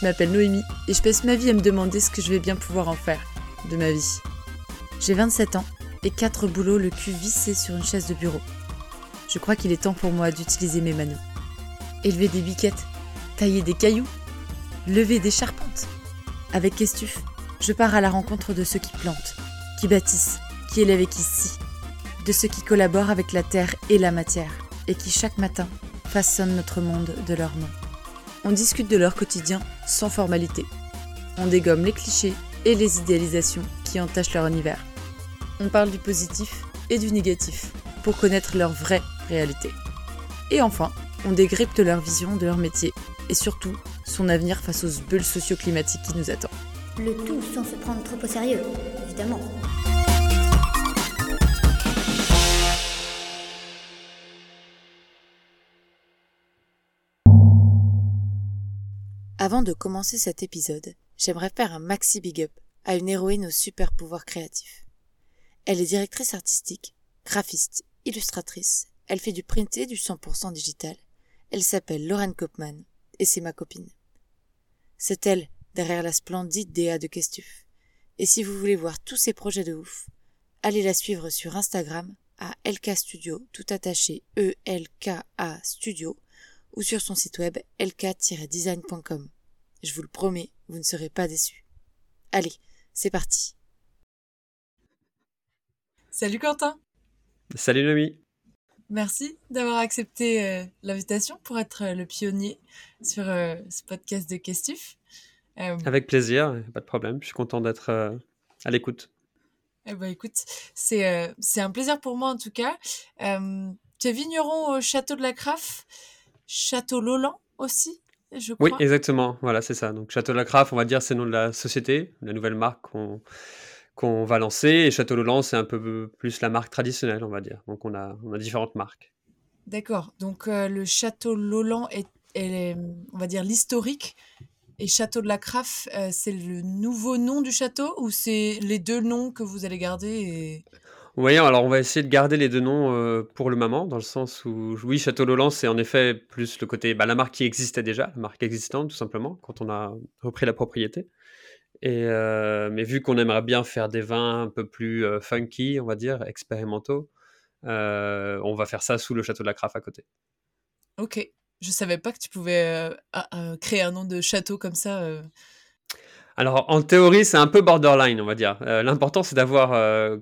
Je m'appelle Noémie et je passe ma vie à me demander ce que je vais bien pouvoir en faire de ma vie. J'ai 27 ans et 4 boulots le cul vissé sur une chaise de bureau. Je crois qu'il est temps pour moi d'utiliser mes manos. Élever des biquettes, tailler des cailloux, lever des charpentes. Avec Estuf, je pars à la rencontre de ceux qui plantent, qui bâtissent, qui élèvent et qui scient, de ceux qui collaborent avec la terre et la matière, et qui chaque matin façonnent notre monde de leur nom. On discute de leur quotidien sans formalité. On dégomme les clichés et les idéalisations qui entachent leur univers. On parle du positif et du négatif pour connaître leur vraie réalité. Et enfin, on décrypte leur vision de leur métier et surtout son avenir face aux bulles socio-climatiques qui nous attendent. Le tout sans se prendre trop au sérieux, évidemment. Avant de commencer cet épisode, j'aimerais faire un maxi big up à une héroïne aux super pouvoirs créatifs. Elle est directrice artistique, graphiste, illustratrice, elle fait du printé du 100% digital. Elle s'appelle Lauren Kopman et c'est ma copine. C'est elle derrière la splendide DA de Kestuf. Et si vous voulez voir tous ses projets de ouf, allez la suivre sur Instagram à LK Studio, tout attaché E-L-K-A Studio, ou sur son site web lk-design.com. Je vous le promets, vous ne serez pas déçus. Allez, c'est parti. Salut Quentin. Salut Nomi. Merci d'avoir accepté euh, l'invitation pour être euh, le pionnier sur euh, ce podcast de Kestuf. Avec plaisir, pas de problème. Je suis content d'être à l'écoute. Eh ben, écoute, c'est c'est un plaisir pour moi en tout cas. tu es vigneron au château de la Craffe, château Lolan aussi, je crois. Oui, exactement. Voilà, c'est ça. Donc château de la Craffe, on va dire, c'est le nom de la société, la nouvelle marque qu'on qu'on va lancer. Et Château Lolan, c'est un peu plus la marque traditionnelle, on va dire. Donc on a, on a différentes marques. D'accord. Donc le Château Lolan est, est, on va dire, l'historique. Et Château de la Craffe, c'est le nouveau nom du château ou c'est les deux noms que vous allez garder et... Oui, alors on va essayer de garder les deux noms pour le moment, dans le sens où, oui, Château Lolan, c'est en effet plus le côté, bah, la marque qui existait déjà, la marque existante, tout simplement, quand on a repris la propriété. Et, mais vu qu'on aimerait bien faire des vins un peu plus funky, on va dire, expérimentaux, on va faire ça sous le château de la Craffe à côté. Ok, je savais pas que tu pouvais créer un nom de château comme ça. Alors en théorie, c'est un peu borderline, on va dire. L'important, c'est d'avoir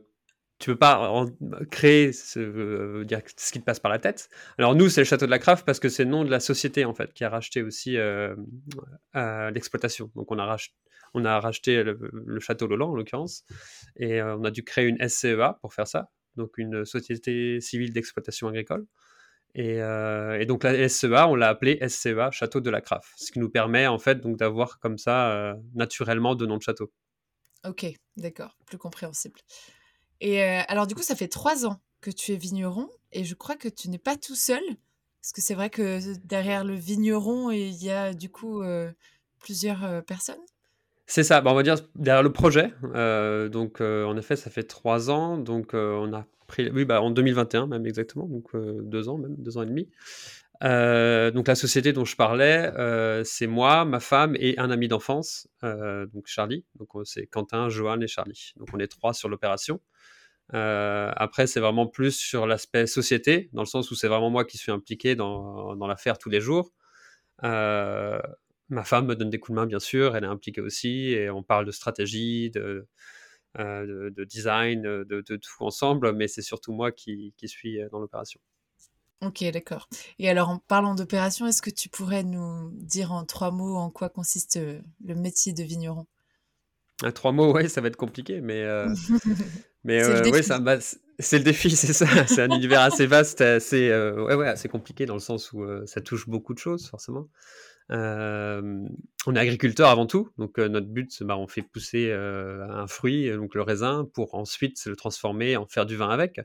tu peux pas créer ce, dire, ce qui te passe par la tête. Alors nous, c'est le château de la Craffe parce que c'est le nom de la société en fait qui a racheté aussi l'exploitation. Donc on a racheté le, château Lolan en l'occurrence, et euh, on a dû créer une SCEA pour faire ça, donc une société civile d'exploitation agricole. Et, euh, donc la SCEA, on l'a appelée SCEA Château de la Craffe, ce qui nous permet en fait donc d'avoir comme ça euh, naturellement deux noms de château. Ok, d'accord, plus compréhensible. Et alors du coup, ça fait trois ans que tu es vigneron, et je crois que tu n'es pas tout seul, parce que c'est vrai que derrière le vigneron, il y a du coup plusieurs personnes. C'est ça, bah, on va dire derrière le projet. Euh, donc, euh, en effet, ça fait trois ans. Donc, euh, on a pris, oui, bah, en 2021 même exactement, donc deux ans même, deux ans et demi. donc, la société dont je parlais, c'est moi, ma femme et un ami d'enfance, donc Charlie. Donc, c'est Quentin, Johan et Charlie. Donc, on est trois sur l'opération. Après, c'est vraiment plus sur l'aspect société, dans le sens où c'est vraiment moi qui suis impliqué dans, l'affaire tous les jours. Ma femme me donne des coups de main, bien sûr, elle est impliquée aussi, et on parle de stratégie, de, euh, de, design, de, tout ensemble, mais c'est surtout moi qui, suis euh, dans l'opération. Ok, d'accord. Et alors, en parlant d'opération, est-ce que tu pourrais nous dire en trois mots en quoi consiste euh, le métier de vigneron? Ah, Trois mots, oui, ça va être compliqué, mais, mais oui, c'est le défi, c'est ça. C'est un univers assez vaste, assez, ouais, ouais, assez compliqué dans le sens où ça touche beaucoup de choses, forcément on est agriculteur avant tout, donc notre but, bah, on fait pousser un fruit, donc le raisin, pour ensuite le transformer, en faire du vin avec.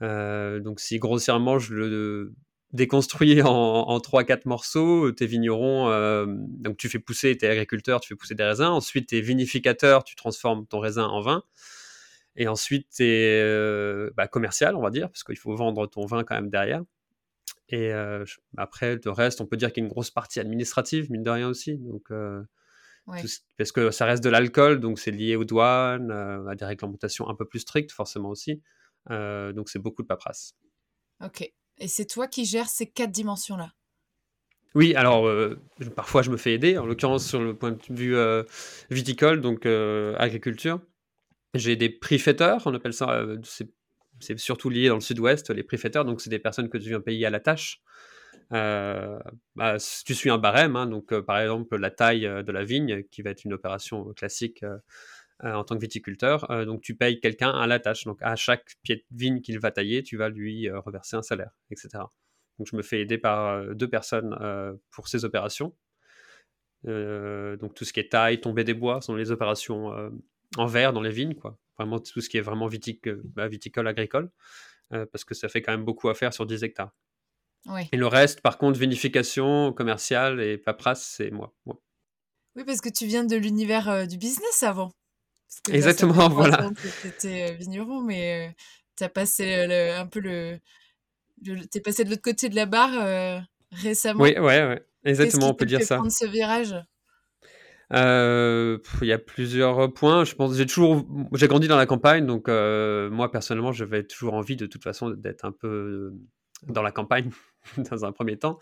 donc si grossièrement je le déconstruis en, 3-4 morceaux, t'es vigneron, donc tu fais pousser, t'es agriculteur, tu fais pousser des raisins, ensuite t'es vinificateur, tu transformes ton raisin en vin, et ensuite t'es bah, commercial, on va dire, parce qu'il faut vendre ton vin quand même derrière. et après, le reste, on peut dire qu'il y a une grosse partie administrative, mine de rien aussi. Donc, parce que ça reste de l'alcool, donc c'est lié aux douanes, à des réglementations un peu plus strictes, forcément aussi. donc, c'est beaucoup de paperasse. Ok. Et c'est toi qui gères ces quatre dimensions-là oui, alors parfois je me fais aider, en l'occurrence sur le point de vue viticole, donc agriculture. J'ai des prix-faiteurs, on appelle ça, c'est surtout lié dans le sud-ouest, les prix-faiteurs, donc c'est des personnes que tu viens payer à la tâche. Euh, bah, tu suis un barème, hein, donc par exemple la taille de la vigne, qui va être une opération classique en tant que viticulteur, donc tu payes quelqu'un à la tâche. Donc à chaque pied de vigne qu'il va tailler, tu vas lui reverser un salaire, etc. Donc je me fais aider par deux personnes pour ces opérations. donc tout ce qui est taille, tomber des bois sont les opérations en verre dans les vignes, quoi. Vraiment tout ce qui est vraiment bah, viticole, agricole, parce que ça fait quand même beaucoup à faire sur 10 hectares. Et le reste, par contre, vinification, commerciale et paperasse, c'est moi. Oui, parce que tu viens de l'univers du business avant. Exactement, voilà. Tu étais vigneron, mais tu as passé un peu le. tu es passé de l'autre côté de la barre récemment. Oui, ouais, ouais. Exactement, on peut dire ça. prendre ce virage? Il y a plusieurs points. Je pense j'ai toujours j'ai grandi dans la campagne, donc moi personnellement, j'avais toujours envie de toute façon d'être un peu dans la campagne dans un premier temps.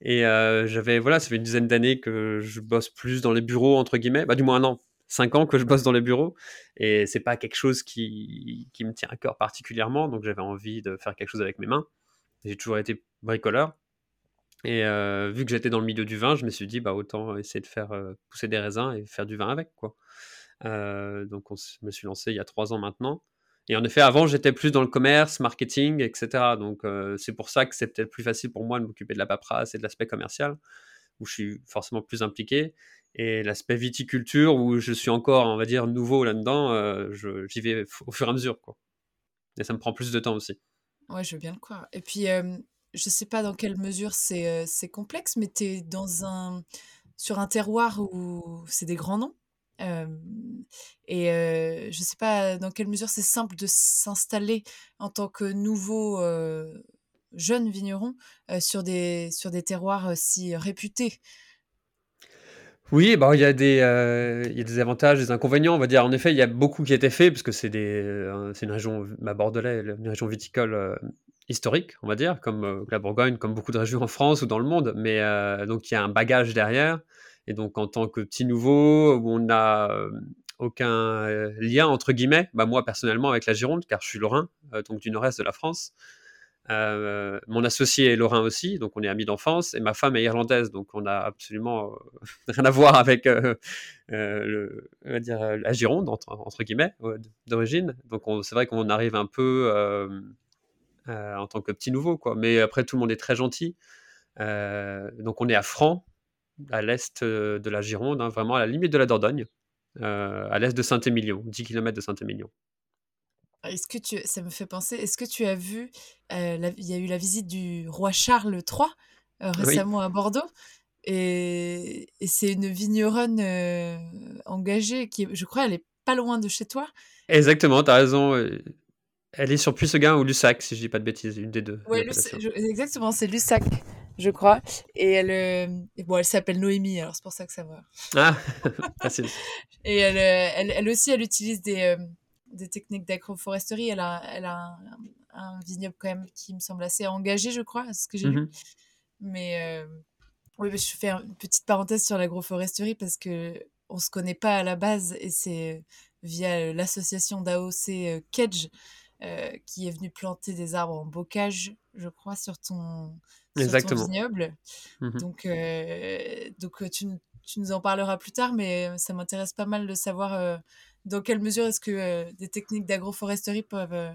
Et j'avais voilà, ça fait une dizaine d'années que je bosse plus dans les bureaux entre guillemets, bah du moins un an, cinq ans que je bosse dans les bureaux, et c'est pas quelque chose qui, qui me tient à cœur particulièrement, donc j'avais envie de faire quelque chose avec mes mains. J'ai toujours été bricoleur. Et vu que j'étais dans le milieu du vin, je me suis dit, bah, autant essayer de faire pousser des raisins et faire du vin avec. Quoi. donc, on me suis lancé il y a trois ans maintenant. Et en effet, avant, j'étais plus dans le commerce, marketing, etc. Donc, c'est pour ça que c'est peut-être plus facile pour moi de m'occuper de la paperasse et de l'aspect commercial, où je suis forcément plus impliqué. Et l'aspect viticulture, où je suis encore, on va dire, nouveau là-dedans, j'y vais au fur et à mesure. Quoi. Et ça me prend plus de temps aussi. Ouais, je veux bien le croire. Et puis, je sais pas dans quelle mesure c'est c'est complexe, mais tu es dans un, sur un terroir où c'est des grands noms. et je je sais pas dans quelle mesure c'est simple de s'installer en tant que nouveau jeune vigneron sur, des, sur des terroirs si réputés. Oui, bah, il y a des, il y a des avantages, des inconvénients, on va dire. En effet, il y a beaucoup qui a été fait, parce que c'est c'est une région, bah, Bordelais, une région viticole historique, on va dire, comme euh, la Bourgogne, comme beaucoup de régions en France ou dans le monde. Mais euh, donc il y a un bagage derrière. Et donc en tant que petit nouveau, on n'a euh, aucun lien entre guillemets, bah, moi personnellement avec la Gironde, car je suis lorrain, donc du nord-est de la France. Mon associé est lorrain aussi, donc on est amis d'enfance, et ma femme est irlandaise, donc on n'a absolument rien à voir avec dire, la Gironde, entre, guillemets, d'origine. Donc c'est vrai qu'on arrive un peu euh, en tant que petit nouveau. Quoi. Mais après, tout le monde est très gentil. Euh, donc on est à Franc, à l'est euh, de la Gironde, hein, vraiment à la limite de la Dordogne, à l'est de Saint-Émilion, 10 km de Saint-Émilion. Est-ce que tu, ça me fait penser, est-ce que tu as vu, il y a eu la visite du roi Charles III récemment à Bordeaux, et, c'est une vigneronne engagée qui, je crois, elle est pas loin de chez toi. Exactement, tu as raison. Elle est sur Puisseguin ou Lussac, si je dis pas de bêtises, une des deux. Exactement, c'est Lussac, je crois. Et elle, euh, bon, elle s'appelle Noémie, alors c'est pour ça que ça va. Ah, facile. Et elle, elle, elle, aussi, elle utilise des, euh, des techniques d'agroforesterie. Elle a, elle a un, vignoble quand même qui me semble assez engagé, je crois, ce que j'ai lu. Mhm. Mais oui, je fais une petite parenthèse sur l'agroforesterie parce que on se connaît pas à la base et c'est via l'association d'AOC Kedge euh, qui est venu planter des arbres en bocage, je crois, sur ton, vignoble. Mmh donc, euh, donc euh, tu, tu, nous en parleras plus tard, mais ça m'intéresse pas mal de savoir dans quelle mesure est-ce que des techniques d'agroforesterie peuvent,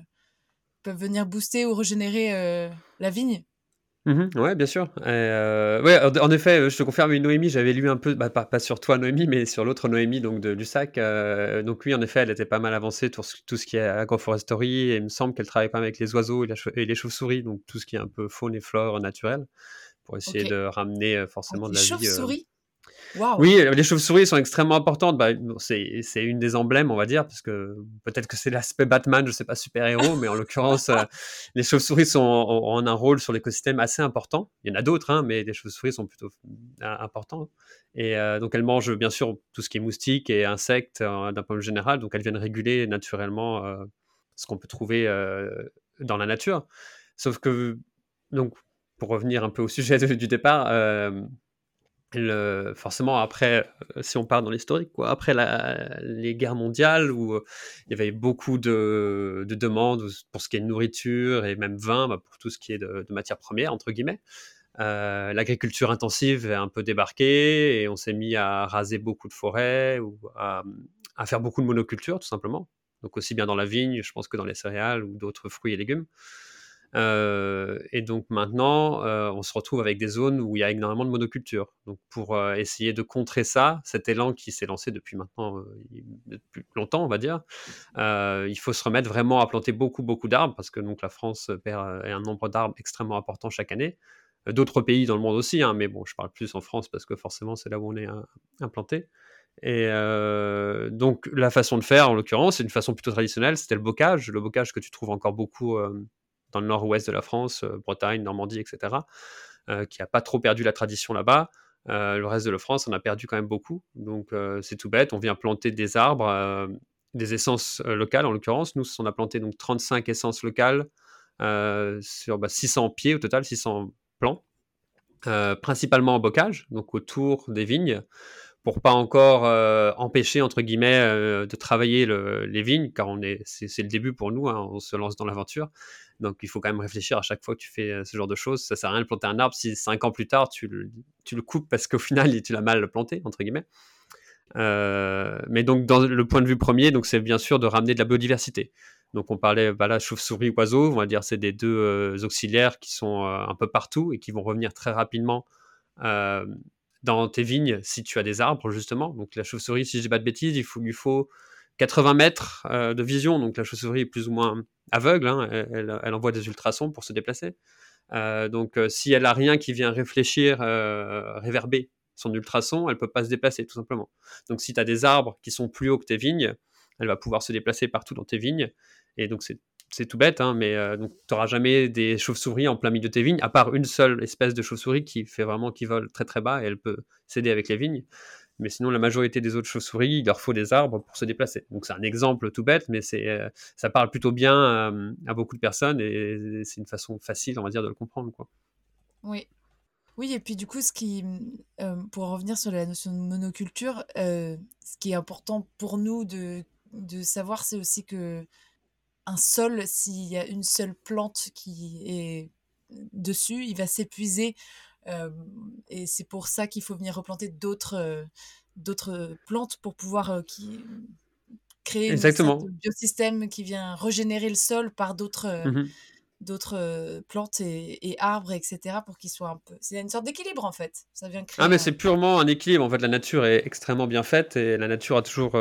peuvent venir booster ou régénérer la vigne? Mmh ouais, bien sûr. Euh, ouais, en effet, je te confirme, Noémie, j'avais lu un peu, bah, pas, sur toi, Noémie, mais sur l'autre Noémie, donc de Lussac. Euh, donc oui, en effet, elle était pas mal avancée sur tout ce qui est agroforesterie, et il me semble qu'elle travaille pas mal avec les oiseaux et, les chauves-souris, donc tout ce qui est un peu faune et flore naturelle, pour essayer de ramener euh, forcément de la vie. Chauves-souris Oui, les chauves-souris sont extrêmement importantes. Bah, c'est une des emblèmes, on va dire, parce que peut-être que c'est l'aspect Batman, je sais pas, super-héros, mais en l'occurrence, euh, les chauves-souris sont ont, un rôle sur l'écosystème assez important. Il y en a d'autres, hein, mais les chauves-souris sont plutôt euh, importants. Et euh, donc, elles mangent bien sûr tout ce qui est moustiques et insectes d'un point de vue général. Donc, elles viennent réguler naturellement ce qu'on peut trouver dans la nature. Sauf que, donc, pour revenir un peu au sujet du départ, forcément, après, euh, si on part dans l'historique, quoi, après les guerres mondiales où euh, il y avait beaucoup de, demandes pour ce qui est de nourriture et même vin, bah, pour tout ce qui est de, matières premières, entre guillemets, euh, l'agriculture intensive est un peu débarquée et on s'est mis à raser beaucoup de forêts ou à, à, faire beaucoup de monoculture, tout simplement. Donc aussi bien dans la vigne, je pense que dans les céréales ou d'autres fruits et légumes. Euh, et donc maintenant, euh, on se retrouve avec des zones où il y a énormément de monoculture. Donc pour euh, essayer de contrer ça, cet élan qui s'est lancé depuis maintenant depuis longtemps, on va dire, il faut se remettre vraiment à planter beaucoup beaucoup d'arbres parce que donc la France perd un nombre d'arbres extrêmement important chaque année. D'autres pays dans le monde aussi, hein, mais bon, je parle plus en France parce que forcément c'est là où on est implanté. Et donc la façon de faire, en l'occurrence, c'est une façon plutôt traditionnelle, c'était le bocage, le bocage que tu trouves encore beaucoup dans le nord-ouest de la France, euh, Bretagne, Normandie, etc., euh, qui n'a pas trop perdu la tradition là-bas. Euh, le reste de la France on a perdu quand même beaucoup. Donc c'est tout bête, on vient planter des arbres, des essences locales en l'occurrence. Nous, on a planté donc 35 essences locales sur 600 bah, pieds au total, 600 plants, principalement en bocage, donc autour des vignes pour pas encore empêcher entre guillemets de travailler les vignes, car on est, c'est, le début pour nous, hein, on se lance dans l'aventure. Donc il faut quand même réfléchir à chaque fois que tu fais euh, ce genre de choses. Ça sert à rien de planter un arbre si cinq ans plus tard tu le, coupes parce qu'au final tu l'as mal planté entre guillemets. Euh, mais donc dans le point de vue premier, donc c'est bien sûr de ramener de la biodiversité. Donc on parlait voilà chauve-souris, oiseaux, on va dire c'est des deux euh, auxiliaires qui sont un peu partout et qui vont revenir très rapidement dans tes vignes si tu as des arbres justement. Donc la chauve-souris, si je dis pas de bêtises, il faut, lui faut 80 mètres de vision. Donc la chauve-souris est plus ou moins aveugle, hein, elle, envoie des ultrasons pour se déplacer. Euh, donc euh, si elle a rien qui vient réfléchir, euh, réverber son ultrason, elle peut pas se déplacer tout simplement. Donc si tu as des arbres qui sont plus hauts que tes vignes, elle va pouvoir se déplacer partout dans tes vignes. Et donc c'est tout bête, hein, mais tu n'auras jamais des chauves-souris en plein milieu de tes vignes, à part une seule espèce de chauve-souris qui fait vraiment qui vole très très bas et elle peut s'aider avec les vignes. Mais sinon, la majorité des autres chauves-souris, il leur faut des arbres pour se déplacer. Donc c'est un exemple tout bête, mais c'est, euh, ça parle plutôt bien euh, à, beaucoup de personnes et c'est une façon facile, on va dire, de le comprendre. Quoi. Oui. Oui, et puis du coup, ce qui, euh, pour revenir sur la notion de monoculture, ce qui est important pour nous de, de savoir, c'est aussi que un sol, s'il y a une seule plante qui est dessus, il va s'épuiser et c'est pour ça qu'il faut venir replanter d'autres d'autres plantes pour pouvoir qui, créer Exactement. un biosystème qui vient régénérer le sol par d'autres mmh d'autres plantes et, arbres, etc. pour qu'il soit un peu. C'est une sorte d'équilibre en fait. Ça vient créer. Ah mais c'est purement un équilibre. En fait, la nature est extrêmement bien faite et la nature a toujours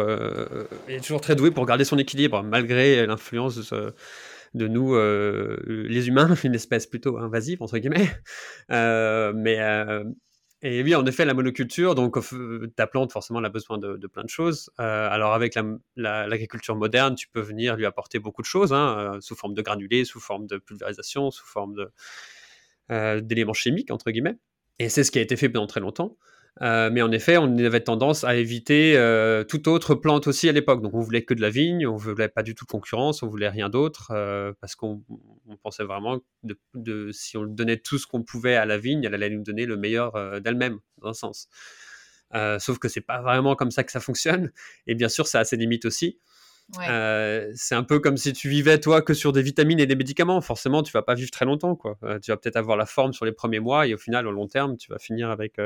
est toujours très douée pour garder son équilibre malgré l'influence de nous, euh, les humains, une espèce plutôt invasive, entre guillemets. Euh, mais, euh, et oui, en effet, la monoculture, donc ta plante, forcément, elle a besoin de, plein de choses. alors, avec l'agriculture moderne, tu peux venir lui apporter beaucoup de choses, hein, sous forme de granulés, sous forme de pulvérisation, sous forme d'éléments chimiques, entre guillemets. Et c'est ce qui a été fait pendant très longtemps. Euh, mais en effet, on avait tendance à éviter euh, toute autre plante aussi à l'époque. Donc on voulait que de la vigne, on voulait pas du tout de concurrence, on voulait rien d'autre euh, parce qu'on pensait vraiment de, si on donnait tout ce qu'on pouvait à la vigne, elle allait nous donner le meilleur d'elle-même dans un sens. sauf que c'est pas vraiment comme ça que ça fonctionne. Et bien sûr, ça a ses limites aussi. c'est un peu comme si tu vivais toi que sur des vitamines et des médicaments. Forcément, tu vas pas vivre très longtemps. Quoi. tu vas peut-être avoir la forme sur les premiers mois et au final, au long terme, tu vas finir avec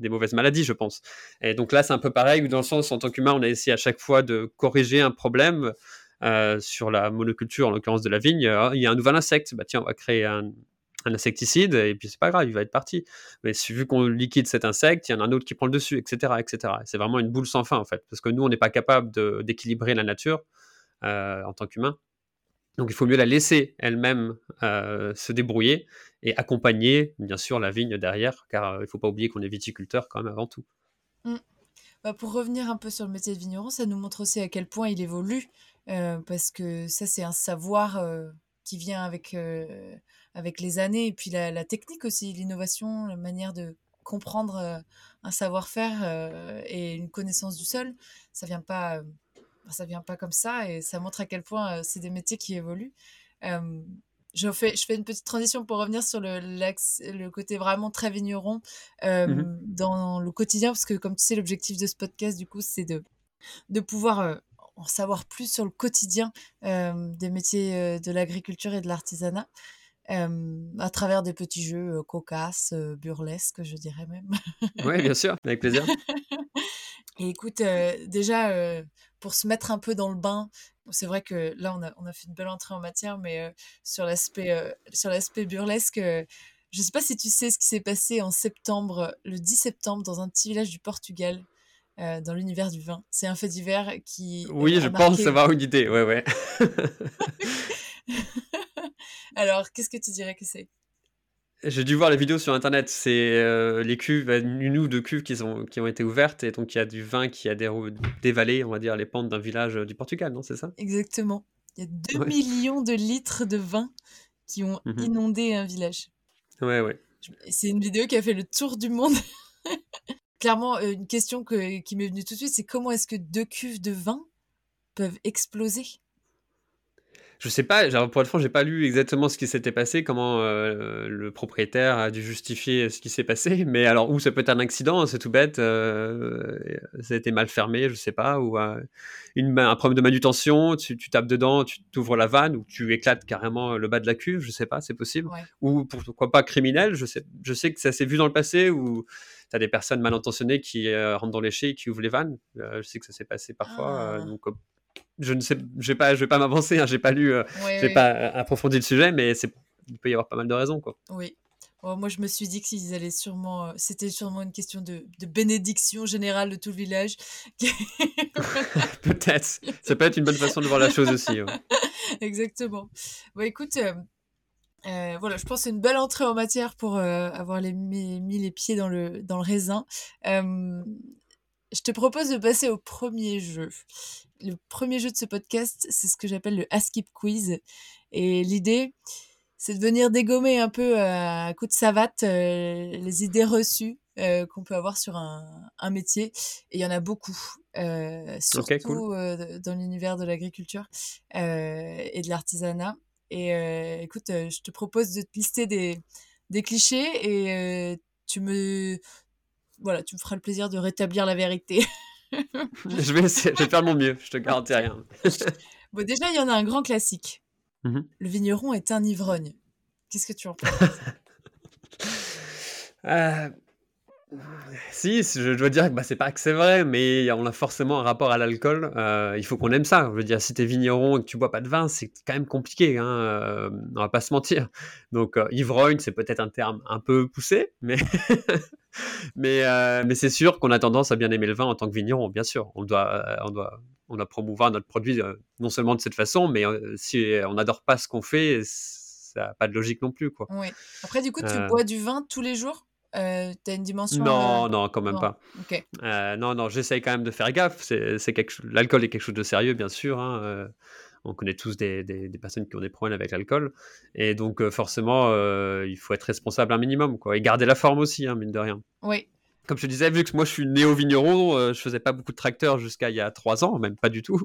des mauvaises maladies, je pense. Et donc là, c'est un peu pareil, dans le sens, en tant qu'humain, on a essayé à chaque fois de corriger un problème euh, sur la monoculture, en l'occurrence de la vigne. Ah, il y a un nouvel insecte, bah tiens, on va créer un, insecticide, et puis c'est pas grave, il va être parti. Mais vu qu'on liquide cet insecte, il y en a un autre qui prend le dessus, etc. etc. C'est vraiment une boule sans fin, en fait, parce que nous, on n'est pas capable d'équilibrer la nature euh, en tant qu'humain. Donc il faut mieux la laisser elle-même euh, se débrouiller et accompagner bien sûr la vigne derrière, car euh, il ne faut pas oublier qu'on est viticulteur quand même avant tout. Mmh. Bah, pour revenir un peu sur le métier de vigneron, ça nous montre aussi à quel point il évolue, parce que ça, c'est un savoir qui vient avec, avec les années, et puis la, la technique aussi, l'innovation, la manière de comprendre un savoir-faire et une connaissance du sol. Ça vient pas, ça vient pas comme ça, et ça montre à quel point c'est des métiers qui évoluent. je fais, je fais une petite transition pour revenir sur le, le côté vraiment très vigneron Mmh dans le quotidien, parce que comme tu sais, l'objectif de ce podcast, du coup, c'est de, de pouvoir en savoir plus sur le quotidien des métiers de l'agriculture et de l'artisanat. à travers des petits jeux cocasses, burlesques, je dirais même. Oui, bien sûr, avec plaisir. Et écoute, déjà, pour se mettre un peu dans le bain, c'est vrai que là, on a, on a fait une belle entrée en matière, mais sur l'aspect sur l'aspect burlesque, je ne sais pas si tu sais ce qui s'est passé en septembre, le 10 septembre, dans un petit village du Portugal. dans l'univers du vin. C'est un fait divers qui. Oui, je pense avoir une idée, ouais, ouais. Alors, qu'est-ce que tu dirais que c'est? J'ai dû voir les vidéos sur internet. C'est euh, les cuves, une ou deux cuves qui, ont, qui ont été ouvertes et donc il y a du vin qui a dévalé, on va dire, les pentes d'un village du Portugal, non C'est ça? Exactement. Il y a 2 millions de litres de vin qui ont mmh inondé un village. Ouais, ouais. C'est une vidéo qui a fait le tour du monde. Clairement, euh, une question qui m'est venue tout de suite, c'est comment est-ce que deux cuves de vin peuvent exploser? Je sais pas, genre, pour être franc, j'ai pas lu exactement ce qui s'était passé, comment euh, le propriétaire a dû justifier ce qui s'est passé. Mais alors, ou ça peut être un accident, c'est tout bête, euh, ça a été mal fermé, je sais pas, ou euh, une, un problème de manutention, tu, tapes dedans, tu t'ouvres la vanne, ou tu éclates carrément le bas de la cuve, je sais pas, c'est possible. Ou pourquoi pas criminel, je sais, je sais que ça s'est vu dans le passé, où tu as des personnes mal intentionnées qui rentrent dans les et qui ouvrent les vannes. je sais que ça s'est passé parfois. Ah. donc, je ne sais, je pas, je vais pas m'avancer, hein, j'ai pas lu, euh, j'ai pas approfondi le sujet, mais c'est, il peut y avoir pas mal de raisons, quoi. Oui. moi, je me suis dit qu'ils allaient sûrement, euh, c'était sûrement une question de, de, bénédiction générale de tout le village. Peut-être. Ça peut être une bonne façon de voir la chose aussi. Exactement. Bon, écoute. Euh, voilà, je pense que c'est une belle entrée en matière pour avoir les, mis, les pieds dans le, dans le raisin. Je te propose de passer au premier jeu le premier jeu de ce podcast, c'est ce que j'appelle le Askip Quiz. Et l'idée, c'est de venir dégommer un peu euh, à coup de savate euh, les idées reçues euh, qu'on peut avoir sur un, métier. Et il y en a beaucoup, surtout dans l'univers de l'agriculture et de l'artisanat. Et écoute, je te propose de te lister des, des clichés et tu me voilà, tu me feras le plaisir de rétablir la vérité. je, vais essayer, je vais faire mon mieux, je te garantis rien. bon, déjà, il y en a un grand classique. Mmh Le vigneron est un ivrogne. Qu'est-ce que tu en penses? Euh, Si, je dois dire que bah, c'est pas que c'est vrai, mais on a forcément un rapport à l'alcool. Euh, il faut qu'on aime ça. Je veux dire, si t'es vigneron et que tu bois pas de vin, c'est quand même compliqué. Hein, euh, on va pas se mentir. Donc, ivrogne, c'est peut-être un terme un peu poussé, mais mais, euh, mais c'est sûr qu'on a tendance à bien aimer le vin en tant que vigneron, bien sûr. On doit, euh, on doit, on doit promouvoir notre produit euh, non seulement de cette façon, mais si on n'adore pas ce qu'on fait, ça n'a pas de logique non plus. Quoi. Oui. Après, du coup, tu bois du vin tous les jours? Tu as une dimension Non, non, quand même pas. Ok. non, non, j'essaye quand même de faire gaffe. C'est, quelque... L'alcool est quelque chose de sérieux, bien sûr. Hein, on connaît tous des, personnes qui ont des problèmes avec l'alcool. Et donc, euh, forcément, euh, il faut être responsable un minimum, quoi. Et garder la forme aussi, hein, mine de rien. Oui. Comme je te disais, vu que moi je suis néo-vigneron, euh, je faisais pas beaucoup de tracteurs jusqu'à il y a trois ans, même pas du tout.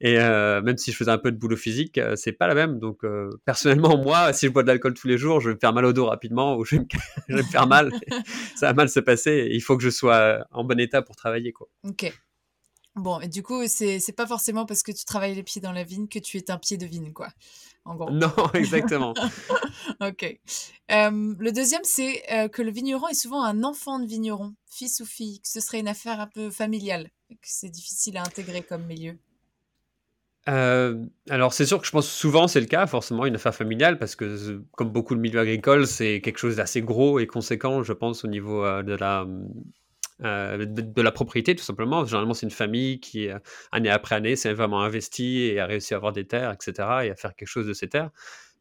Et même si je faisais un peu de boulot physique, c'est pas la même. Donc, personnellement, moi, si je bois de l'alcool tous les jours, je vais me faire mal au dos rapidement ou je vais me, faire mal. ça va mal se passer. il faut que je sois en bon état pour travailler, quoi. Ok. Bon, et du coup, c'est c'est pas forcément parce que tu travailles les pieds dans la vigne que tu es un pied de vigne, quoi. En gros. Non, exactement. ok. le deuxième, c'est euh, que le vigneron est souvent un enfant de vigneron, fils ou fille, que ce serait une affaire un peu familiale, que c'est difficile à intégrer comme milieu. Euh, alors c'est sûr que je pense souvent c'est le cas, forcément une affaire familiale, parce que comme beaucoup de milieux agricoles, c'est quelque chose d'assez gros et conséquent, je pense, au niveau euh, de la euh, de, la propriété, tout simplement. Généralement, c'est une famille qui, euh, année après année, s'est vraiment investie et a réussi à avoir des terres, etc., et à faire quelque chose de ces terres.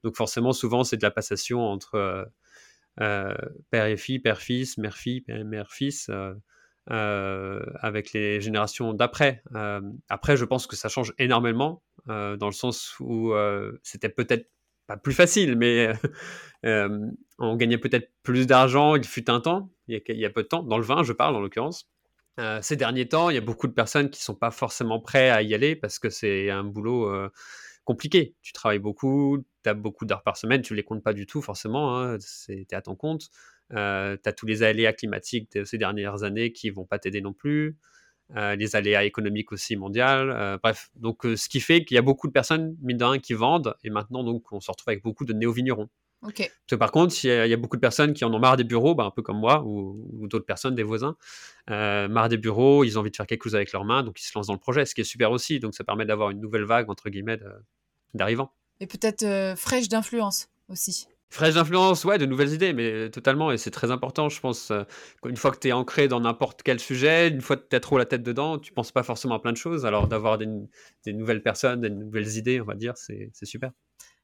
Donc, forcément, souvent, c'est de la passation entre euh, père et fille, père-fils, mère-fille, mère-fils. avec les générations d'après. après, je pense que ça change énormément, dans le sens où c'était peut-être pas plus facile, mais on gagnait peut-être plus d'argent, il fut un temps, il y, a, peu de temps, dans le vin, je parle en l'occurrence. ces derniers temps, il y a beaucoup de personnes qui sont pas forcément prêts à y aller parce que c'est un boulot compliqué. Tu travailles beaucoup, tu as beaucoup d'heures par semaine, tu les comptes pas du tout forcément, hein, tu es à ton compte. Euh, tu as tous les aléas climatiques de ces dernières années qui vont pas t'aider non plus. Euh, les aléas économiques aussi mondiales. Euh, bref, donc ce qui fait qu'il y a beaucoup de personnes, mine de rien, qui vendent. Et maintenant, donc, on se retrouve avec beaucoup de néo-vignerons. Ok. Parce que par contre, il y, a beaucoup de personnes qui en ont marre des bureaux, bah, un peu comme moi ou, ou d'autres personnes, des voisins, marre des bureaux, ils ont envie de faire quelque chose avec leurs mains, donc ils se lancent dans le projet, ce qui est super aussi. Donc ça permet d'avoir une nouvelle vague, entre guillemets, d'arrivants. Et peut-être fraîche d'influence aussi. Fraîche d'influence, ouais, de nouvelles idées, mais totalement, et c'est très important, je pense. Euh, une fois que tu es ancré dans n'importe quel sujet, une fois que tu as trop la tête dedans, tu penses pas forcément à plein de choses. Alors d'avoir des, nouvelles personnes, des nouvelles idées, on va dire, c'est super.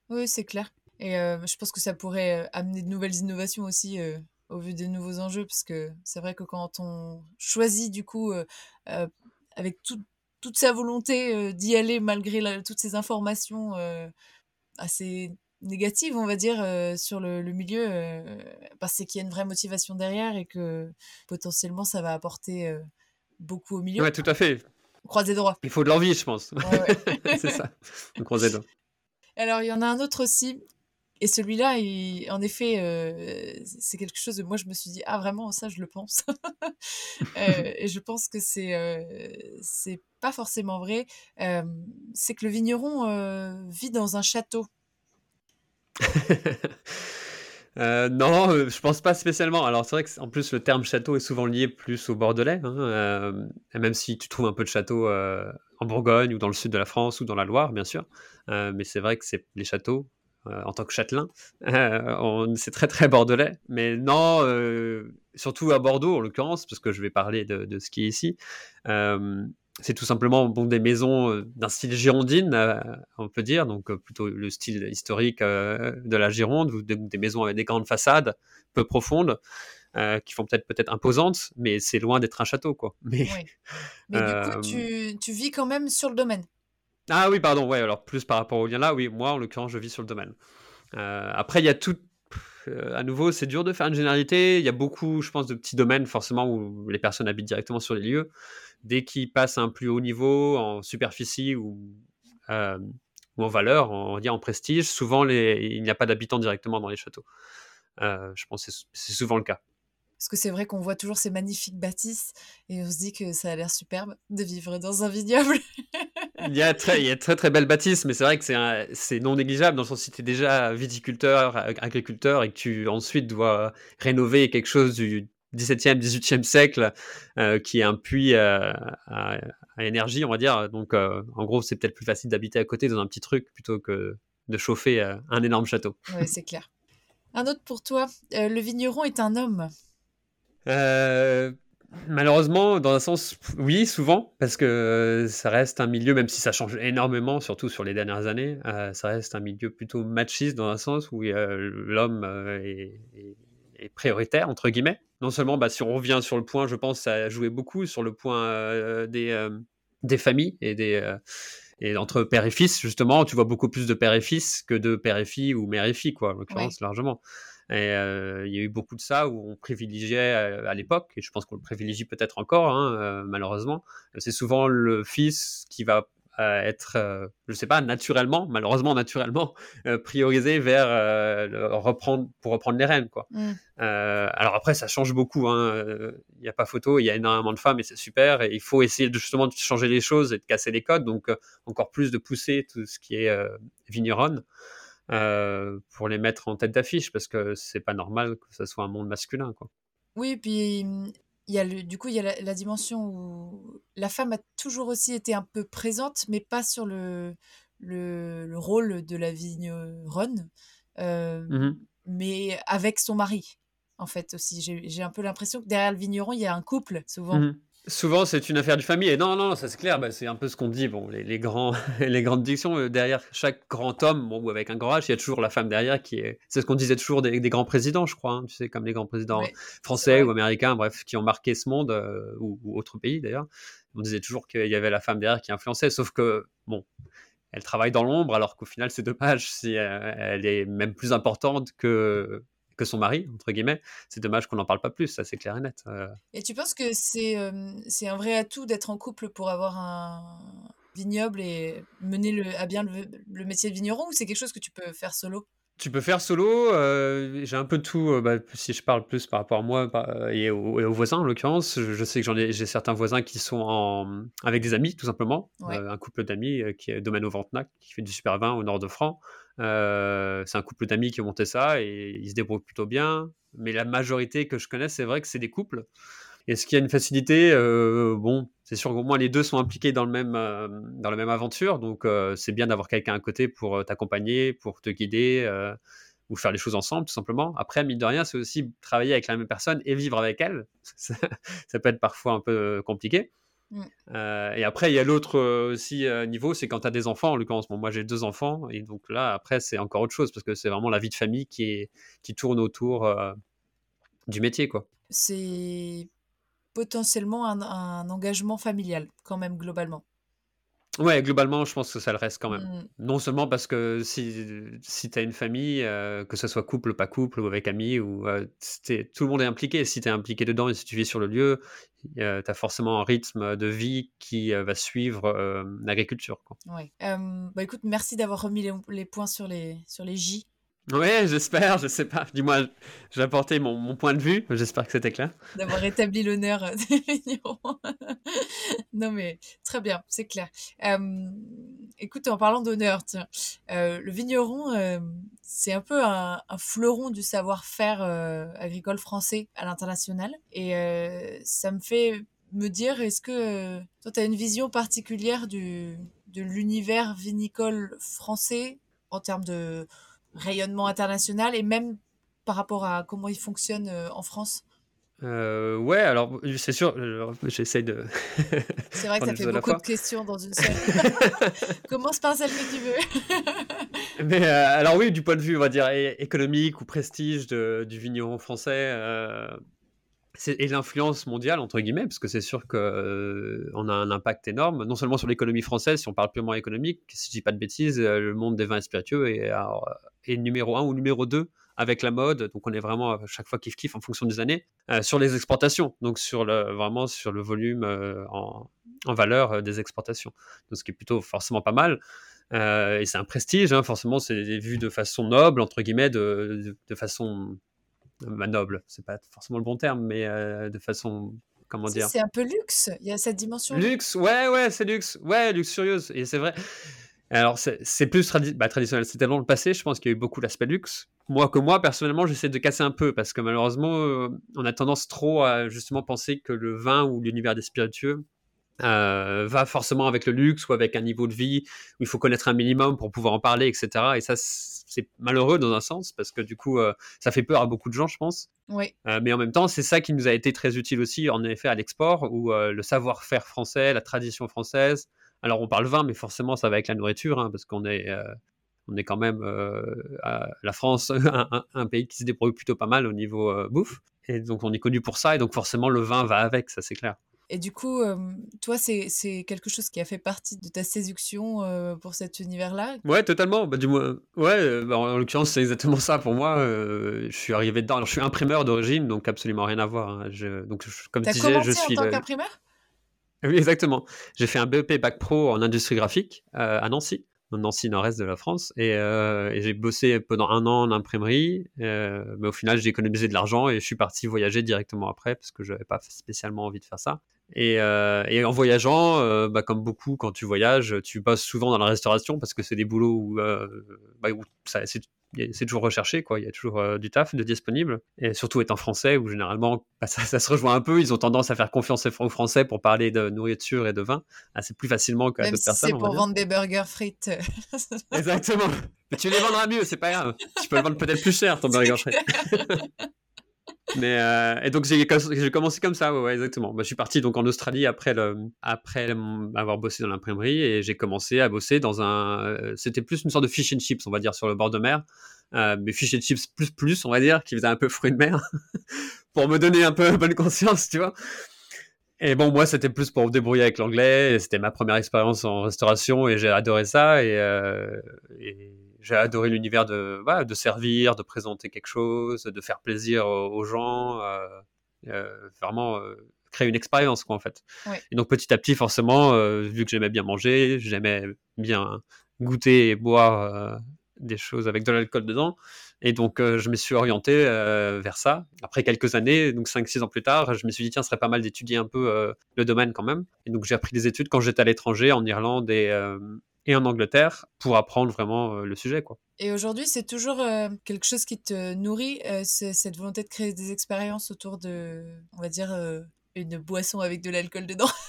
Oui, c'est clair. Et euh, je pense que ça pourrait euh, amener de nouvelles innovations aussi au vu des nouveaux enjeux, parce que c'est vrai que quand on choisit, du coup, avec toute sa volonté d'y aller malgré toutes ces informations assez négative, on va dire, euh, sur le, milieu, euh, parce qu'il y a une vraie motivation derrière et que potentiellement ça va apporter euh, beaucoup au milieu. Ouais, tout à fait. Croisez droit. Il faut de l'envie, je pense. c'est ça. Croisez droit. Alors, il y en a un autre aussi. Et celui-là, en effet, c'est quelque chose de moi, je me suis dit, ah vraiment, ça, je le pense. et je pense que c'est c'est pas forcément vrai. c'est que le vigneron vit dans un château. Euh, non, euh, je pense pas spécialement. Alors c'est vrai que en plus le terme château est souvent lié plus au Bordelais, hein, euh, même si tu trouves un peu de châteaux en Bourgogne ou dans le sud de la France ou dans la Loire, bien sûr. mais c'est vrai que c'est les châteaux en tant que châtelain, c'est très très bordelais. Mais non, surtout à Bordeaux en l'occurrence, parce que je vais parler de, de ce qui est ici c'est tout simplement bon, des maisons euh, d'un style girondine, euh, on peut dire, donc euh, plutôt le style historique de la Gironde, ou des, maisons avec des grandes façades peu profondes, qui font peut-être peut-être imposantes, mais c'est loin d'être un château, quoi. Mais, mais du coup, tu, tu, vis quand même sur le domaine. Ah oui, pardon, ouais, alors plus par rapport au lien là, oui, moi en l'occurrence, je vis sur le domaine. après, il y a tout, à nouveau, c'est dur de faire une généralité. Il y a beaucoup, je pense, de petits domaines forcément où les personnes habitent directement sur les lieux dès qu'ils passent à un plus haut niveau en superficie ou, euh, en valeur, on dire en prestige, souvent il n'y a pas d'habitants directement dans les châteaux. Euh, je pense que c'est souvent le cas. Parce que c'est vrai qu'on voit toujours ces magnifiques bâtisses et on se dit que ça a l'air superbe de vivre dans un vignoble. il, y a très, il y a très très belles bâtisses, mais c'est vrai que c'est non négligeable dans le sens si tu es déjà viticulteur, agriculteur et que tu ensuite dois rénover quelque chose du 17e, 18e siècle, euh, qui est un puits euh, à, énergie, on va dire. Donc, euh, en gros, c'est peut-être plus facile d'habiter à côté dans un petit truc plutôt que de chauffer un énorme château. Oui, c'est clair. Un autre pour toi, le vigneron est un homme Malheureusement, dans un sens, oui, souvent, parce que ça reste un milieu, même si ça change énormément, surtout sur les dernières années, ça reste un milieu plutôt machiste dans un sens où l'homme est, est, prioritaire, entre guillemets non seulement, bah, si on revient sur le point, je pense, ça a joué beaucoup sur le point euh, des, euh, des familles et des euh, et entre père et fils, justement, tu vois beaucoup plus de père et fils que de père et fille ou mère et fille, quoi, en l'occurrence, largement. Et il y a eu beaucoup de ça où on privilégiait à, l'époque, et je pense qu'on le privilégie peut-être encore, hein, malheureusement. C'est souvent le fils qui va être, euh, je sais pas, naturellement, malheureusement naturellement, euh, priorisé vers euh, reprendre pour reprendre les rênes, quoi. Mmh. alors après, ça change beaucoup. Hein, il n'y a pas photo, il y a énormément de femmes et c'est super. Et il faut essayer de, justement de changer les choses et de casser les codes. Donc encore plus de pousser tout ce qui est vigneronne. Pour les mettre en tête d'affiche parce que c'est pas normal que ce soit un monde masculin quoi. Oui, puis il y a le, du coup, il y a la, dimension où la femme a toujours aussi été un peu présente, mais pas sur le, le, rôle de la vigneronne, euh, mmh mais avec son mari, en fait, aussi. J'ai un peu l'impression que derrière le vigneron, il y a un couple, souvent. Mmh Souvent, c'est une affaire du famille. Et non, non, ça c'est clair. Bah, c'est un peu ce qu'on dit. Bon, les, les grands, les grandes dictions euh, derrière chaque grand homme, bon, ou avec un grand H, il y a toujours la femme derrière qui est. C'est ce qu'on disait toujours des, des, grands présidents, je crois. Hein, tu sais, comme les grands présidents français ou américains, bref, qui ont marqué ce monde euh, ou, ou autre pays d'ailleurs. On disait toujours qu'il y avait la femme derrière qui influençait. Sauf que, bon, elle travaille dans l'ombre, alors qu'au final, c'est dommage si euh, elle est même plus importante que que son mari, entre guillemets. C'est dommage qu'on n'en parle pas plus, ça c'est clair et net. Euh. Et tu penses que c'est un vrai atout d'être en couple pour avoir un vignoble et mener le, à bien le métier de vigneron ou c'est quelque chose que tu peux faire solo? Tu peux faire solo. Euh, j'ai un peu de tout. Euh, bah, si je parle plus par rapport à moi euh, et, aux, voisins, en l'occurrence, je, sais que j'en ai, j'ai certains voisins qui sont en, avec des amis, tout simplement. un couple d'amis qui est Domaine au Ventenac, qui fait du super vin au nord de France. c'est un couple d'amis qui ont monté ça et ils se débrouillent plutôt bien. Mais la majorité que je connais, c'est vrai que c'est des couples. Est-ce qu'il y a une facilité Bon, c'est sûr qu'au moins les deux sont impliqués dans, le même, euh, dans la même aventure, donc euh, c'est bien d'avoir quelqu'un à côté pour euh, t'accompagner, pour te guider ou faire les choses ensemble, tout simplement. Après, mine de rien, c'est aussi travailler avec la même personne et vivre avec elle. Ça, peut être parfois un peu compliqué. Mm. et après, il y a l'autre aussi niveau, c'est quand tu as des enfants, en l'occurrence. moi, j'ai deux enfants, et donc là, après, c'est encore autre chose, parce que c'est vraiment la vie de famille qui, est, qui tourne autour du métier, quoi. C'est potentiellement un, engagement familial, quand même, globalement. Ouais, globalement, je pense que ça le reste quand même. Mm. Non seulement parce que si, si tu as une famille, euh, que ce soit couple, pas couple, ou avec amis, ou, euh, tout le monde est impliqué. Si tu es impliqué dedans et si tu vis sur le lieu, tu as forcément un rythme de vie qui euh, va suivre l'agriculture. Ouais. bah écoute, merci d'avoir remis les, les, points sur les, sur les J. Oui, j'espère, je sais pas. Dis-moi, j'ai apporté mon, mon, point de vue, j'espère que c'était clair. D'avoir rétabli l'honneur des vignerons. non mais, très bien, c'est clair. Euh, écoute, en parlant d'honneur, euh, le vigneron, euh, c'est un peu un, un fleuron du savoir-faire agricole français à l'international. Et ça me fait me dire, est-ce que toi, tu as une vision particulière du, de l'univers vinicole français en termes de rayonnement international et même par rapport à comment il fonctionne euh, en France? Euh, ouais, alors c'est sûr, j'essaie de. c'est vrai que ça fait beaucoup de questions dans une seule. Commence par celle que tu veux. Mais euh, alors, oui, du point de vue, on va dire, économique ou prestige de, du vigneron français, euh, et l'influence mondiale, entre guillemets, parce que c'est sûr qu'on euh, a un impact énorme, non seulement sur l'économie française, si on parle purement économique, si je dis pas de bêtises, le monde des vins et spiritueux est, est numéro un ou numéro 2 avec la mode. Donc on est vraiment à chaque fois kiff kiff en fonction des années euh, sur les exportations. Donc sur vraiment sur le volume euh, en, valeur euh, des exportations. Donc ce qui est plutôt forcément pas mal. et c'est un prestige, hein, forcément, c'est vu de façon noble, entre guillemets, de, façon noble, c'est pas forcément le bon terme, mais de façon comment dire C'est un peu luxe, il y a cette dimension. Luxe, ouais, ouais, c'est luxe, ouais, luxurieuse, et c'est vrai. Alors, c'est plus bah, traditionnel. C'est tellement le passé, je pense qu'il y a eu beaucoup l'aspect luxe. Moi, que moi, personnellement, j'essaie de casser un peu parce que malheureusement, euh, on a tendance trop à justement penser que le vin ou l'univers des spiritueux euh, va forcément avec le luxe ou avec un niveau de vie où il faut connaître un minimum pour pouvoir en parler, etc. Et ça, c'est malheureux dans un sens parce que du coup, euh, ça fait peur à beaucoup de gens, je pense. Oui. mais en même temps, c'est ça qui nous a été très utile aussi, en effet, à l'export, où le savoir-faire français, la tradition française, alors on parle vin, mais forcément ça va avec la nourriture, hein, parce qu'on est, euh, on est quand même euh, à la France, un, pays qui se débrouille plutôt pas mal au niveau euh, bouffe. Et donc on est connu pour ça, et donc forcément le vin va avec, ça c'est clair. Et du coup, toi, c'est quelque chose qui a fait partie de ta séduction pour cet univers-là? Ouais, totalement. Bah, du moins, ouais, bah, en l'occurrence, c'est exactement ça pour moi. je suis arrivé dedans. Alors, je suis imprimeur d'origine, donc absolument rien à voir. Hein. Je, donc, comme tu disais, je suis. en tant qu'imprimeur? Oui, exactement. J'ai fait un BEP Bac Pro en industrie graphique euh, à Nancy, Nancy, nord-est de la France, et, euh, et j'ai bossé pendant un an en imprimerie, euh, mais au final j'ai économisé de l'argent et je suis parti voyager directement après parce que je n'avais pas spécialement envie de faire ça. Et, euh, et en voyageant, euh, bah, comme beaucoup quand tu voyages, tu passes souvent dans la restauration parce que c'est des boulots où, euh, bah, où c'est toujours recherché, quoi. Il y a toujours du taf de disponible. Et surtout étant français, où généralement, bah, ça, ça, se rejoint un peu. Ils ont tendance à faire confiance aux Français pour parler de nourriture et de vin assez plus facilement qu'à d'autres si personnes. C'est pour vendre des burgers frites. Exactement. Mais tu les vendras mieux, c'est pas grave. Tu peux le vendre peut-être plus cher, ton burger frit. Mais euh, et donc j'ai commencé comme ça, ouais, ouais, exactement. Bah, je suis parti donc en Australie après le après avoir bossé dans l'imprimerie et j'ai commencé à bosser dans un. euh, C'était plus une sorte de fish and chips, on va dire, sur le bord de mer. Euh, mais fish and chips plus plus, on va dire, qui faisait un peu fruit de mer pour me donner un peu bonne conscience, tu vois. Et bon, moi, c'était plus pour me débrouiller avec l'anglais. C'était ma première expérience en restauration et j'ai adoré ça. Et, euh, et j'ai adoré l'univers de, voilà, de servir, de présenter quelque chose, de faire plaisir aux, aux gens. Euh, euh, vraiment euh, créer une expérience, quoi, en fait. Ouais. Et donc, petit à petit, forcément, euh, vu que j'aimais bien manger, j'aimais bien goûter et boire euh, des choses avec de l'alcool dedans. Et donc, euh, je me suis orienté euh, vers ça. Après quelques années, donc 5-6 ans plus tard, je me suis dit, tiens, ce serait pas mal d'étudier un peu euh, le domaine quand même. Et donc, j'ai appris des études quand j'étais à l'étranger, en Irlande et, euh, et en Angleterre, pour apprendre vraiment euh, le sujet, quoi. Et aujourd'hui, c'est toujours euh, quelque chose qui te nourrit, euh, cette volonté de créer des expériences autour de, on va dire, euh, une boisson avec de l'alcool dedans.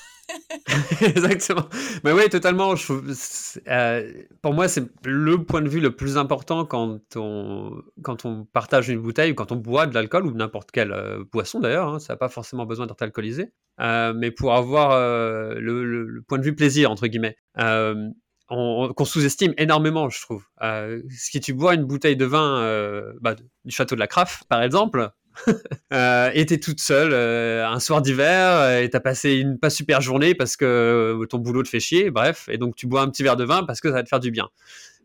Exactement. Mais oui, totalement. Je euh, pour moi, c'est le point de vue le plus important quand on, quand on partage une bouteille ou quand on boit de l'alcool ou n'importe quelle euh, boisson d'ailleurs. hein, ça n'a pas forcément besoin d'être alcoolisé. Euh, mais pour avoir le, le- le point de vue plaisir, entre guillemets, on- on- qu'on sous-estime énormément, je trouve. Euh, si tu bois une bouteille de vin euh, bah, du château de la Craft, par exemple, euh, et t'es toute seule euh, un soir d'hiver euh, et t'as passé une pas super journée parce que ton boulot te fait chier, bref, et donc tu bois un petit verre de vin parce que ça va te faire du bien.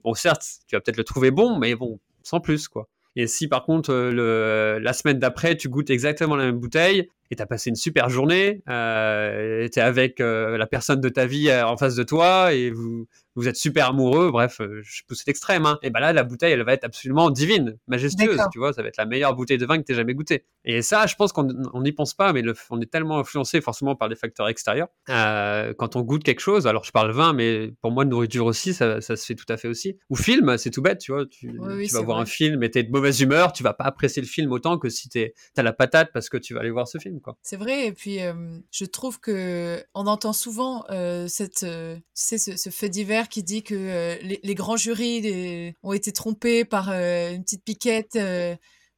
Bon, certes, tu vas peut-être le trouver bon, mais bon, sans plus, quoi. Et si par contre, la semaine d'après, tu goûtes exactement la même bouteille et t'as passé une super journée, euh, t'es avec la personne de ta vie en face de toi et vous, vous êtes super amoureux, bref, euh, je pousse l'extrême, hein. et ben là, la bouteille, elle va être absolument divine, majestueuse, tu vois, ça va être la meilleure bouteille de vin que t'aies jamais goûté. Et ça, je pense qu'on on n'y pense pas, mais le- on est tellement influencé forcément par des facteurs extérieurs. Euh, quand on goûte quelque chose, alors je parle vin, mais pour moi, nourriture aussi, ça, ça se fait tout à fait aussi. Ou film, c'est tout bête, tu vois, tu, Oui, oui, tu vas voir vrai. un film et t'es de mauvaise humeur, tu vas pas apprécier le film autant que si t'es- t'as la patate parce que tu vas aller voir ce film, quoi. C'est vrai, et puis euh, je trouve que on entend souvent euh, cette, tu sais, ce, ce fait divers qui dit que euh, les, grands jurys les- ont été trompés par euh, une petite piquette, euh,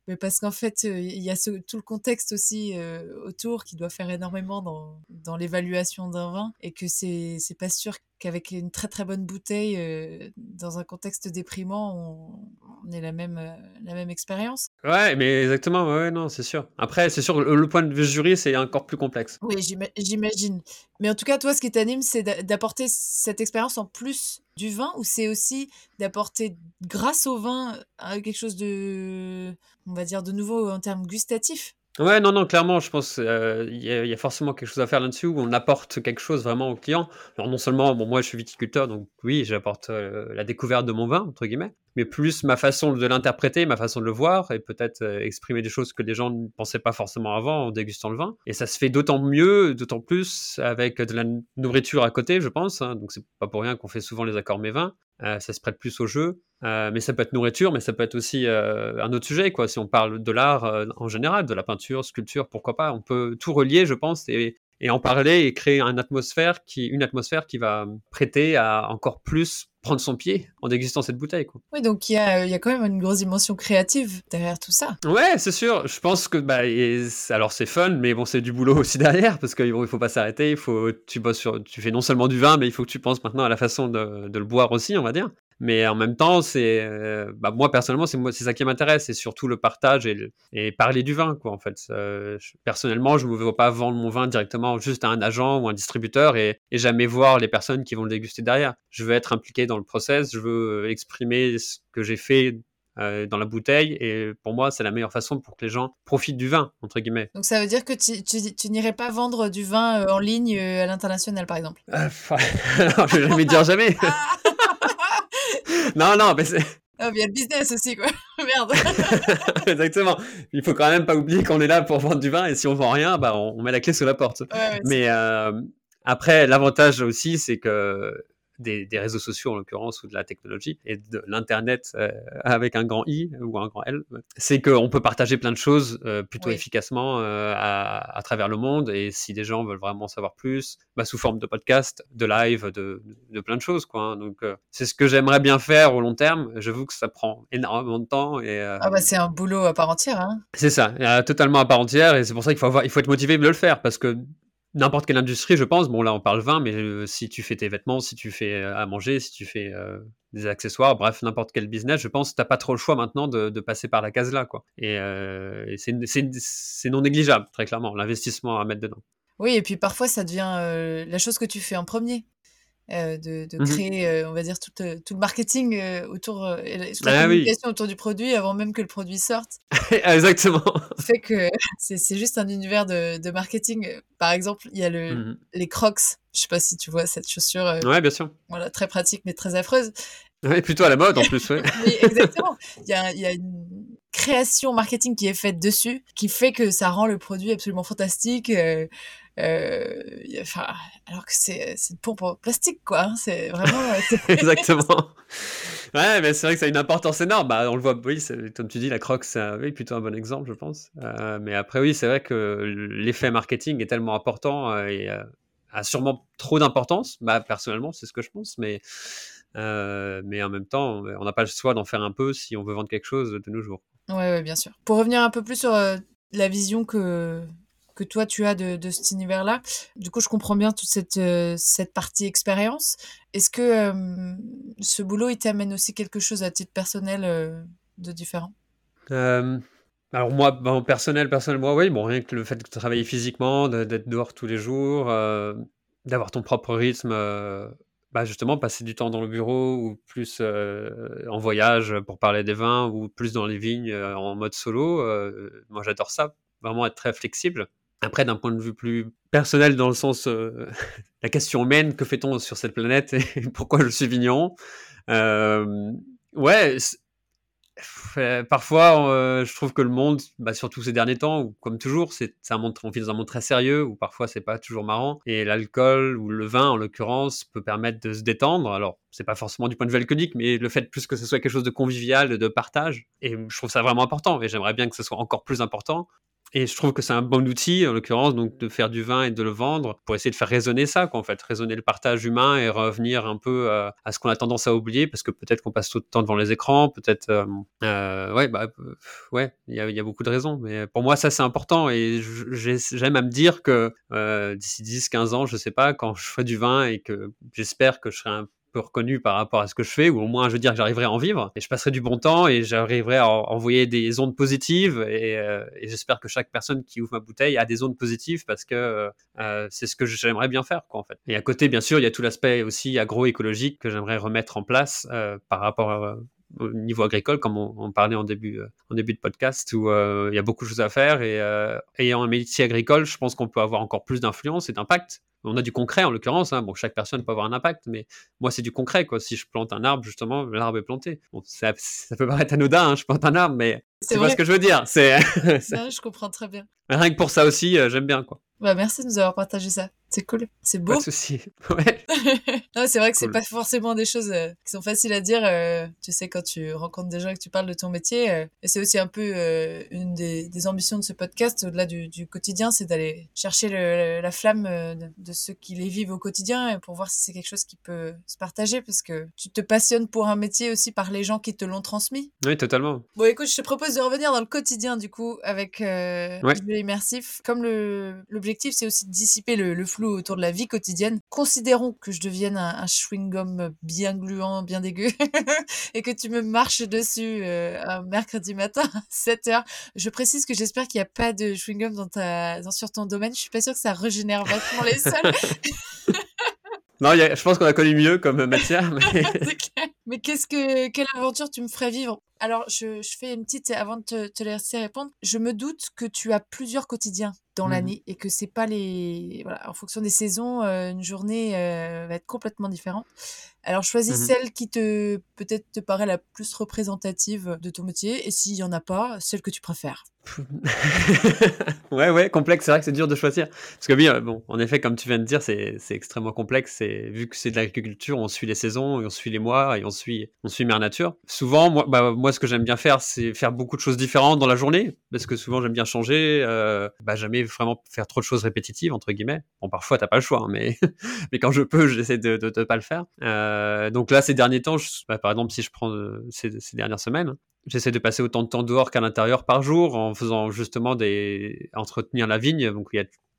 mais parce qu'en fait il y a ce, tout le contexte aussi autour qui doit faire énormément dans, dans l'évaluation d'un vin, et que c'est c'est pas sûr qu'avec une très très bonne bouteille euh, dans un contexte déprimant on, on ait la même euh, la même expérience. Ouais, mais exactement, ouais, non, c'est sûr. Après, c'est sûr, le, le point de vue jury, c'est encore plus complexe. Oui, j'ima- j'imagine. Mais en tout cas, toi, ce qui t'anime, c'est d'a- d'apporter cette expérience en plus du vin ou c'est aussi d'apporter, grâce au vin, euh, quelque chose de, on va dire, de nouveau en termes gustatifs? Ouais, non, non, clairement, je pense qu'il y, a- y a forcément quelque chose à faire là-dessus où on apporte quelque chose vraiment au client. Alors, non seulement, bon, moi, je suis viticulteur, donc oui, j'apporte euh, la découverte de mon vin, entre guillemets, mais plus ma façon de l'interpréter, ma façon de le voir, et peut-être euh, exprimer des choses que les gens ne pensaient pas forcément avant en dégustant le vin. Et ça se fait d'autant mieux, d'autant plus avec de la nourriture à côté, je pense. hein. donc, c'est pas pour rien qu'on fait souvent les accords mes-vins. Euh, ça se prête plus au jeu. Euh, mais ça peut être nourriture, mais ça peut être aussi euh, un autre sujet, quoi. Si on parle de l'art euh, en général, de la peinture, sculpture, pourquoi pas. On peut tout relier, je pense, et, et en parler et créer une atmosphère qui, une atmosphère qui va prêter à encore plus prendre son pied en dégustant cette bouteille, quoi. Oui, donc il y a, il y a quand même une grosse dimension créative derrière tout ça. Ouais, c'est sûr. Je pense que bah, et alors c'est fun, mais bon, c'est du boulot aussi derrière parce qu'il faut pas s'arrêter. Il faut, tu bosses sur, tu fais non seulement du vin, mais il faut que tu penses maintenant à la façon de, de le boire aussi, on va dire. Mais en même temps, c'est, euh, bah, moi personnellement, c'est moi, c'est ça qui m'intéresse, c'est surtout le partage et, le- et parler du vin, quoi. En fait, Euh, je- personnellement, je me vois pas vendre mon vin directement juste à un agent ou un distributeur et, et jamais voir les personnes qui vont le déguster derrière. Je veux être impliqué dans le process, je veux euh, exprimer ce que j'ai fait euh, dans la bouteille. Et pour moi, c'est la meilleure façon pour que les gens profitent du vin, entre guillemets. Donc ça veut dire que tu, tu, tu n'irais pas vendre du vin euh, en ligne euh, à l'international, par exemple? Non, je vais jamais dire jamais. Non, non, mais c'est Ah, il y a le business aussi, quoi. Merde. exactement. Il faut quand même pas oublier qu'on est là pour vendre du vin et si on vend rien, bah, on, on met la clé sous la porte. Ouais, ouais, c'est- Mais euh, après, l'avantage aussi, c'est que des, des réseaux sociaux en l'occurrence ou de la technologie et de l'internet euh, avec un grand I ou un grand L, c'est qu'on peut partager plein de choses euh, plutôt Oui. efficacement euh, à, à travers le monde. Et si des gens veulent vraiment savoir plus, bah, sous forme de podcast, de live, de, de plein de choses. Quoi, hein. Donc, euh, c'est ce que j'aimerais bien faire au long terme. J'avoue que ça prend énormément de temps. Et, Ah bah c'est un boulot à part entière. Hein. c'est ça, totalement à part entière. Et c'est pour ça qu'il faut, avoir, il faut être motivé de le faire. Parce que n'importe quelle industrie, je pense, bon là on parle vin, mais euh, si tu fais tes vêtements, si tu fais euh, à manger, si tu fais euh, des accessoires, bref, n'importe quel business, je pense que tu n'as pas trop le choix maintenant de, passer par la case là. Quoi. Et, et c'est- non négligeable, très clairement, l'investissement à mettre dedans. Oui, et puis parfois ça devient la chose que tu fais en premier. Euh, de, de Mhm. créer, euh, on va dire, tout, euh, tout le marketing euh, autour, toute la Ah oui. communication autour du produit avant même que le produit sorte. Exactement. fait que c'est juste un univers de, de marketing. Par exemple, il y a le, Mhm. les Crocs. Je sais pas si tu vois cette chaussure, Ouais, bien sûr. voilà, très pratique mais très affreuse. Ouais, plutôt à la mode en plus, ouais. Oui, exactement. Il y a, il y a une création marketing qui est faite dessus, qui fait que ça rend le produit absolument fantastique. Euh, il y a- enfin, alors que c'est une pompe en plastique, quoi. hein. C'est vraiment. euh, Exactement. Ouais, mais c'est vrai que ça a une importance énorme. Bah, on le voit, oui, comme tu dis, la croque, c'est oui, plutôt un bon exemple, je pense. Euh, mais après, oui, c'est vrai que l'effet marketing est tellement important euh, et a sûrement trop d'importance. Bah, personnellement, c'est ce que je pense. Mais, mais en même temps, on n'a pas le choix d'en faire un peu si on veut vendre quelque chose de nos jours. Ouais, ouais, bien sûr. Pour revenir un peu plus sur la vision que, que toi tu as de, de cet univers-là, du coup, je comprends bien toute cette, euh, cette partie expérience. Est-ce que ce boulot, il t'amène aussi quelque chose à titre personnel euh, de différent? Alors moi, ben, personnel, personnel, moi, oui, bon, rien que le fait de travailler physiquement, d'être dehors tous les jours, euh, d'avoir ton propre rythme, bah justement, passer du temps dans le bureau ou plus en voyage pour parler des vins ou plus dans les vignes en mode solo, moi j'adore ça, vraiment être très flexible. Après, d'un point de vue plus personnel, dans le sens, euh, la question humaine, que fait-on sur cette planète et pourquoi je suis vigneron Euh, Ouais, euh, parfois, euh, je trouve que le monde, bah, surtout ces derniers temps, ou comme toujours, c'est un monde, on vit dans un monde très sérieux, où parfois c'est pas toujours marrant. Et l'alcool ou le vin, en l'occurrence, peut permettre de se détendre. Alors, c'est pas forcément du point de vue alcoolique, mais le fait plus que ce soit quelque chose de convivial, de partage. Et je trouve ça vraiment important. Et j'aimerais bien que ce soit encore plus important. Et je trouve que c'est un bon outil, en l'occurrence, donc de faire du vin et de le vendre pour essayer de faire résonner ça, quoi, en fait, résonner le partage humain et revenir un peu euh, à ce qu'on a tendance à oublier, parce que peut-être qu'on passe tout le temps devant les écrans, peut-être, euh, euh, ouais, bah, ouais, il y a, y a beaucoup de raisons, mais pour moi, ça c'est important et j'aime à me dire que euh, d'ici 10-15 ans, je sais pas, quand je ferai du vin et que j'espère que je serai un reconnu par rapport à ce que je fais, ou au moins je veux dire que j'arriverai à en vivre, et je passerai du bon temps, et j'arriverai à en- envoyer des ondes positives, et, euh, et j'espère que chaque personne qui ouvre ma bouteille a des ondes positives, parce que euh, c'est ce que j'aimerais bien faire, quoi, en fait. Et à côté, bien sûr, il y a tout l'aspect aussi agroécologique que j'aimerais remettre en place euh, par rapport au niveau agricole, comme on, on parlait en début, euh, en début de podcast, où euh, il y a beaucoup de choses à faire, et euh, ayant un métier agricole, je pense qu'on peut avoir encore plus d'influence et d'impact. On a du concret en l'occurrence, hein. bon, chaque personne peut avoir un impact, mais moi c'est du concret, quoi. Si je plante un arbre, justement, l'arbre est planté. Bon, ça, ça peut paraître anodin, hein, je plante un arbre, mais C'est vrai. ce que je veux dire. C'est je comprends très bien. rien que pour ça aussi, j'aime bien, quoi. Bah, merci de nous avoir partagé ça. C'est cool. C'est Pas beau. de souci. Ouais. non, c'est vrai que c'est Cool. pas forcément des choses euh, qui sont faciles à dire. euh, tu sais, quand tu rencontres des gens et que tu parles de ton métier. euh, et c'est aussi un peu une des, des ambitions de ce podcast, au-delà du, du quotidien, c'est d'aller chercher le- la flamme de, de ceux qui les vivent au quotidien et pour voir si c'est quelque chose qui peut se partager parce que tu te passionnes pour un métier aussi par les gens qui te l'ont transmis. Oui, totalement. Bon, écoute, je te propose de revenir dans le quotidien, du coup, avec Ouais. le jeu immersif. Comme le- c'est aussi de dissiper le, le flou autour de la vie quotidienne, considérons que je devienne un, un chewing-gum bien gluant, bien dégueu, et que tu me marches dessus euh, un mercredi matin à 7h. Je précise que j'espère qu'il n'y a pas de chewing-gum dans ta, dans, sur ton domaine. Je suis pas sûre que ça régénère vachement les sols. Non, il y a- je pense qu'on a connu mieux comme matière, mais. Mais qu'est-ce que quelle aventure tu me ferais vivre? Alors, je, je fais une petite avant de te, te laisser répondre. Je me doute que tu as plusieurs quotidiens dans Mhm. l'année et que c'est pas les voilà en fonction des saisons, euh, une journée euh, va être complètement différente. Alors, choisis Mhm. celle qui te peut-être te paraît la plus représentative de ton métier et s'il y en a pas, celle que tu préfères. ouais, ouais, complexe. C'est vrai que c'est dur de choisir. Parce que oui, euh, bon, en effet, comme tu viens de dire, c'est c'est extrêmement complexe. Et vu que c'est de l'agriculture, on suit les saisons, et on suit les mois, et on suit, on suit Mère Nature. Souvent, moi, bah, moi ce que j'aime bien faire, c'est faire beaucoup de choses différentes dans la journée, parce que souvent j'aime bien changer, euh, bah, jamais vraiment faire trop de choses répétitives entre guillemets. Bon, parfois t'as pas le choix, hein, mais mais quand je peux, j'essaie de, de, pas le faire. Euh, donc là, ces derniers temps, bah, par exemple, si je prends euh, ces, dernières semaines, j'essaie de passer autant de temps dehors qu'à l'intérieur par jour, en faisant justement des entretenir la vigne. Donc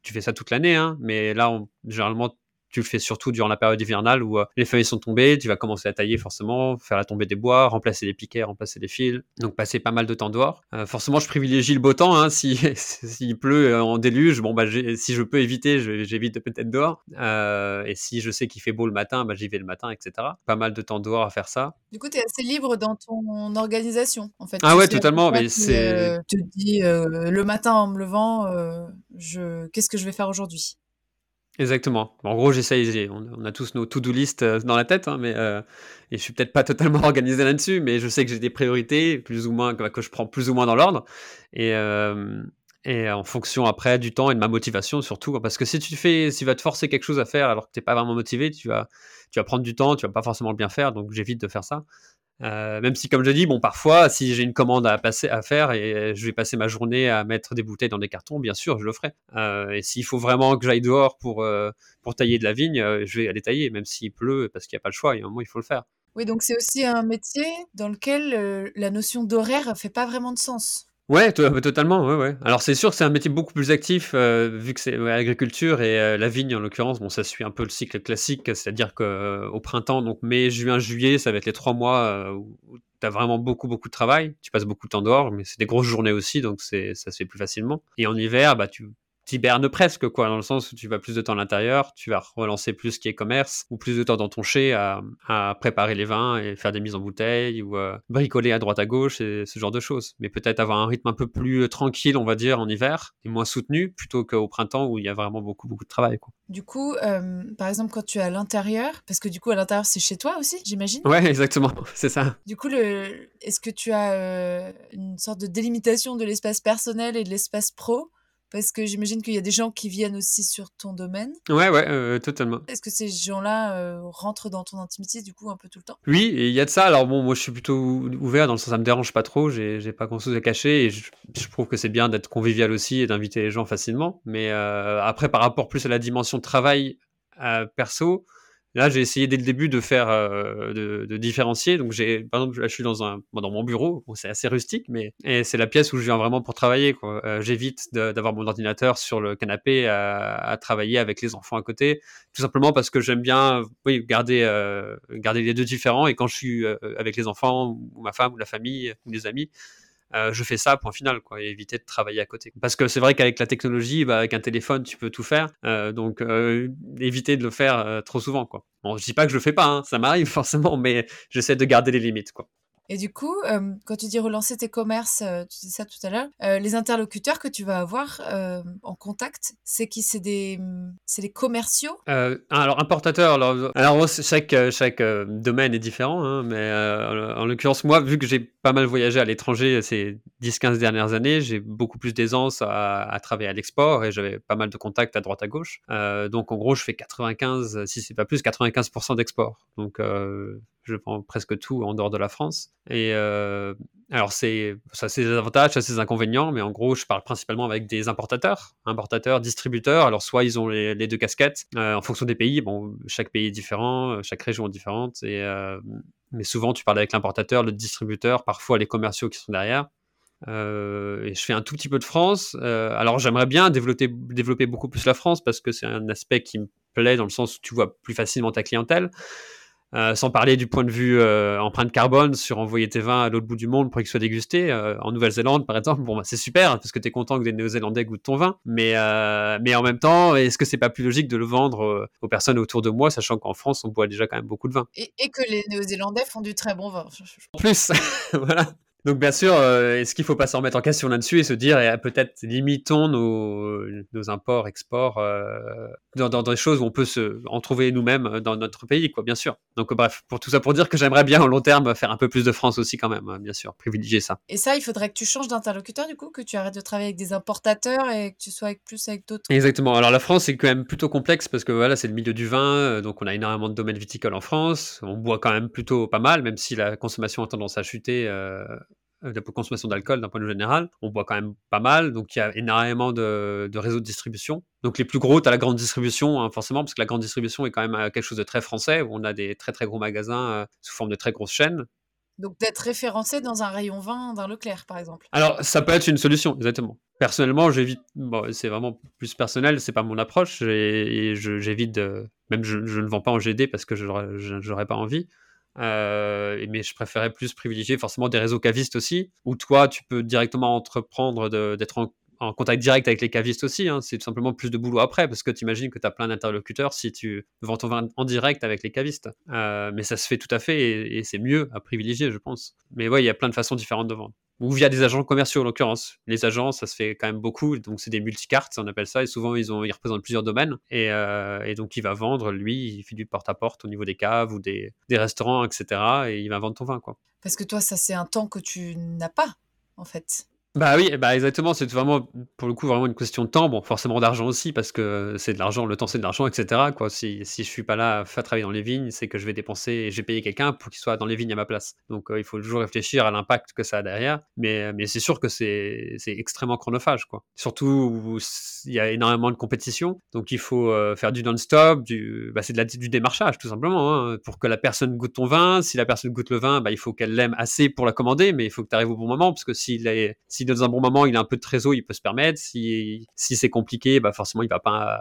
tu fais ça toute l'année, hein, mais là, généralement, tu le fais surtout durant la période hivernale où euh, les feuilles sont tombées, tu vas commencer à tailler forcément, faire la tombée des bois, remplacer les piquets, remplacer les fils, donc passer pas mal de temps dehors. Euh, forcément, je privilégie le beau temps, hein, si s'il pleut euh, en déluge, bon bah si je peux éviter, j'évite peut-être dehors. et si je sais qu'il fait beau le matin, bah j'y vais le matin, etc. Pas mal de temps dehors à faire ça. Du coup, tu es assez libre dans ton organisation, en fait. Ah ouais, totalement. Mais c'est. te dis le matin en me levant, je qu'est-ce que je vais faire aujourd'hui? Exactement. En gros, j'essaye, on, a tous nos to-do list euh, dans la tête, hein, mais euh, et je suis peut-être pas totalement organisé là-dessus, mais je sais que j'ai des priorités, plus ou moins que, je prends plus ou moins dans l'ordre, et euh, et en fonction après du temps et de ma motivation surtout, parce que si tu fais, si tu vas te forcer quelque chose à faire alors que t'es pas vraiment motivé, tu vas tu vas prendre du temps, tu vas pas forcément le bien faire, donc j'évite de faire ça. Euh, même si, comme je dis, bon, parfois, si j'ai une commande à passer, à faire et je vais passer ma journée à mettre des bouteilles dans des cartons, bien sûr, je le ferai. Euh, et s'il faut vraiment que j'aille dehors pour, euh, pour tailler de la vigne, je vais aller tailler, même s'il pleut, parce qu'il n'y a pas le choix. Il y a un moment, il faut le faire. Oui, donc c'est aussi un métier dans lequel la notion d'horaire fait pas vraiment de sens. Ouais, totalement, ouais, ouais. Alors c'est sûr que c'est un métier beaucoup plus actif euh, vu que c'est l'agriculture et euh, la vigne en l'occurrence. Bon, ça suit un peu le cycle classique, c'est-à-dire qu'au euh, printemps, donc mai, juin, juillet, ça va être les trois mois où tu as vraiment beaucoup, beaucoup de travail. Tu passes beaucoup de temps dehors, mais c'est des grosses journées aussi, donc ça se fait plus facilement. Et en hiver, bah tu t'hibernes presque, quoi, dans le sens où tu vas plus de temps à l'intérieur, tu vas relancer plus ce qui est commerce, ou plus de temps dans ton chai à, préparer les vins et faire des mises en bouteille, ou euh, bricoler à droite à gauche, et ce genre de choses. Mais peut-être avoir un rythme un peu plus euh, tranquille, on va dire, en hiver, et moins soutenu, plutôt qu'au printemps où il y a vraiment beaucoup, beaucoup de travail, quoi. Du coup, euh, par exemple, quand tu es à l'intérieur, parce que du coup, à l'intérieur, c'est chez toi aussi, j'imagine? Ouais, exactement, c'est ça. Du coup, le... est-ce que tu as une sorte de délimitation de l'espace personnel et de l'espace pro? Parce que j'imagine qu'il y a des gens qui viennent aussi sur ton domaine. Ouais, ouais, euh, totalement. Est-ce que ces gens-là euh, rentrent dans ton intimité du coup un peu tout le temps? Oui, il y a de ça. Alors bon, moi je suis plutôt ouvert dans le sens ça me dérange pas trop. J'ai pas grand chose à cacher et je, trouve que c'est bien d'être convivial aussi et d'inviter les gens facilement. Mais euh, après, par rapport plus à la dimension travail perso, Là, j'ai essayé dès le début de faire, euh, de, différencier. Donc, j'ai, par exemple, là, je suis dans un, dans mon bureau. c'est assez rustique, mais c'est la pièce où je viens vraiment pour travailler. Quoi. Euh, j'évite d'avoir mon ordinateur sur le canapé à, travailler avec les enfants à côté, tout simplement parce que j'aime bien, oui, garder, euh, garder les deux différents. Et quand je suis avec les enfants ou ma femme ou la famille ou les amis, euh, je fais ça, point final, quoi, et éviter de travailler à côté. Parce que c'est vrai qu'avec la technologie, bah, avec un téléphone, tu peux tout faire, euh, donc euh, éviter de le faire trop souvent, quoi. Bon, je dis pas que je le fais pas, hein, ça m'arrive forcément, mais j'essaie de garder les limites, quoi. Et du coup, euh, quand tu dis relancer tes commerces, euh, tu dis ça tout à l'heure, euh, les interlocuteurs que tu vas avoir en contact, c'est qui? C'est des, c'est commerciaux? Alors importateurs, alors, alors chaque chaque domaine est différent, hein, mais en l'occurrence moi, vu que j'ai pas mal voyagé à l'étranger ces 10-15 dernières années, j'ai beaucoup plus d'aisance à, à, travailler à l'export et j'avais pas mal de contacts à droite à gauche. donc en gros, je fais 95, si c'est pas plus, 95% d'export. Donc je prends presque tout en dehors de la France. Et euh, alors, c'est, ça a ses avantages, ça a ses inconvénients, mais en gros, je parle principalement avec des importateurs, importateurs, distributeurs. Alors, soit ils ont les, deux casquettes euh, en fonction des pays. Bon, chaque pays est différent, euh, chaque région est différente. Et, mais souvent, tu parles avec l'importateur, le distributeur, parfois les commerciaux qui sont derrière. et je fais un tout petit peu de France. alors j'aimerais bien développer, développer beaucoup plus la France parce que c'est un aspect qui me plaît dans le sens où tu vois plus facilement ta clientèle. Euh, sans parler du point de vue euh, empreinte carbone sur envoyer tes vins à l'autre bout du monde pour qu'ils soient dégustés. Euh, en Nouvelle-Zélande, par exemple, bon, bah, c'est super parce que tu es content que des Néo-Zélandais goûtent ton vin. Mais, mais en même temps, est-ce que c'est pas plus logique de le vendre aux personnes autour de moi, sachant qu'en France, on boit déjà quand même beaucoup de vin? Et, et, que les Néo-Zélandais font du très bon vin. En plus, voilà. Donc bien sûr, euh, est-ce qu'il faut pas s'en remettre en question là-dessus et se dire, eh, peut-être limitons nos, nos imports, exports euh, dans, dans, des choses où on peut se, en trouver nous-mêmes dans notre pays, quoi, bien sûr. Donc bref, pour tout ça, pour dire que j'aimerais bien, au long terme, faire un peu plus de France aussi quand même, hein, bien sûr, privilégier ça. Et ça, il faudrait que tu changes d'interlocuteur, du coup, que tu arrêtes de travailler avec des importateurs et que tu sois avec plus avec d'autres. Exactement. Alors la France, c'est quand même plutôt complexe parce que voilà, c'est le milieu du vin, euh, donc on a énormément de domaines viticoles en France. On boit quand même plutôt pas mal, même si la consommation a tendance à chuter euh, euh, la consommation d'alcool d'un point de vue général. On boit quand même pas mal, donc il y a énormément de, de réseaux de distribution. Donc les plus gros, tu as la grande distribution, hein, forcément, parce que la grande distribution est quand même euh, quelque chose de très français, où on a des très très gros magasins euh, sous forme de très grosses chaînes. Donc d'être référencé dans un rayon vin d'un Leclerc, par exemple. Alors ça peut être une solution, exactement. Personnellement, j'évite. Bon, c'est vraiment plus personnel, c'est pas mon approche, et, j'évite de. Même je, je, ne vends pas en GD parce que je n'aurais pas envie. Euh, mais je préférais plus privilégier forcément des réseaux cavistes aussi, où toi, tu peux directement entreprendre d'être en, en, contact direct avec les cavistes aussi. Hein. C'est tout simplement plus de boulot après, parce que tu imagines que tu as plein d'interlocuteurs si tu vends ton vin en direct avec les cavistes. Euh, mais ça se fait tout à fait et, c'est mieux à privilégier, je pense. Mais ouais, il y a plein de façons différentes de vendre ou via des agents commerciaux en l'occurrence. Les agents, ça se fait quand même beaucoup, donc c'est des multicartes, on appelle ça, et souvent ils, ont, ils représentent plusieurs domaines, et, euh, donc il va vendre, lui, il fait du porte-à-porte au niveau des caves ou des, des, restaurants, etc., et il va vendre ton vin, quoi. Parce que toi, ça c'est un temps que tu n'as pas, en fait. Bah oui, bah exactement, c'est vraiment, pour le coup, vraiment une question de temps, bon, forcément d'argent aussi, parce que c'est de l'argent, le temps c'est de l'argent, etc. Quoi. Si, si je suis pas là à faire travailler dans les vignes, c'est que je vais dépenser et j'ai payé quelqu'un pour qu'il soit dans les vignes à ma place. Donc euh, il faut toujours réfléchir à l'impact que ça a derrière, mais, mais c'est sûr que c'est extrêmement chronophage, quoi. Surtout il y a énormément de compétition, donc il faut euh, faire du non-stop, du, bah, c'est du démarchage, tout simplement, hein, pour que la personne goûte ton vin. Si la personne goûte le vin, bah, il faut qu'elle l'aime assez pour la commander, mais il faut que tu arrives au bon moment, parce que s'il est, si dans un bon moment, il a un peu de trésor, il peut se permettre. Si, si c'est compliqué, bah forcément, il va pas,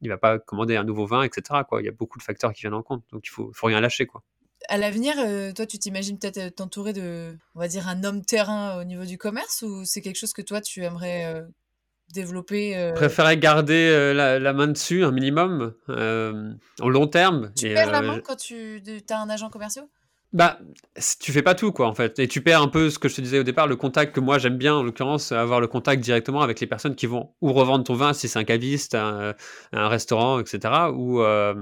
il va pas commander un nouveau vin, etc. Quoi. Il y a beaucoup de facteurs qui viennent en compte, donc il faut, faut rien lâcher, quoi. À l'avenir, euh, toi, tu t'imagines peut-être euh, t'entourer de, on va dire, un homme terrain au niveau du commerce, ou c'est quelque chose que toi, tu aimerais euh, développer préférerais garder la, la, main dessus, un minimum, au long terme. Tu perds la main quand tu as un agent commercial? Bah, tu fais pas tout, quoi, en fait. Et tu perds un peu ce que je te disais au départ, le contact que moi j'aime bien, en l'occurrence, avoir le contact directement avec les personnes qui vont ou revendre ton vin si c'est un caviste, un, un, restaurant, etc. Ou, euh,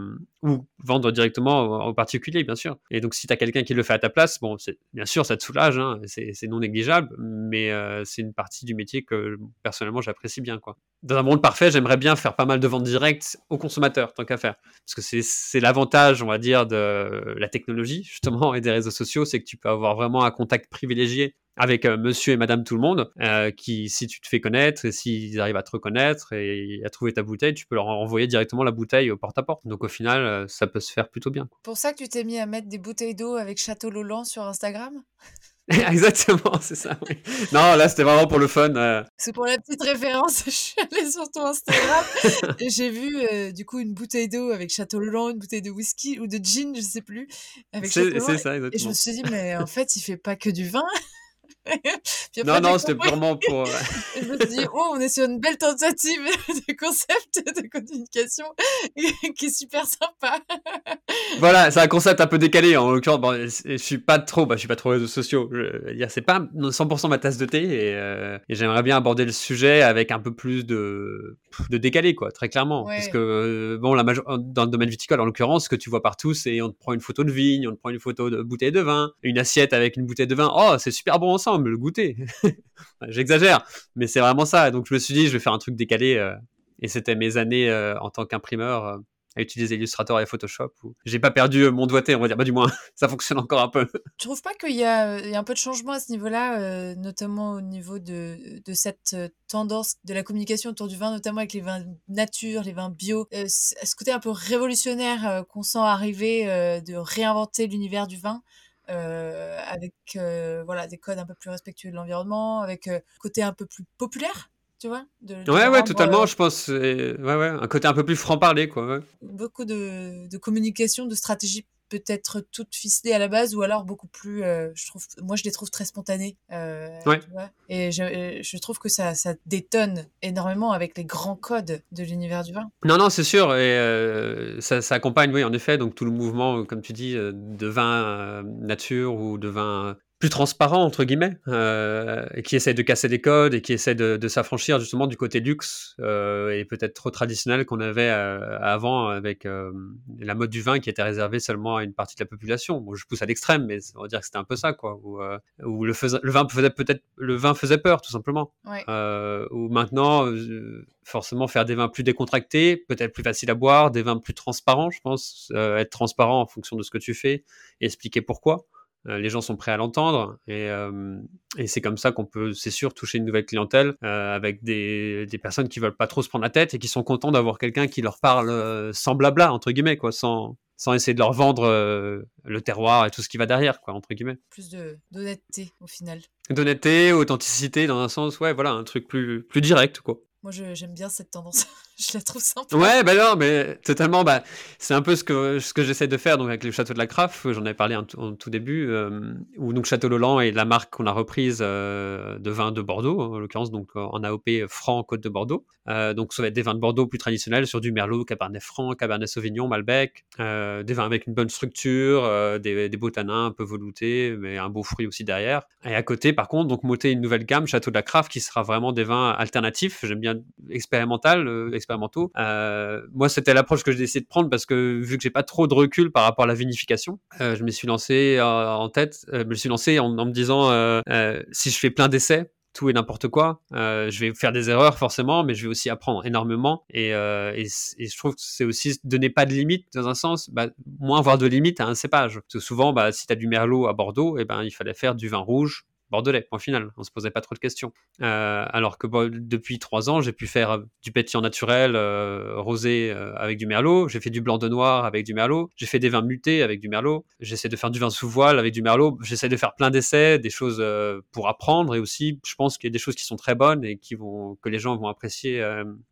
ou vendre directement aux, particuliers, bien sûr. Et donc, si tu as quelqu'un qui le fait à ta place, bon, bien sûr, ça te soulage, hein, c'est non négligeable, mais euh, c'est une partie du métier que personnellement j'apprécie bien, quoi. Dans un monde parfait, j'aimerais bien faire pas mal de ventes directes aux consommateurs, tant qu'à faire. Parce que c'est l'avantage, on va dire, de la technologie, justement, des réseaux sociaux, c'est que tu peux avoir vraiment un contact privilégié avec euh, monsieur et madame tout le monde, euh, qui, si tu te fais connaître, et s'ils arrivent à te reconnaître et à trouver ta bouteille, tu peux leur envoyer directement la bouteille au porte-à-porte. Donc au final, euh, ça peut se faire plutôt bien. Pour ça que tu t'es mis à mettre des bouteilles d'eau avec Château Lolan sur Instagram? Exactement, c'est ça. Oui. Non, là, c'était vraiment pour le fun. Euh... C'est pour la petite référence. Je suis allée sur ton Instagram et j'ai vu euh, du coup une bouteille d'eau avec Château Lolan, une bouteille de whisky ou de gin, je sais plus. C'est ça, exactement. Et je me suis dit, mais en fait, il fait pas que du vin. Non, non, c'était purement pour. Euh, je me suis dit, oh, on est sur une belle tentative de concept de communication qui est super sympa. voilà, c'est un concept un peu décalé. En l'occurrence, bon, je suis pas trop, bah, je suis pas trop réseaux sociaux. C'est pas 100% ma tasse de thé et, euh, et j'aimerais bien aborder le sujet avec un peu plus de, de décalé, quoi, très clairement. Parce que, euh, bon, la major... dans le domaine viticole, en l'occurrence, ce que tu vois partout, c'est on te prend une photo de vigne, on te prend une photo de bouteille de vin, une assiette avec une bouteille de vin. Oh, c'est super bon ensemble le goûter. J'exagère, mais c'est vraiment ça. Donc je me suis dit, je vais faire un truc décalé. Euh, et c'était mes années euh, en tant qu'imprimeur euh, à utiliser Illustrator et Photoshop. Où j'ai pas perdu mon doigté, on va dire. Bah, du moins, ça fonctionne encore un peu. Tu trouves pas qu'il y, y, a un peu de changement à ce niveau-là, notamment au niveau de, de, cette tendance de la communication autour du vin, notamment avec les vins nature, les vins bio? Ce côté un peu révolutionnaire qu'on sent arriver de réinventer l'univers du vin? Euh, avec euh, voilà des codes un peu plus respectueux de l'environnement, avec euh, côté un peu plus populaire, tu vois. De, ouais, ouais, totalement. Je pense, ouais, ouais, un côté un peu plus franc parler, quoi. Beaucoup de, de communication, de stratégie peut-être toutes ficelées à la base ou alors beaucoup plus euh, je trouve moi je les trouve très spontanées euh, ouais. tu vois. Et je, je, trouve que ça, ça détonne énormément avec les grands codes de l'univers du vin. Non non c'est sûr. Et euh, ça, ça, accompagne oui en effet. Donc tout le mouvement comme tu dis de vin nature ou de vin plus transparent entre guillemets euh, et qui essaie de casser des codes et qui essaie de, de s'affranchir justement du côté luxe euh, et peut-être trop traditionnel qu'on avait euh, avant avec la mode du vin qui était réservée seulement à une partie de la population. Bon, je pousse à l'extrême, mais on va dire que c'était un peu ça quoi. Où, où le, le vin faisait peut-être le vin faisait peur tout simplement. Ouais. Où maintenant forcément faire des vins plus décontractés, peut-être plus facile à boire, des vins plus transparents, je pense, être transparent en fonction de ce que tu fais et expliquer pourquoi. Euh, les gens sont prêts à l'entendre et, euh, et c'est comme ça qu'on peut, c'est sûr, toucher une nouvelle clientèle euh, avec des, des personnes qui veulent pas trop se prendre la tête et qui sont contents d'avoir quelqu'un qui leur parle euh, sans blabla entre guillemets quoi, sans sans essayer de leur vendre le terroir et tout ce qui va derrière quoi entre guillemets. Plus de d'honnêteté au final. D'honnêteté, authenticité dans un sens, ouais, voilà, un truc plus plus direct quoi. Moi, j'aime bien cette tendance. je la trouve sympa. Ouais, bah non, mais totalement. Bah, c'est un peu ce que ce que j'essaie de faire donc avec le château de la Craft. J'en avais parlé en, tout- début, euh, où donc Château Lolan est la marque qu'on a reprise euh, de vin de Bordeaux, en l'occurrence donc en AOP franc Côte de Bordeaux. Euh, donc ça va être des vins de Bordeaux plus traditionnels sur du Merlot, Cabernet Franc, Cabernet Sauvignon, Malbec, des vins avec une bonne structure, des, des beaux tanins un peu veloutés, mais un beau fruit aussi derrière. Et à côté, par contre, donc monter une nouvelle gamme Château de la Craft qui sera vraiment des vins alternatifs. J'aime bien expérimental, euh, expérimentaux. Euh, moi, c'était l'approche que j'ai décidé de prendre parce que vu que j'ai pas trop de recul par rapport à la vinification, euh, je me suis lancé en tête, je me suis lancé en, me disant si je fais plein d'essais, tout et n'importe quoi. Je vais faire des erreurs forcément, mais je vais aussi apprendre énormément. Et, je trouve que c'est aussi donner pas de limite dans un sens, bah, moins avoir de limite à un cépage. Parce que souvent, bah, si tu as du merlot à Bordeaux, et ben il fallait faire du vin rouge bordelais, point final. On se posait pas trop de questions. Euh, alors que depuis trois ans, j'ai pu faire euh, du pétillant naturel, euh, rosé avec du merlot. J'ai fait du blanc de noir avec du merlot. J'ai fait des vins mutés avec du merlot. J'essaie de faire du vin sous voile avec du merlot. J'essaie de faire plein d'essais, des choses pour apprendre et aussi, je pense qu'il y a des choses qui sont très bonnes et qui vont que les gens vont apprécier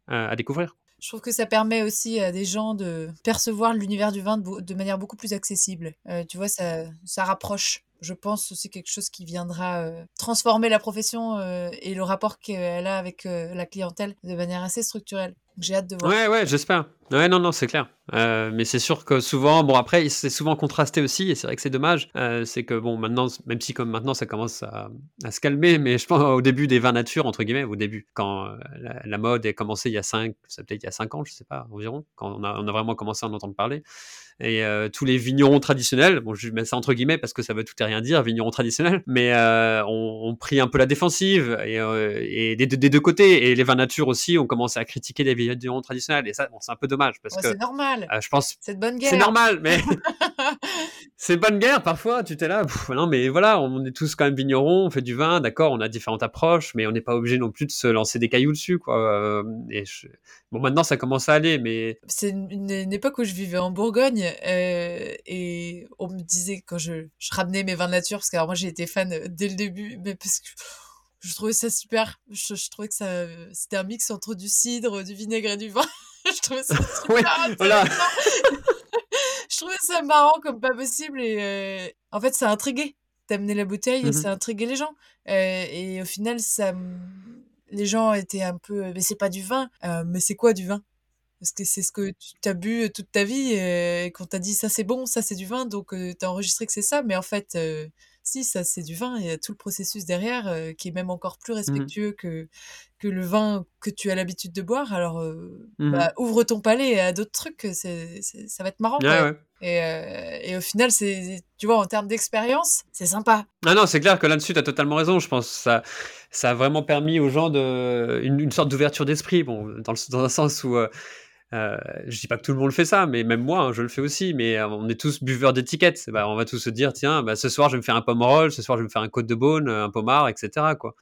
à découvrir. Je trouve que ça permet aussi à des gens de percevoir l'univers du vin de, manière beaucoup plus accessible. Euh, tu vois, ça, ça rapproche. Je pense aussi quelque chose qui viendra euh, transformer la profession euh, et le rapport qu'elle a avec euh, la clientèle de manière assez structurelle. J'ai hâte de voir. Ouais, ouais, j'espère. Ouais, non, non, c'est clair. Euh, mais c'est sûr que souvent, bon, après, c'est souvent contrasté aussi, et c'est vrai que c'est dommage. Euh, c'est que, bon, maintenant, même si comme maintenant ça commence à, se calmer, mais je pense au début des vins nature, entre guillemets, au début, quand euh, la, mode a commencé il y a 5, ça peut-être il y a 5 ans, je sais pas, environ, quand on a, on vraiment commencé à en entendre parler. Et tous les vignerons traditionnels, bon, je mets ça entre guillemets parce que ça veut tout et rien dire, vignerons traditionnels, mais ont, ont pris un peu la défensive et, des deux côtés. Et les vins nature aussi ont commencé à critiquer les vignerons traditionnels. Et ça, bon, c'est un peu dommage parce Ouais, que c'est normal. euh, je pense C'est de bonne guerre. c'est normal, mais c'est bonne guerre parfois. Tu t'es là, pff, non mais voilà, on est tous quand même vignerons, on fait du vin, d'accord, on a différentes approches, mais on n'est pas obligé non plus de se lancer des cailloux dessus, quoi. Euh, et je- Bon, maintenant ça commence à aller, mais C'est une, époque où je vivais en Bourgogne euh, et on me disait quand je, je ramenais mes vins de nature, parce que alors moi j'ai été fan dès le début, mais parce que je trouvais ça super. Je, je trouvais que ça c'était un mix entre du cidre, du vinaigre et du vin. je trouvais ça super Ouais, voilà. intéressant. je trouvais ça marrant comme pas possible et euh, en fait ça intriguait. T'amenais la bouteille et Mhm. ça intriguait les gens. Euh, et au final, ça, les gens étaient un peu, mais c'est pas du vin. Euh, mais c'est quoi du vin? Parce que c'est ce que tu as bu toute ta vie et qu'on t'a dit ça c'est bon, ça c'est du vin, donc t'as enregistré que c'est ça. Mais en fait, si ça c'est du vin, il y a tout le processus derrière euh, qui est même encore plus respectueux que que le vin que tu as l'habitude de boire. Alors, euh, Mhm. bah, ouvre ton palais à d'autres trucs, ça va être marrant. ouais. Et, euh, et au final, c'est, tu vois, en termes d'expérience, c'est sympa. Ah non, c'est clair que là-dessus, tu as totalement raison. Je pense que ça, ça a vraiment permis aux gens de, une, une sorte d'ouverture d'esprit. Bon, dans, le- dans un sens où, euh, euh, je dis pas que tout le monde fait ça, mais même moi, hein, je le fais aussi. Mais euh, on est tous buveurs d'étiquettes. Bah, on va tous se dire, tiens, bah, ce soir, je vais me faire un pomerol, ce soir, je vais me faire un côte de beaune, un pommard, etc.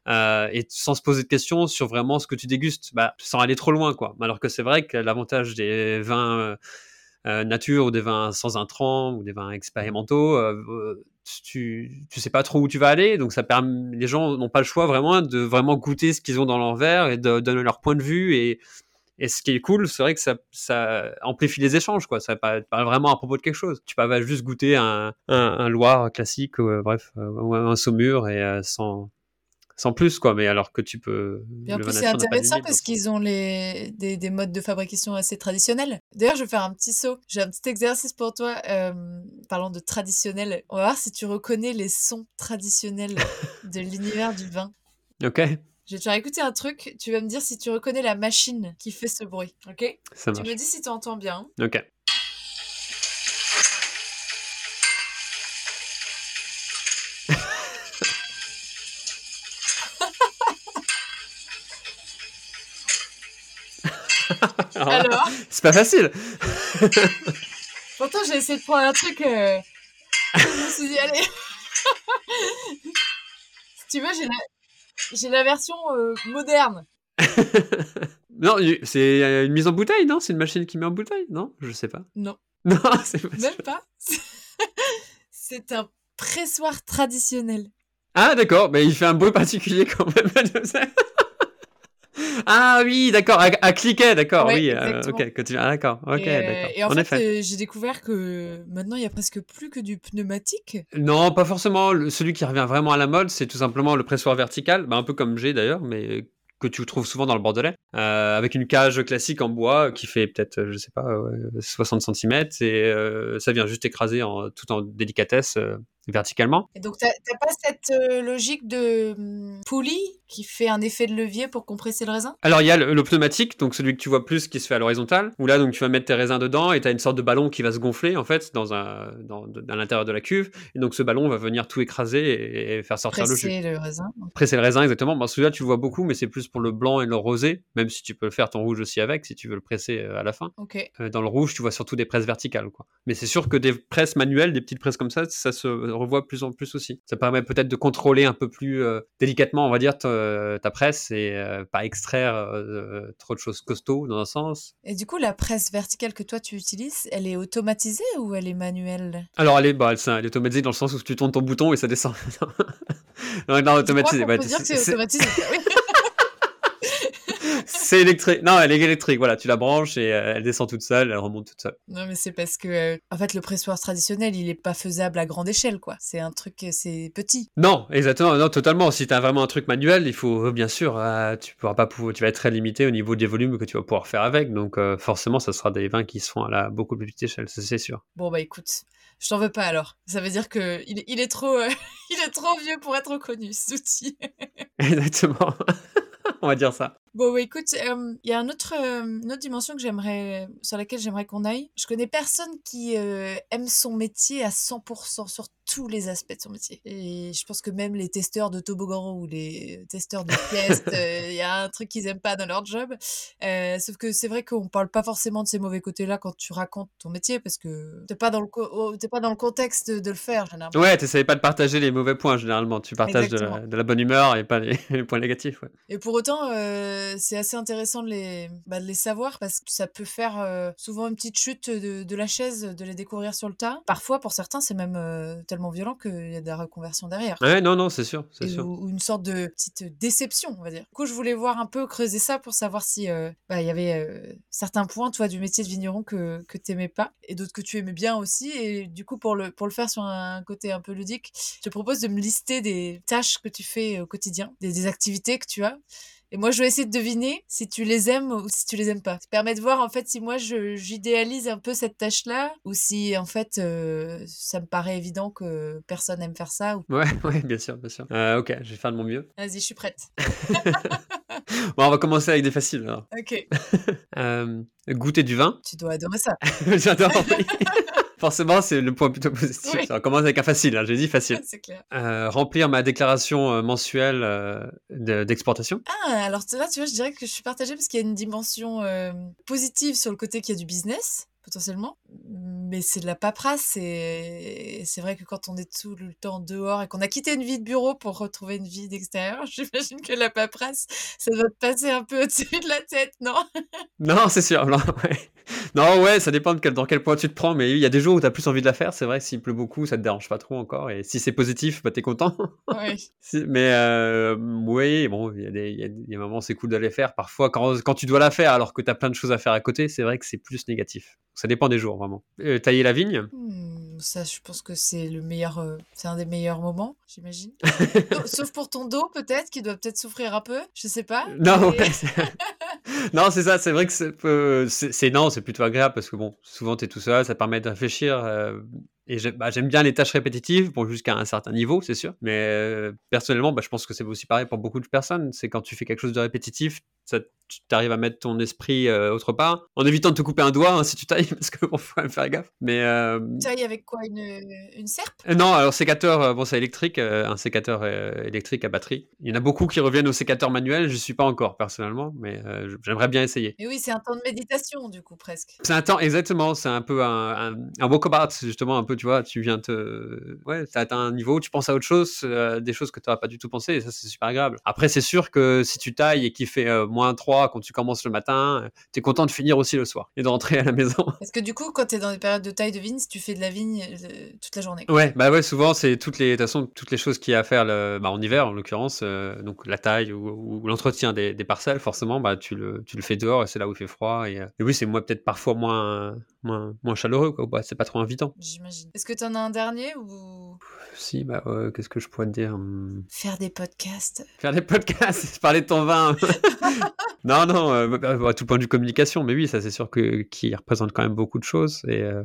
Euh, et sans se poser de questions sur vraiment ce que tu dégustes, bah, sans aller trop loin. Alors que c'est vrai que l'avantage des vins euh, euh, nature ou des vins sans intrants ou des vins expérimentaux, euh, euh, tu, tu sais pas trop où tu vas aller, donc ça permet, les gens n'ont pas le choix vraiment de vraiment goûter ce qu'ils ont dans leur verre et de donner leur point de vue et, et ce qui est cool, c'est vrai que ça, ça amplifie les échanges, quoi. Ça parle, vraiment à propos de quelque chose. Tu pas juste goûter un, un, un Loire classique, ou, euh, bref, euh, ou un Saumur et euh, sans, sans plus, quoi. Mais alors que tu peux. Et en plus, c'est intéressant parce qu'ils ont les... Des, des, modes de fabrication assez traditionnels. D'ailleurs, je vais faire un petit saut. J'ai un petit exercice pour toi. Euh, parlant de traditionnel, on va voir si tu reconnais les sons traditionnels de l'univers du vin. Ok. Je vais te faire écouter un truc. Tu vas me dire si tu reconnais la machine qui fait ce bruit. Ok? Ça Tu me dis si tu entends bien. Ok. Alors? C'est pas facile. Pourtant, j'ai essayé de prendre un truc. Euh... je me suis dit, allez. si tu veux, j'ai la, j'ai la version euh, moderne. non, c'est une mise en bouteille, non? C'est une machine qui met en bouteille, non? Je sais pas. Non. Non, c'est pas Même pas. c'est un pressoir traditionnel. Ah, d'accord, mais il fait un bruit particulier quand même. Ah oui, d'accord, à, cliquer, d'accord, oui. Euh, ok, continue. Ah, d'accord, ok, et, d'accord. Et en, fait, euh, j'ai découvert que maintenant, il y a presque plus que du pneumatique. Non, pas forcément. celui qui revient vraiment à la mode, c'est tout simplement le pressoir vertical, bah, un peu comme j'ai d'ailleurs, mais que tu trouves souvent dans le Bordelais, euh, avec une cage classique en bois qui fait peut-être, je sais pas, 60 cm, et ça vient juste écraser en, tout en délicatesse verticalement. Et donc, tu n'as pas cette euh, logique de hum, poulie qui fait un effet de levier pour compresser le raisin? Alors, il y a le, pneumatique, donc celui que tu vois plus qui se fait à l'horizontale, où là, donc, tu vas mettre tes raisins dedans et tu as une sorte de ballon qui va se gonfler, en fait, dans un, dans, à l'intérieur de la cuve. Et donc, ce ballon va venir tout écraser et, faire sortir le jus. Presser le raisin. Presser le raisin, exactement. Bon, celui-là, tu le vois beaucoup, mais c'est plus pour le blanc et le rosé, même si tu peux faire ton rouge aussi avec, si tu veux le presser euh, à la fin. Ok. Euh, dans le rouge, tu vois surtout des presses verticales, quoi. Mais c'est sûr que des presses manuelles, des petites presses comme ça, ça se revoit plus en plus aussi. Ça permet peut-être de contrôler un peu plus euh, délicatement, on va dire, ta, presse et euh, pas extraire euh, trop de choses costauds dans un sens. Et du coup, la presse verticale que toi tu utilises, elle est automatisée ou elle est manuelle? Alors, elle est, bah, elle, est automatisée dans le sens où tu tournes ton bouton et ça descend. non, non, automatisée. Que c'est automatisé? c'est électrique. Non, elle est électrique. Voilà, tu la branches et euh, elle descend toute seule, elle remonte toute seule. Non, mais c'est parce que, euh, en fait, le pressoir traditionnel, il est pas faisable à grande échelle, quoi. C'est un truc, euh, c'est petit. Non, exactement. Non, totalement. Si tu as vraiment un truc manuel, il faut, bien sûr, tu pourras pas pouvoir, tu vas être très limité au niveau des volumes que tu vas pouvoir faire avec. Donc, forcément, ça sera des vins qui se font à la beaucoup plus petite échelle, c'est sûr. Bon, bah écoute, je t'en veux pas alors. Ça veut dire que il, il est trop, il est trop vieux pour être reconnu, cet outil. Exactement. On va dire ça. Bon, écoute, il y a un autre, une autre dimension que j'aimerais, sur laquelle j'aimerais qu'on aille. Je connais personne qui aime son métier à 100% sur tous les aspects de son métier. Et je pense que même les testeurs de toboggan ou les testeurs de pièces, il y a un truc qu'ils aiment pas dans leur job. Euh, sauf que c'est vrai qu'on parle pas forcément de ces mauvais côtés-là quand tu racontes ton métier parce que t'es pas dans le oh, pas dans le contexte de, le faire généralement. Ouais, t'essayes pas de partager les mauvais points généralement. Tu partages de la, bonne humeur et pas les, points négatifs. Ouais. Et pour autant, euh, c'est assez intéressant de les, bah, de les savoir parce que ça peut faire euh, souvent une petite chute de, de, la chaise, de les découvrir sur le tas. Parfois, pour certains, c'est même tellement violent qu'il y a de la reconversion derrière. Ouais, non, non, c'est sûr, c'est sûr. Ou, une sorte de petite déception, on va dire. Du coup, je voulais voir un peu, creuser ça pour savoir si euh, bah, il y avait euh, certains points, toi, du métier de vigneron que, que tu n'aimais pas et d'autres que tu aimais bien aussi. Et du coup, pour le, pour le faire sur un côté un peu ludique, je te propose de me lister des tâches que tu fais au quotidien, des, des activités que tu as. Et moi, je vais essayer de deviner si tu les aimes ou si tu les aimes pas. Ça permet de voir en fait si moi j'idéalise un peu cette tâche-là ou si en fait euh, ça me paraît évident que personne aime faire ça. Ou... Ouais, ouais, bien sûr, bien sûr. Euh, ok, je vais faire de mon mieux. Vas-y, je suis prête. bon, on va commencer avec des faciles alors. Ok. euh, goûter du vin. Tu dois adorer ça. J'adore. Forcément, c'est le point plutôt positif. Ça commence avec un facile, hein, j'ai dit facile. c'est clair. Euh, remplir ma déclaration euh, mensuelle euh, d'exportation. ah, alors là, tu vois, je dirais que je suis partagée parce qu'il y a une dimension positive sur le côté qu'il y a du business potentiellement. Mais c'est de la paperasse et c'est vrai que quand on est tout le temps dehors et qu'on a quitté une vie de bureau pour retrouver une vie d'extérieur, j'imagine que la paperasse, ça doit te passer un peu au-dessus de la tête, non? Non, c'est sûr. Non ouais. non, ouais, ça dépend de quel, dans quel point tu te prends, mais il y a des jours où tu as plus envie de la faire. C'est vrai s'il pleut beaucoup, ça te dérange pas trop encore. Et si c'est positif, bah, t'es content. Oui. mais euh, oui, bon, il y, a des, y, a des moments c'est cool d'aller faire. Parfois, quand, quand tu dois la faire alors que tu as plein de choses à faire à côté, c'est vrai que c'est plus négatif. Ça dépend des jours, vraiment. Euh, tailler la vigne hmm, Ça, je pense que c'est le meilleur, euh, c'est un des meilleurs moments, j'imagine. Sauf pour ton dos, peut-être, qui doit peut-être souffrir un peu, je sais pas. Non, non, c'est ça, c'est vrai que c'est non, c'est plutôt agréable parce que bon, souvent tu es tout seul, ça permet de réfléchir. Et bah, j'aime bien les tâches répétitives, bon, jusqu'à un certain niveau, c'est sûr. Mais euh, personnellement, bah, je pense que c'est aussi pareil pour beaucoup de personnes. C'est quand tu fais quelque chose de répétitif, ça, tu arrives à mettre ton esprit euh, autre part, en évitant de te couper un doigt hein, si tu tailles, parce qu'il faut faire gaffe. Mais, euh... Taille avec quoi? Une, une serpe? Euh, Non, alors sécateur, bon, c'est électrique, un sécateur électrique à batterie. Il y en a beaucoup qui reviennent au sécateur manuel, je ne suis pas encore personnellement, mais j'aimerais bien essayer. Et oui, c'est un temps de méditation, du coup, presque. C'est un temps, exactement, c'est un peu un, un, un walkabout, justement, un peu tu vois, tu viens te. Ouais, tu atteint un niveau, tu penses à autre chose, euh, des choses que tu n'auras pas du tout pensé, et ça, c'est super agréable. Après, c'est sûr que si tu tailles et qu'il fait euh, moins 3 quand tu commences le matin, euh, tu es content de finir aussi le soir et de rentrer à la maison. Parce que du coup, quand tu es dans des périodes de taille de vigne, tu fais de la vigne toute la journée. Ouais, bah ouais, souvent, c'est toutes les, de toute façon, toutes les choses qu'il y a à faire le, bah, en hiver, en l'occurrence, donc la taille ou, l'entretien des, parcelles, forcément, bah, tu, le, tu le fais dehors et c'est là où il fait froid. Et, et oui, c'est moi peut-être parfois moins, moins, moins chaleureux, quoi. Bah, c'est pas trop invitant. J'imagine. Est-ce que tu en as un dernier ou? Si, bah, qu'est-ce que je pourrais te dire hmm. Faire des podcasts. Faire des podcasts, parler de ton vin. non, non, euh, bah, bah, à tout point de vue communication, mais oui, ça c'est sûr que qui représente quand même beaucoup de choses. Et euh,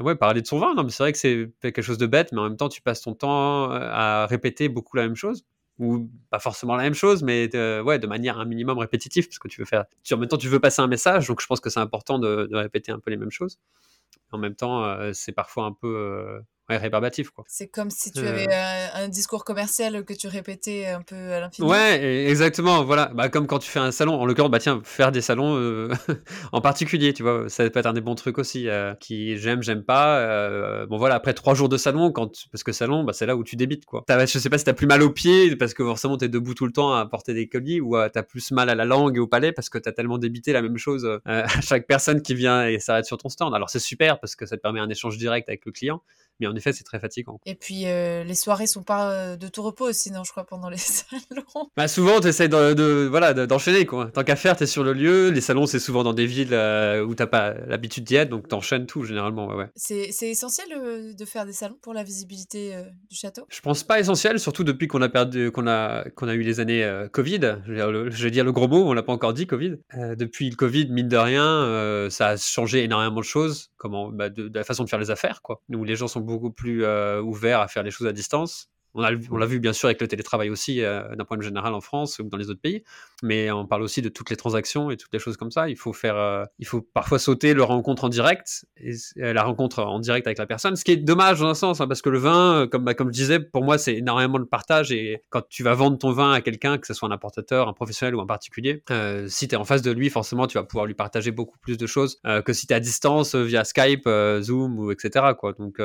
ouais, parler de son vin, non, mais c'est vrai que c'est quelque chose de bête, mais en même temps, tu passes ton temps euh, à répéter beaucoup la même chose ou pas forcément la même chose, mais de, ouais, de manière un minimum répétitive, parce que tu veux faire. en même temps, tu veux passer un message, donc je pense que c'est important de, de, répéter un peu les mêmes choses. En même temps, c'est parfois un peu ouais, rébarbatif. Quoi. C'est comme si tu avais euh. un, discours commercial que tu répétais un peu à l'infini. Ouais, exactement. Voilà. Bah, comme quand tu fais un salon. En l'occurrence, bah, tiens, faire des salons euh, en particulier, tu vois, ça peut être un des bons trucs aussi. Euh, qui j'aime, j'aime pas. bon, voilà, après trois jours de salon, quand, parce que salon, bah, c'est là où tu débites. Quoi. As, je sais pas si t'as plus mal aux pieds, parce que forcément, t'es debout tout le temps à porter des colis, ou t'as plus mal à la langue et au palais, parce que t'as tellement débité la même chose à chaque personne qui vient et s'arrête sur ton stand. Alors, c'est super, parce que ça te permet un échange direct avec le client mais en effet, c'est très fatigant. Et puis, euh, les soirées sont pas euh, de tout repos aussi, non, je crois, pendant les salons. Bah, souvent, tu essaies de, de, voilà, d'enchaîner, quoi. Tant qu'à faire, tu es sur le lieu. Les salons, c'est souvent dans des villes euh, où t'as pas l'habitude d'y être, donc t'enchaînes tout, généralement, ouais. ouais. C'est essentiel de faire des salons pour la visibilité du château? Je pense pas essentiel, surtout depuis qu'on a perdu, qu'on a, qu'on a eu les années Covid. Je vais, dire le, je vais dire le gros mot, on l'a pas encore dit, Covid. depuis le Covid, mine de rien, ça a changé énormément de choses, comment, bah, de, de, la façon de faire les affaires, quoi. Où les gens sont beaucoup plus euh, ouvert à faire les choses à distance. On l'a vu bien sûr avec le télétravail aussi, euh, d'un point de vue général en France ou dans les autres pays, mais on parle aussi de toutes les transactions et toutes les choses comme ça. Il faut faire, euh, il faut parfois sauter le rencontre en direct, et, la rencontre en direct avec la personne, ce qui est dommage dans un sens, hein, parce que le vin, comme, bah, comme je disais, pour moi c'est énormément de partage, et quand tu vas vendre ton vin à quelqu'un, que ce soit un importateur, un professionnel ou un particulier, si tu es en face de lui, forcément tu vas pouvoir lui partager beaucoup plus de choses que si tu es à distance via Skype, Zoom ou etc. Quoi. Donc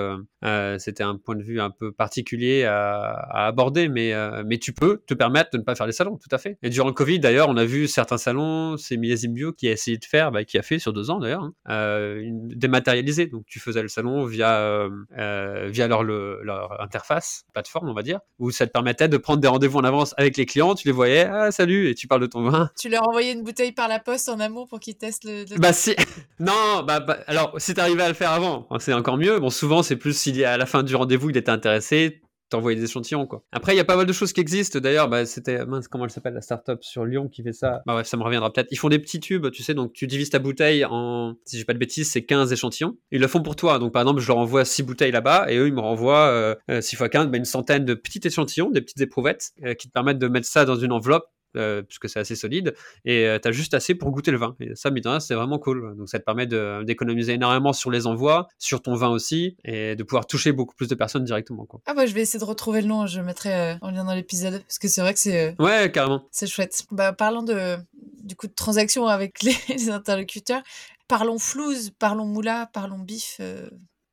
c'était un point de vue un peu particulier à à, aborder, mais, euh, mais tu peux te permettre de ne pas faire les salons, tout à fait. Et durant le Covid, d'ailleurs, on a vu certains salons, c'est Millésime Bio qui a essayé de faire, bah, qui a fait sur deux ans d'ailleurs, hein, euh, dématérialisé. Donc tu faisais le salon via, euh, via leur, leur interface, plateforme, on va dire, où ça te permettait de prendre des rendez-vous en avance avec les clients, tu les voyais, ah salut, et tu parles de ton vin. Tu leur envoyais une bouteille par la poste en amont pour qu'ils testent le. Bah si, non, bah, bah alors si t'arrivais à le faire avant, hein, c'est encore mieux. Bon, souvent c'est plus s'il à la fin du rendez-vous il était intéressé, t'envoyer des échantillons quoi. Après il y a pas mal de choses qui existent d'ailleurs, bah, c'était mince comment elle s'appelle la startup sur Lyon qui fait ça? Bah ouais, ça me reviendra peut-être. Ils font des petits tubes, tu sais, donc tu divises ta bouteille en si j'ai pas de bêtises, c'est 15 échantillons. Ils le font pour toi. Donc par exemple, je leur envoie 6 bouteilles là-bas et eux ils me renvoient euh, 6 x 15, bah, une centaine de petits échantillons, des petites éprouvettes euh, qui te permettent de mettre ça dans une enveloppe puisque c'est assez solide, et euh, tu as juste assez pour goûter le vin. Et ça, c'est vraiment cool. Donc ça te permet d'économiser énormément sur les envois, sur ton vin aussi, et de pouvoir toucher beaucoup plus de personnes directement. Quoi. Ah bah je vais essayer de retrouver le nom, je le mettrai euh, en lien dans l'épisode, parce que c'est vrai que c'est... ouais, carrément. C'est chouette. Bah parlant de, du coup de transaction avec les, interlocuteurs, parlons flouze, parlons moula, parlons bif,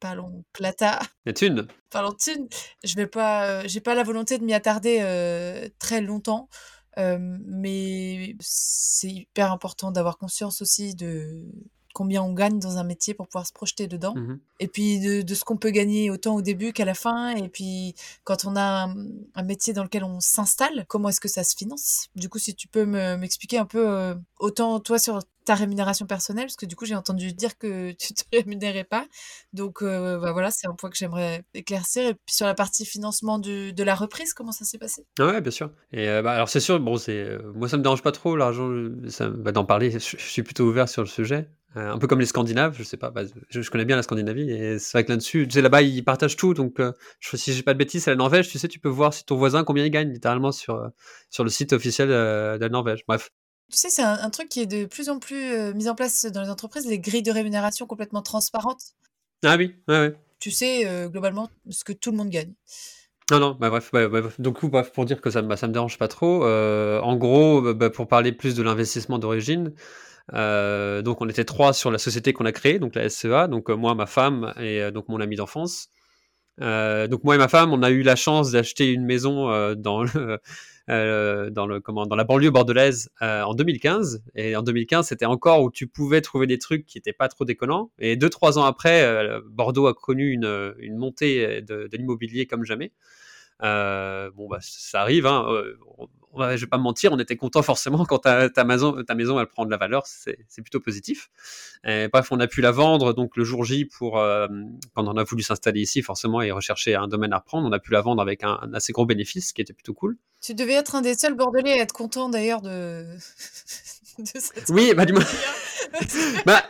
parlons plata. Et thune. Parlons thune. Je vais pas, j'ai pas la volonté de m'y attarder très longtemps mais c'est hyper important d'avoir conscience aussi de combien on gagne dans un métier pour pouvoir se projeter dedans. Mmh Et puis de, de ce qu'on peut gagner autant au début qu'à la fin. Et puis quand on a un, un métier dans lequel on s'installe, comment est-ce que ça se finance? Du coup, si tu peux me- m'expliquer un peu, euh, autant toi sur ta rémunération personnelle, parce que du coup, j'ai entendu dire que tu te rémunérais pas. Donc euh, bah voilà, c'est un point que j'aimerais éclaircir. Et puis sur la partie financement du, de la reprise, comment ça s'est passé? Ouais, bien sûr. Et euh, bah, alors c'est sûr, bon, c'est moi ça me dérange pas trop l'argent, ça bah, d'en parler. Je, je suis plutôt ouvert sur le sujet, Euh, un peu comme les Scandinaves. Je sais pas, bah, je, je connais bien la Scandinavie et c'est vrai que là-dessus, tu sais là-bas ils partagent tout. Donc euh, je, si j'ai pas de bêtises, c'est la Norvège. Tu sais, tu peux voir si ton voisin combien il gagne littéralement sur euh, sur le site officiel euh, de la Norvège. Bref. Tu sais, c'est un, un truc qui est de plus en plus mis en place dans les entreprises, les grilles de rémunération complètement transparentes. Ah oui, ouais, ouais. Tu sais globalement ce que tout le monde gagne. Non, non, bah bref, bah, bah, donc bref, pour dire que ça, me- bah, ça me dérange pas trop. en gros, bah, pour parler plus de l'investissement d'origine, euh, donc on était trois sur la société qu'on a créée, donc la SCA, donc euh, moi, ma femme et euh, donc mon ami d'enfance. Donc moi et ma femme, on a eu la chance d'acheter une maison dans la banlieue bordelaise en 2015. Et en 2015, c'était encore où tu pouvais trouver des trucs qui étaient pas trop déconnants. Et deux trois ans après, Bordeaux a connu une, montée de, de l'immobilier comme jamais. Bon bah ça arrive. Hein. On- je vais pas me mentir, on était content forcément quand ta, ta maison, ta maison elle prend de la valeur, c'est plutôt positif. Et bref, on a pu la vendre donc le jour J pour euh, quand on a voulu s'installer ici forcément et rechercher un domaine à reprendre, on a pu la vendre avec un, un assez gros bénéfice, ce qui était plutôt cool. Tu devais être un des seuls Bordelais à être content d'ailleurs de... de cette Oui, bah dis-moi. opération. Bah,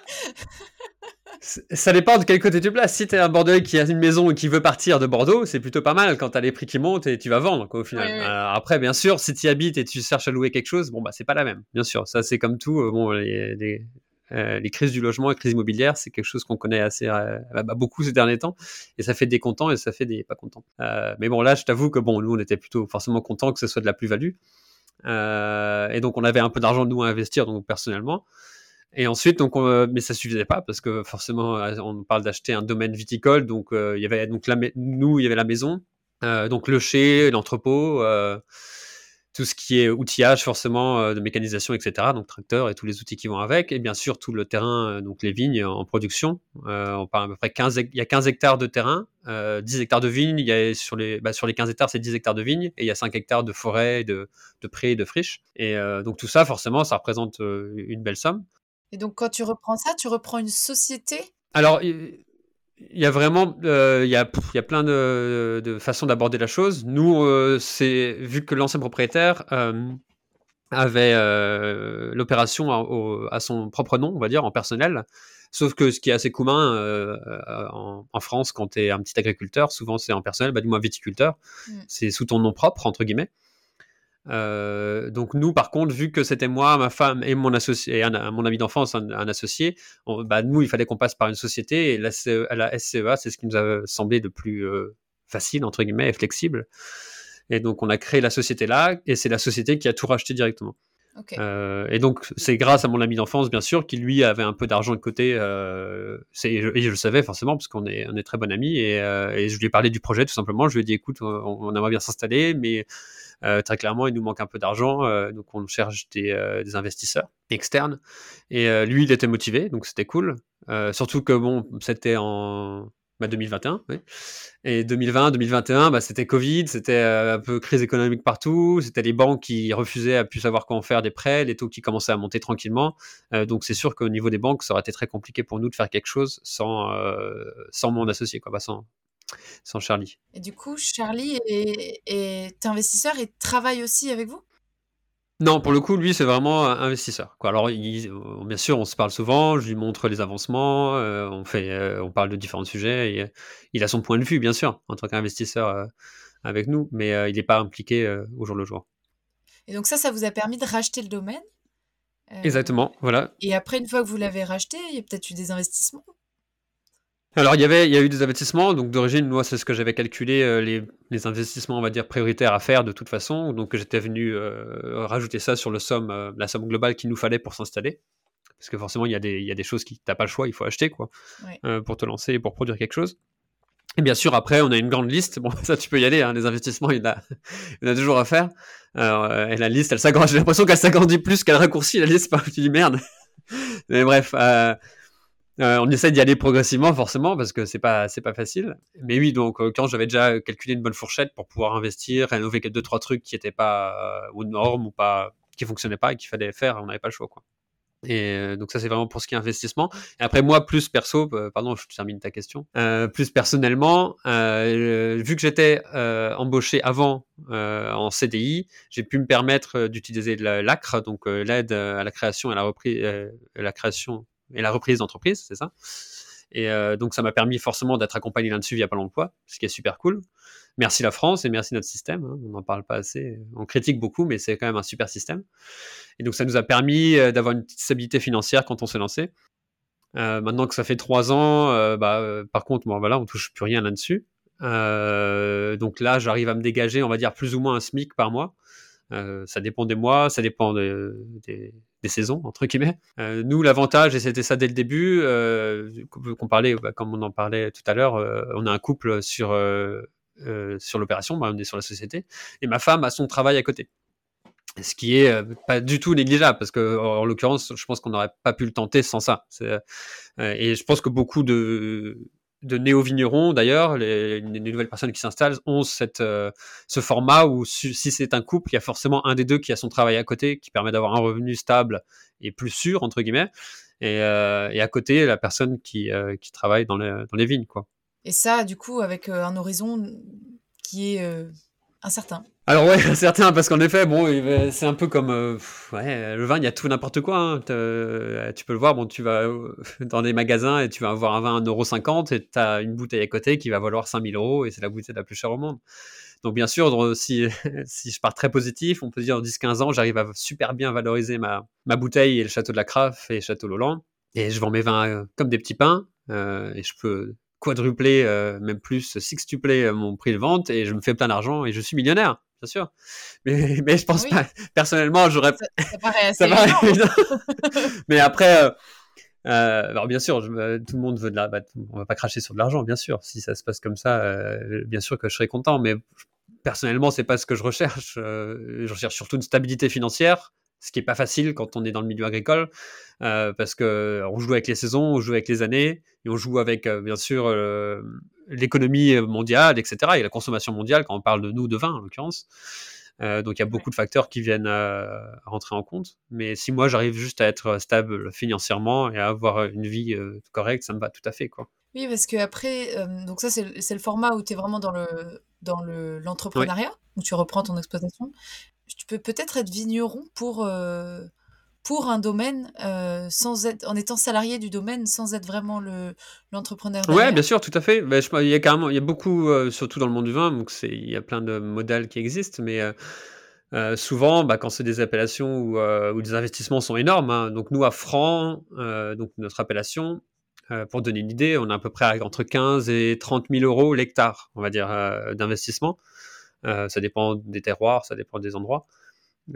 ça dépend de quel côté tu places. Si t'es un Bordelais qui a une maison et qui veut partir de Bordeaux, c'est plutôt pas mal quand t'as les prix qui montent et tu vas vendre quoi, au final. Ouais, ouais. Euh, après, bien sûr, si tu habites et tu cherches à louer quelque chose, bon bah c'est pas la même. Bien sûr, ça c'est comme tout. euh, bon, les, les, euh, les crises du logement, les crises immobilières, c'est quelque chose qu'on connaît assez euh, bah, bah, beaucoup ces derniers temps, et ça fait des contents et ça fait des pas contents. Euh, mais bon, là, je t'avoue que bon, nous, on était plutôt forcément contents que ce soit de la plus-value, et donc on avait un peu d'argent nous à investir, donc personnellement. Et ensuite, donc, on, euh, mais ça suffisait pas parce que forcément, euh, on parle d'acheter un domaine viticole, donc euh, il y avait donc la, nous, il y avait la maison, donc le chai, l'entrepôt, tout ce qui est outillage forcément de mécanisation, etc. Donc tracteur et tous les outils qui vont avec, et bien sûr tout le terrain, donc les vignes en production. On parle à peu près 15, hec- il y a 15 hectares de terrain, euh, 10 hectares de vignes. Il y a sur les, bah, sur les 15 hectares, c'est 10 hectares de vignes, et il y a 5 hectares de forêt, de, de prés, de friches. Et donc tout ça, forcément, ça représente une belle somme. Et donc quand tu reprends ça, tu reprends une société? Alors, il y a vraiment, euh, il y a, il y a plein de, de façons d'aborder la chose. Nous, euh, c'est vu que l'ancien propriétaire euh, avait l'opération à, son propre nom, on va dire, en personnel. Sauf que ce qui est assez commun euh, en, en France, quand tu es un petit agriculteur, souvent c'est en personnel, bah, du moins viticulteur, Mm. c'est sous ton nom propre, entre guillemets. Euh, donc nous, par contre, vu que c'était moi, ma femme et mon associé, et un- mon ami d'enfance, un, un associé, on- bah, nous, il fallait qu'on passe par une société et la, CE la SCEA, c'est ce qui nous a semblé le plus euh, facile, entre guillemets, et flexible. Et donc, on a créé la société là, et c'est la société qui a tout racheté directement. Euh, et donc, c'est grâce à mon ami d'enfance, bien sûr, qui lui avait un peu d'argent de côté. Et, je, et je le savais forcément, parce qu'on est, on est très bon amis. Et, et je lui ai parlé du projet tout simplement. Je lui ai dit écoute, on, on aimerait bien s'installer, mais très clairement, il nous manque un peu d'argent. euh, donc, on cherche des, euh, des investisseurs externes. Et euh, lui, il était motivé, donc c'était cool. Euh, surtout que, bon, c'était en. bah, 2021, oui. Et 2020, 2021, bah, c'était Covid, c'était euh, un peu crise économique partout, c'était les banques qui refusaient à plus savoir en faire des prêts, les taux qui commençaient à monter tranquillement. Euh, donc c'est sûr qu'au niveau des banques, ça aurait été très compliqué pour nous de faire quelque chose sans, euh, sans mon associé, quoi, bah, sans, sans Charlie. Et du coup, Charlie est, est investisseur et travaille aussi avec vous? Non, pour le coup, lui, c'est vraiment un investisseur. Quoi. Alors, il- bien sûr, on se parle souvent, je lui montre les avancements, euh, on, fait, euh, on parle de différents sujets. Et, euh, il a son point de vue, bien sûr, en tant qu'investisseur avec nous, mais il n'est pas impliqué au jour le jour. Et donc ça, ça vous a permis de racheter le domaine? Exactement, voilà. Et après, une fois que vous l'avez racheté, il y a peut-être eu des investissements? Alors, il y, avait, il y a eu des investissements. Donc, d'origine, moi, c'est ce que j'avais calculé, euh, les, les investissements, on va dire, prioritaires à faire de toute façon. Donc, j'étais venu euh, rajouter ça sur le somme, euh, la somme globale qu'il nous fallait pour s'installer. Parce que forcément, il y, a des, il y a des choses qui t'as pas le choix, il faut acheter, quoi, Ouais. pour te lancer et pour produire quelque chose. Et bien sûr, après, on a une grande liste. Bon, ça, tu peux y aller. Hein, les investissements, il y en a, il y en a toujours à faire. Et la liste, elle s'agrandit. J'ai l'impression qu'elle s'agrandit plus qu'elle raccourcit la liste. Tu dis merde. Mais bref. Euh, Euh, on essaie d'y aller progressivement, forcément, parce que c'est pas, c'est pas facile. Mais oui, donc, quand j'avais déjà calculé une bonne fourchette pour pouvoir investir, rénover deux, trois trucs qui étaient pas aux normes ou pas, qui fonctionnaient pas et qu'il fallait faire, on n'avait pas le choix, quoi. Et euh, donc ça c'est vraiment pour ce qui est investissement. Et après moi plus perso, euh, pardon, je termine ta question. Euh, plus personnellement, euh, vu que j'étais embauché avant en CDI, j'ai pu me permettre d'utiliser l'ACRE, donc l'aide à la création et la reprise, la création et la reprise d'entreprise, c'est ça. Et donc ça m'a permis forcément d'être accompagné là-dessus via Pôle Emploi, ce qui est super cool. Merci la France et merci notre système. Hein. On n'en parle pas assez. On critique beaucoup, mais c'est quand même un super système. Et donc, ça nous a permis euh, d'avoir une petite stabilité financière quand on s'est lancé. Euh, maintenant que ça fait trois ans, euh, bah, par contre, bon, voilà, on touche plus rien là-dessus. donc là, j'arrive à me dégager, on va dire, plus ou moins un SMIC par mois. Ça dépend des mois, ça dépend des, saisons, entre guillemets. nous, l'avantage, et c'était ça dès le début, qu'on parlait, bah, comme on en parlait tout à l'heure, on a un couple sur euh, sur l'opération, bah, on est sur la société, et ma femme a son travail à côté. Ce qui est euh, pas du tout négligeable, parce que en, l'occurrence, je pense qu'on n'aurait pas pu le tenter sans ça. Euh, et je pense que beaucoup de, de néo-vignerons, d'ailleurs, les, nouvelles personnes qui s'installent, ont cette, ce format où si c'est un couple, il y a forcément un des deux qui a son travail à côté, qui permet d'avoir un revenu stable et plus sûr, entre guillemets, et, et à côté, la personne qui, qui travaille dans les, dans les vignes. Quoi. Et ça, du coup, avec euh, un horizon qui est euh, incertain. Alors ouais, incertain, parce qu'en effet, bon, c'est un peu comme euh, le vin, il y a tout n'importe quoi. Hein. Tu peux le voir, bon, tu vas dans des magasins et tu vas avoir un vin à 1,50€ et tu as une bouteille à côté qui va valoir 5000 euros et c'est la bouteille la plus chère au monde. Donc bien sûr, si, si je pars très positif, on peut dire en 10-15 ans, j'arrive à super bien valoriser ma, bouteille et le château de la Crafe et le château Lolland. Et je vends mes vins comme des petits pains. et je peux quadrupler, euh, même plus, sextupler euh, mon prix de vente et je me fais plein d'argent et je suis millionnaire, bien sûr. Mais, mais je pense pas, personnellement, j'aurais. Ça, ça, paraît assez ça Mais après, euh, euh, alors bien sûr, je, tout le monde veut de la, bah, on va pas cracher sur de l'argent, bien sûr. Si ça se passe comme ça, euh, bien sûr que je serais content. Mais personnellement, c'est pas ce que je recherche. je recherche surtout une stabilité financière ce qui est pas facile quand on est dans le milieu agricole, euh, parce que on joue avec les saisons, on joue avec les années, et on joue avec euh, bien sûr euh, l'économie mondiale, etc. et la consommation mondiale quand on parle de nous, de vin en l'occurrence. donc il y a beaucoup de facteurs qui viennent rentrer en compte. Mais si moi j'arrive juste à être stable financièrement et à avoir une vie correcte, ça me va tout à fait quoi. Oui, parce que après, donc ça c'est le format où tu es vraiment dans le dans l'entrepreneuriat, où tu reprends ton exploitation tu peux peut-être être vigneron pour, euh, pour un domaine euh, sans être, en étant salarié du domaine sans être vraiment le, l'entrepreneur. Oui, bien sûr, tout à fait. Ben, je, il, y a carrément, il y a beaucoup, euh, surtout dans le monde du vin, donc il y a plein de modèles qui existent, mais souvent, bah, quand c'est des appellations où, où des investissements sont énormes, hein, donc nous à Franc, donc notre appellation, pour donner une idée, on a à peu près entre 15 et 30 000 euros l'hectare, on va dire, d'investissement. Euh, ça dépend des terroirs, ça dépend des endroits.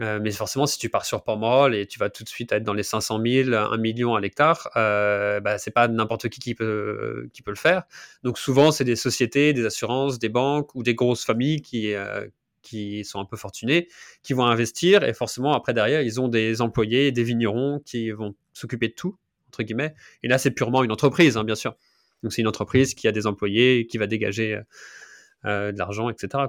Euh, mais forcément, si tu pars sur Pomerol et tu vas tout de suite être dans les 500 000, 1 million à l'hectare, euh, bah, c'est pas n'importe qui qui peut, qui peut le faire. Donc souvent, c'est des sociétés, des assurances, des banques ou des grosses familles qui, euh, qui sont un peu fortunées, qui vont investir et forcément, après derrière, ils ont des employés, des vignerons qui vont s'occuper de tout, entre guillemets. Et là, c'est purement une entreprise, hein, bien sûr. Donc c'est une entreprise qui a des employés, qui va dégager de l'argent, etc.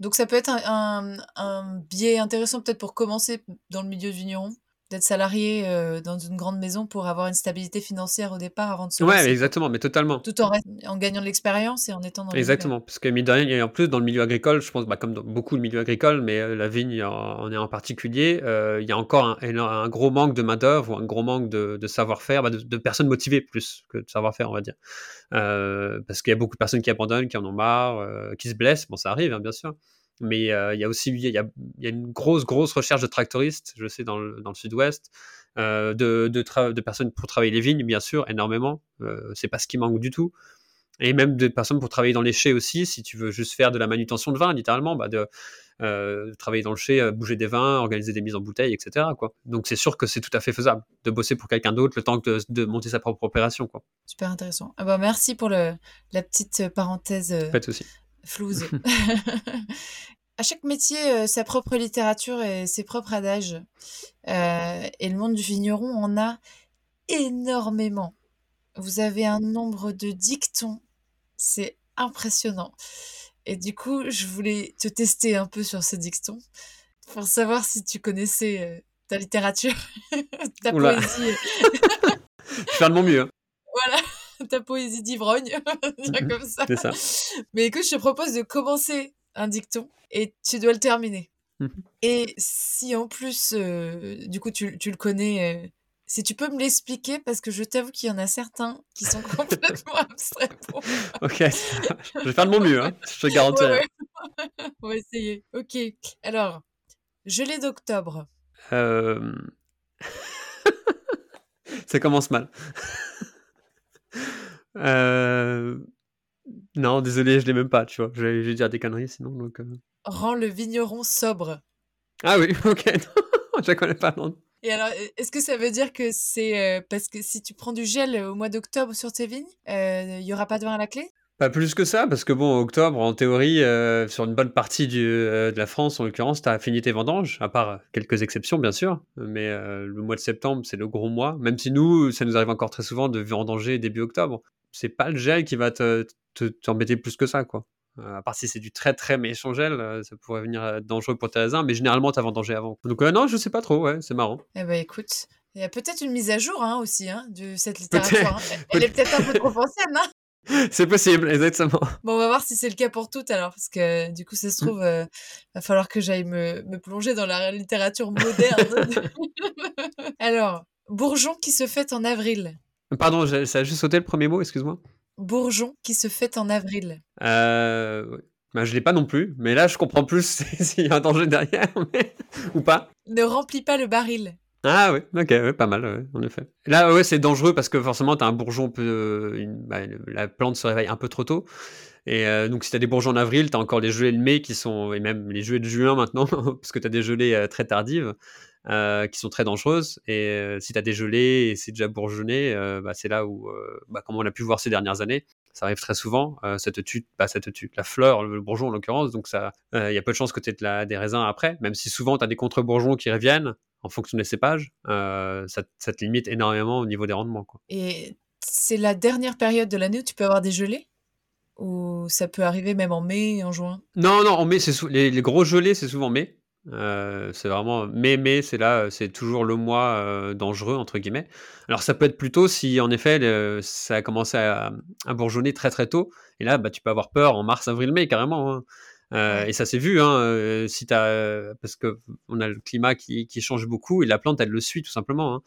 Donc ça peut être un, un, biais intéressant peut-être pour commencer dans le milieu du vigneron, d'être salarié euh, dans une grande maison pour avoir une stabilité financière au départ avant de se Ouais, exactement, mais totalement. Tout en, en gagnant de l'expérience et en étant dans Exactement, parce que mine de rien, et en plus dans le milieu agricole, je pense, bah, comme dans beaucoup de milieux agricoles, mais euh, la vigne en est en particulier, euh, il y a encore un, un, gros manque de main-d'œuvre ou un gros manque de, de savoir-faire, bah, de, de, personnes motivées plus que de savoir-faire, on va dire. parce qu'il y a beaucoup de personnes qui abandonnent, qui en ont marre, qui se blessent, bon, ça arrive, hein, bien sûr mais euh, il y a aussi il y a, y a, une grosse grosse recherche de tractoristes je sais dans le, dans le sud-ouest euh, de, de, de, personnes pour travailler les vignes bien sûr énormément euh, c'est pas ce qui manque du tout et même de personnes pour travailler dans les chais aussi si tu veux juste faire de la manutention de vin littéralement bah de euh, travailler dans le chai, bouger des vins, organiser des mises en bouteille, etc. Quoi. Donc c'est sûr que c'est tout à fait faisable de bosser pour quelqu'un d'autre le temps de, de, monter sa propre opération. Quoi. Super intéressant. Ah bah, merci pour le, la petite parenthèse. Pas de souci flouze. à chaque métier, euh, sa propre littérature et ses propres adages. Euh, et le monde du vigneron en a énormément. Vous avez un nombre de dictons, c'est impressionnant. Et du coup, je voulais te tester un peu sur ces dictons pour savoir si tu connaissais euh, ta littérature, ta Oula. poésie. Je faire de mon mieux. hein. Voilà, ta poésie d'ivrogne, on va dire comme ça. C'est ça. Mais écoute, je te propose de commencer un dicton et tu dois le terminer. Mhm. Et si en plus, euh, du coup, tu, tu le connais, euh, si tu peux me l'expliquer, parce que je t'avoue qu'il y en a certains qui sont complètement abstraits pour moi. Ok. je vais faire de mon mieux. Hein. Je te garantis. Ouais, ouais. On va essayer. Ok. Alors, gelée d'octobre. Euh, Ça commence mal. Euh, Non, désolé, je l'ai même pas, tu vois. Je vais, dire des conneries sinon. Donc, euh. Rend le vigneron sobre. Ah oui, ok. je la connais pas. non. Et alors, e- est-ce que ça veut dire que c'est euh, parce que si tu prends du gel au mois d'octobre sur tes vignes, euh, il y aura pas de vin à la clé? Pas plus que ça, parce que bon, octobre, en théorie, euh, sur une bonne partie du, euh, de la France, en l'occurrence, tu as fini tes vendanges, à part quelques exceptions, bien sûr. Mais euh, le mois de septembre, c'est le gros mois. Même si nous, ça nous arrive encore très souvent de vendanger début octobre. C'est pas le gel qui va te, te- t'embêter plus que ça, quoi. Euh, à part si c'est du très très méchant gel, euh, ça pourrait venir être dangereux pour tes raisins, mais généralement, tu as vendangé avant. Donc, euh, non, je sais pas trop, ouais, c'est marrant. Eh ben écoute, il y a peut-être une mise à jour hein, aussi hein, de cette littérature. Hein. Elle est peut-être un peu trop ancienne. Hein c'est possible, exactement. bon, on va voir si c'est le cas pour toutes alors, parce que du coup, ça se trouve, euh, va falloir que j'aille me, me plonger dans la littérature moderne. alors, bourgeon qui se fête en avril. Pardon, ça a juste sauté le premier mot, excuse-moi. Bourgeon qui se fête en avril. Euh, bah, je l'ai pas non plus, mais là je comprends plus s'il y a un danger derrière mais- ou pas. Ne remplis pas le baril. Ah oui, ok, ouais, pas mal, ouais, en effet. Là, ouais, c'est dangereux parce que forcément, tu as un bourgeon, peu, euh, une- bah, la plante se réveille un peu trop tôt. Et euh, donc, si tu as des bourgeons en avril, tu as encore les gelées de mai qui sont, et même les gelées de juin maintenant, parce que tu as des gelées euh, très tardives euh, qui sont très dangereuses. Et euh, si tu as des gelées et c'est déjà bourgeonné, euh, bah, c'est là où, bah, comme on a pu voir ces dernières années, ça arrive très souvent, ça te tue, bah, ça te tue la fleur, le bourgeon en l'occurrence, donc il y a peu de chances que tu aies de la- des raisins après, même si souvent tu as des contre-bourgeons qui reviennent en fonction des cépages, ça, ça te limite énormément au niveau des rendements. Quoi. Et c'est la dernière période de l'année où tu peux avoir des gelées Ou ça peut arriver même en mai, en juin? Non, non, en mai, c'est les, les gros gelés, c'est souvent mai. Euh, c'est vraiment mai, mai, c'est là, c'est toujours le mois euh, dangereux entre guillemets. Alors ça peut être plutôt si en effet le- ça a commencé à, à bourgeonner très très tôt. Et là, bah, tu peux avoir peur en mars, avril, mai carrément. hein. Euh. Et ça s'est vu, hein, si parce que on a le climat qui, qui change beaucoup et la plante elle le suit tout simplement. hein.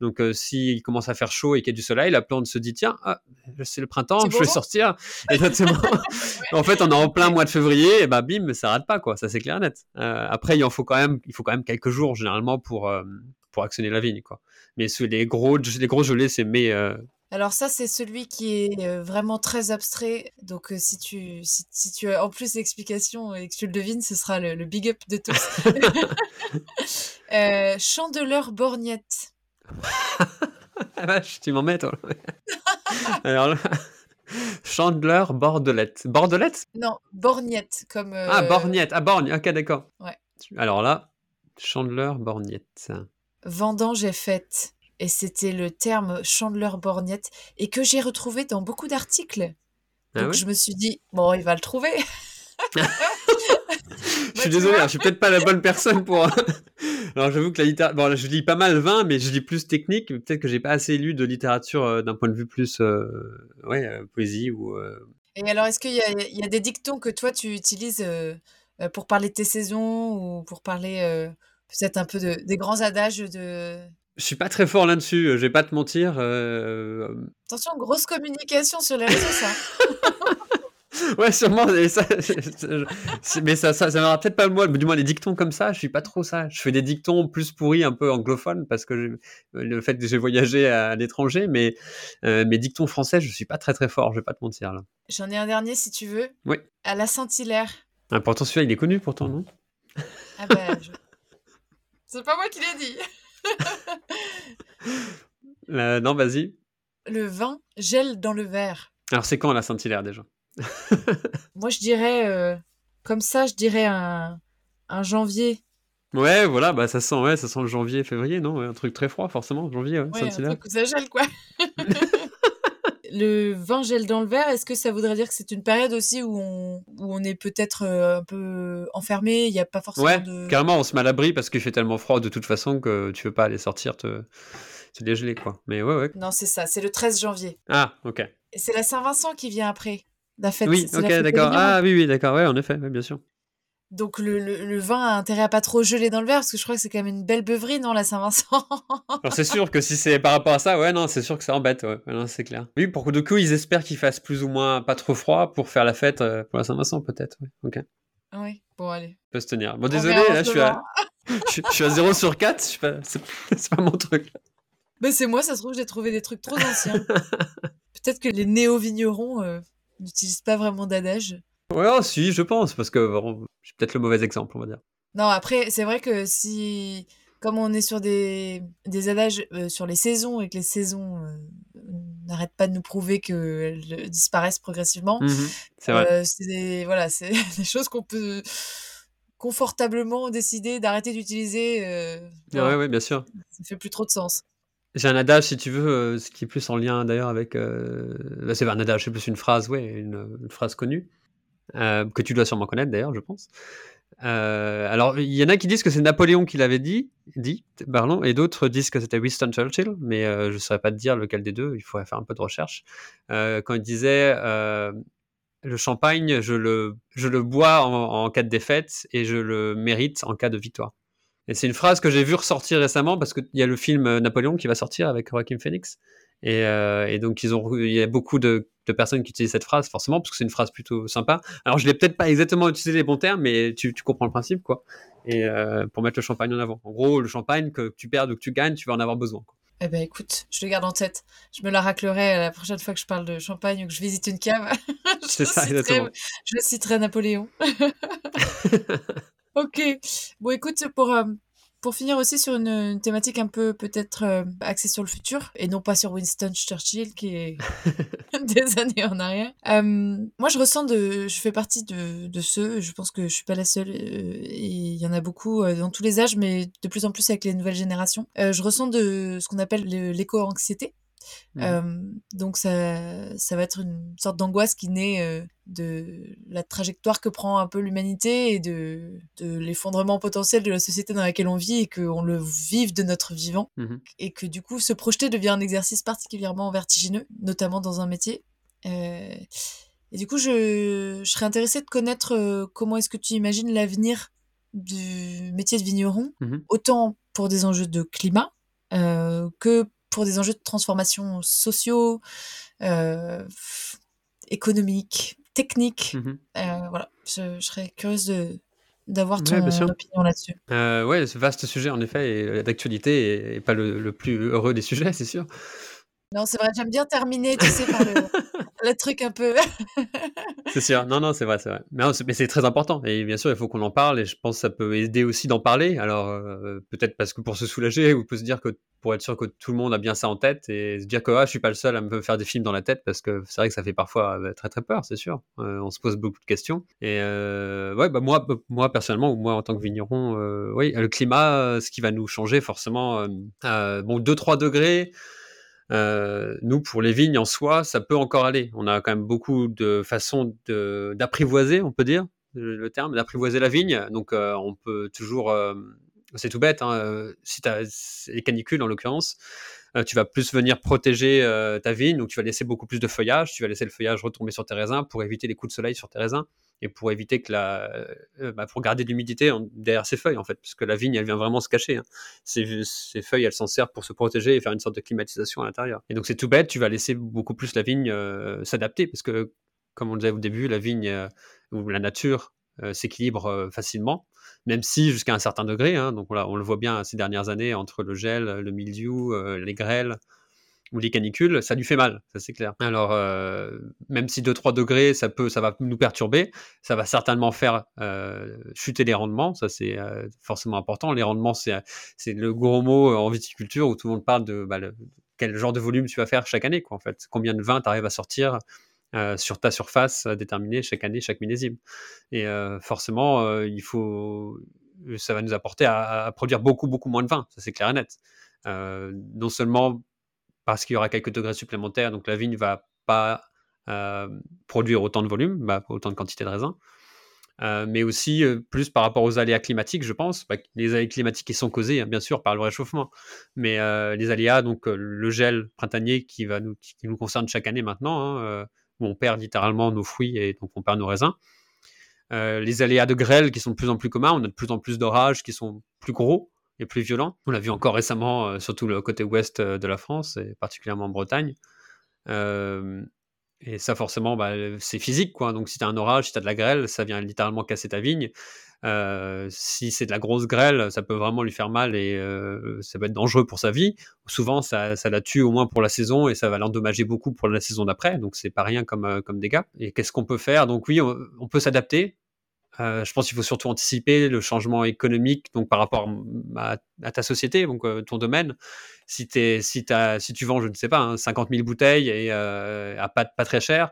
Donc euh, s'il commence à faire chaud et qu'il y a du soleil, la plante se dit tiens, ah, c'est le printemps, je vais sortir. Exactement. en fait, on est en plein mois de février, et bah bim, ça rate pas quoi, ça c'est clair et net. Euh, après, il en faut quand même, il faut quand même quelques jours généralement pour euh, pour actionner la vigne quoi. Mais sous les gros les gros gelées, c'est mai. euh, Alors ça, c'est celui qui est vraiment très abstrait. Donc euh, si tu si, si tu as en plus l'explication et que tu le devines, ce sera le, le big up de tous. euh, Chandeleur borgnette. Ah vache, tu m'en mets toi. Alors là, Chandler Bordelette. Bordelette? Non, borgnette comme. euh, Ah, Borgnette. Ah, Borgne. Ok, d'accord. Ouais. Alors là, Chandler Borgnette. Vendange est faite. Et c'était le terme chandeleur borgnette et que j'ai retrouvé dans beaucoup d'articles. Ah Donc je me suis dit, bon, il va le trouver. Je Bah, suis désolé, hein, je suis peut-être pas la bonne personne pour. Alors j'avoue que la littérature. Bon, là, je lis pas mal vin, mais je lis plus technique. Peut-être que j'ai pas assez lu de littérature euh, d'un point de vue plus. euh, Ouais, euh, poésie ou. euh, Et alors, est-ce qu'il y y a des dictons que toi, tu utilises euh, euh, pour parler de tes saisons ou pour parler euh, peut-être un peu de, des grands adages de... Je suis pas très fort là-dessus, euh, je vais pas te mentir. euh, Attention, grosse communication sur les réseaux, ça. Ouais, sûrement. et ça, mais ça, ça, ça m'aura peut-être pas moi. Du moins, les dictons comme ça, je suis pas trop ça. Je fais des dictons plus pourris, un peu anglophones, parce que le fait que j'ai voyagé à l'étranger, mais euh, mes dictons français, je suis pas très très fort. Je vais pas te mentir là. J'en ai un dernier, si tu veux. Oui. À la Saint-Hilaire. Ah, pourtant, celui-là, il est connu pourtant, non? Ah bah, je- C'est pas moi qui l'ai dit. Euh, Non, vas-y. Le vin gèle dans le verre. Alors, c'est quand la Saint-Hilaire déjà? Moi, je dirais, euh, comme ça, je dirais un, un janvier. Ouais, voilà, bah ça sent, ouais, ça sent le janvier, février, non? Un truc très froid, forcément, janvier, ouais, Ouais, un Saint-Hilaire. truc où ça gèle, quoi. le vin gèle dans le verre, est-ce que ça voudrait dire que c'est une période aussi où on, où on est peut-être euh, un peu enfermé, il n'y a pas forcément Ouais, de... carrément, on se met à l'abri parce qu'il fait tellement froid de toute façon que tu veux pas aller sortir te, te dégeler, quoi. Mais ouais, ouais. Non, c'est ça, c'est le 13 janvier. Ah, ok. Et c'est la Saint-Vincent qui vient après, la fête. Oui, ok, d'accord. Ah, oui, oui, d'accord. Ouais, en effet, ouais, bien sûr. Donc le, le, le vin a intérêt à pas trop geler dans le verre, parce que je crois que c'est quand même une belle beuverie, non, la Saint-Vincent? Alors, c'est sûr que si c'est par rapport à ça, ouais, non, c'est sûr que ça embête, ouais. Non, c'est clair. Oui, pour du coup, ils espèrent qu'il fasse plus ou moins pas trop froid pour faire la fête euh, pour la Saint-Vincent, peut-être. Ouais. Ok. Oui, bon, allez. peut se tenir. Bon, On désolé, là, je suis, à, je, suis- je suis à 0 sur 4. Je suis pas- C'est c'est pas mon truc. Mais c'est moi, ça se trouve, j'ai trouvé des trucs trop anciens. Peut-être que les néo-vignerons euh, n'utilisent pas vraiment d'adage. Ouais, oh, si, je pense, parce que bon, je suis peut-être le mauvais exemple, on va dire. Non, après, c'est vrai que si, comme on est sur des, des adages euh, sur les saisons et que les saisons euh, n'arrêtent pas de nous prouver qu'elles disparaissent progressivement, Mhm, c'est vrai. euh, c'est des, voilà, c'est des choses qu'on peut confortablement décider d'arrêter d'utiliser. euh, Ouais, ouais, bien sûr. Ça fait plus trop de sens. J'ai un adage, si tu veux, euh, ce qui est plus en lien d'ailleurs avec. Euh... bah, c'est pas un adage, c'est plus une phrase, ouais, une, phrase connue, euh, que tu dois sûrement connaître d'ailleurs, je pense. Alors, il y en a qui disent que c'est Napoléon qui l'avait dit, dit, pardon, et d'autres disent que c'était Winston Churchill, mais je ne saurais pas te dire lequel des deux, il faudrait faire un peu de recherche. Quand il disait le champagne, je le, je le bois en, en cas de défaite et je le mérite en cas de victoire. Et c'est une phrase que j'ai vue ressortir récemment parce qu'il y a le film euh, Napoléon qui va sortir avec Joaquin Phoenix. Et, euh, et donc, ils ont, il y a beaucoup de, de personnes qui utilisent cette phrase, forcément, parce que c'est une phrase plutôt sympa. Alors, je l'ai peut-être pas exactement utilisé les bons termes, mais tu, tu comprends le principe, quoi. Et euh, pour mettre le champagne en avant. En gros, le champagne, que tu perdes ou que tu gagnes, tu vas en avoir besoin. quoi. Eh ben écoute, je le garde en tête. Je me la raclerai la prochaine fois que je parle de champagne ou que je visite une cave. C'est ça, citerai- exactement. Je citerai Napoléon. ok. Bon, écoute, pour, euh, pour finir aussi sur une, une thématique un peu peut-être euh, axée sur le futur et non pas sur Winston Churchill qui est des années en arrière. Euh, moi, je ressens de, je fais partie de, de ceux, je pense que je suis pas la seule, et il y en a beaucoup dans tous les âges, mais de plus en plus avec les nouvelles générations. Je ressens de ce qu'on appelle le- l'éco-anxiété. Mhm. Euh, donc ça, ça va être une sorte d'angoisse qui naît euh, de la trajectoire que prend un peu l'humanité et de, de l'effondrement potentiel de la société dans laquelle on vit et qu'on le vive de notre vivant Mhm. et que du coup se projeter devient un exercice particulièrement vertigineux, notamment dans un métier. Euh, et du coup, je, je serais intéressée de connaître comment est-ce que tu imagines l'avenir du métier de vigneron, Mhm. autant pour des enjeux de climat que pour des enjeux de transformation sociaux, euh, économiques, techniques. Mhm. Euh, voilà, je, je serais curieuse de d'avoir ton Ouais, opinion là-dessus. Euh, ouais, ce vaste sujet, en effet, et d'actualité, et, et pas le, le plus heureux des sujets, c'est sûr. Non, c'est vrai, j'aime bien terminer, tu sais, par le, le truc un peu. C'est sûr, non, non, c'est vrai, c'est vrai. Mais, c'est- mais c'est très important, et bien sûr, il faut qu'on en parle, et je pense que ça peut aider aussi d'en parler. Alors, euh, peut-être parce que pour se soulager, ou peut se dire que pour être sûr que tout le monde a bien ça en tête, et se dire que ah, je suis pas le seul à me faire des films dans la tête, parce que c'est vrai que ça fait parfois euh, très très peur, c'est sûr. Euh, on se pose beaucoup de questions. Et euh, ouais, bah moi, moi personnellement, ou moi en tant que vigneron, oui, le climat, ce qui va nous changer forcément, bon, 2-3 degrés. Euh, nous, pour les vignes en soi, ça peut encore aller. On a quand même beaucoup de façons d'apprivoiser, on peut dire le, terme, d'apprivoiser la vigne. Donc, euh, on peut toujours. euh, c'est tout bête. hein, si tu as les canicules, en l'occurrence, tu vas plus venir protéger ta vigne. Donc, tu vas laisser beaucoup plus de feuillage. Tu vas laisser le feuillage retomber sur tes raisins pour éviter les coups de soleil sur tes raisins et pour éviter que la, euh, bah, pour garder de l'humidité derrière ses feuilles en fait, puisque la vigne elle vient vraiment se cacher. hein. Ces feuilles elles s'en servent pour se protéger et faire une sorte de climatisation à l'intérieur. Et donc c'est tout bête, tu vas laisser beaucoup plus la vigne euh, s'adapter, parce que comme on disait au début, la vigne euh, ou la nature euh, s'équilibre euh, facilement, même si jusqu'à un certain degré. hein. donc on le voit bien ces dernières années entre le gel, le mildiou, euh, les grêles ou les canicules, ça lui fait mal, ça c'est clair. Alors, euh, même si 2-3 degrés, ça, peut, ça va nous perturber, ça va certainement faire euh, chuter les rendements, ça c'est euh, forcément important. Les rendements, c'est le gros mot en viticulture où tout le monde parle de bah, quel genre de volume tu vas faire chaque année, quoi, en fait. Combien de vin tu arrives à sortir sur ta surface déterminée chaque année, chaque millésime. Et forcément, il faut, ça va nous apporter à, à produire beaucoup, beaucoup moins de vin, ça c'est clair et net. Non seulement parce qu'il y aura quelques degrés supplémentaires, donc la vigne va pas produire autant de volume, bah, autant de quantité de raisin. mais aussi plus par rapport aux aléas climatiques, je pense. Bah, les aléas climatiques qui sont causés, hein, bien sûr, par le réchauffement. Mais les aléas, donc le gel printanier qui, va nous, qui nous concerne chaque année maintenant, hein, où on perd littéralement nos fruits et donc on perd nos raisins. les aléas de grêle qui sont de plus en plus communs, on a de plus en plus d'orages qui sont plus gros plus violents. On l'a vu encore récemment, surtout le côté ouest de la France, et particulièrement en Bretagne. Et ça, forcément, bah, c'est physique, quoi. Donc, si tu as un orage, si tu as de la grêle, ça vient littéralement casser ta vigne. Euh, si c'est de la grosse grêle, ça peut vraiment lui faire mal et euh, ça peut être dangereux pour sa vie. Souvent, ça, ça, la tue au moins pour la saison et ça va l'endommager beaucoup pour la saison d'après. Donc, c'est pas rien comme, euh, comme dégâts. Et qu'est-ce qu'on peut faire? Donc, oui, on peut s'adapter. Euh, je pense qu'il faut surtout anticiper le changement économique donc par rapport à, ta société, donc euh, ton domaine. Si, tu vends, je ne sais pas, 50 hein, 000 bouteilles et euh, à pas, très cher,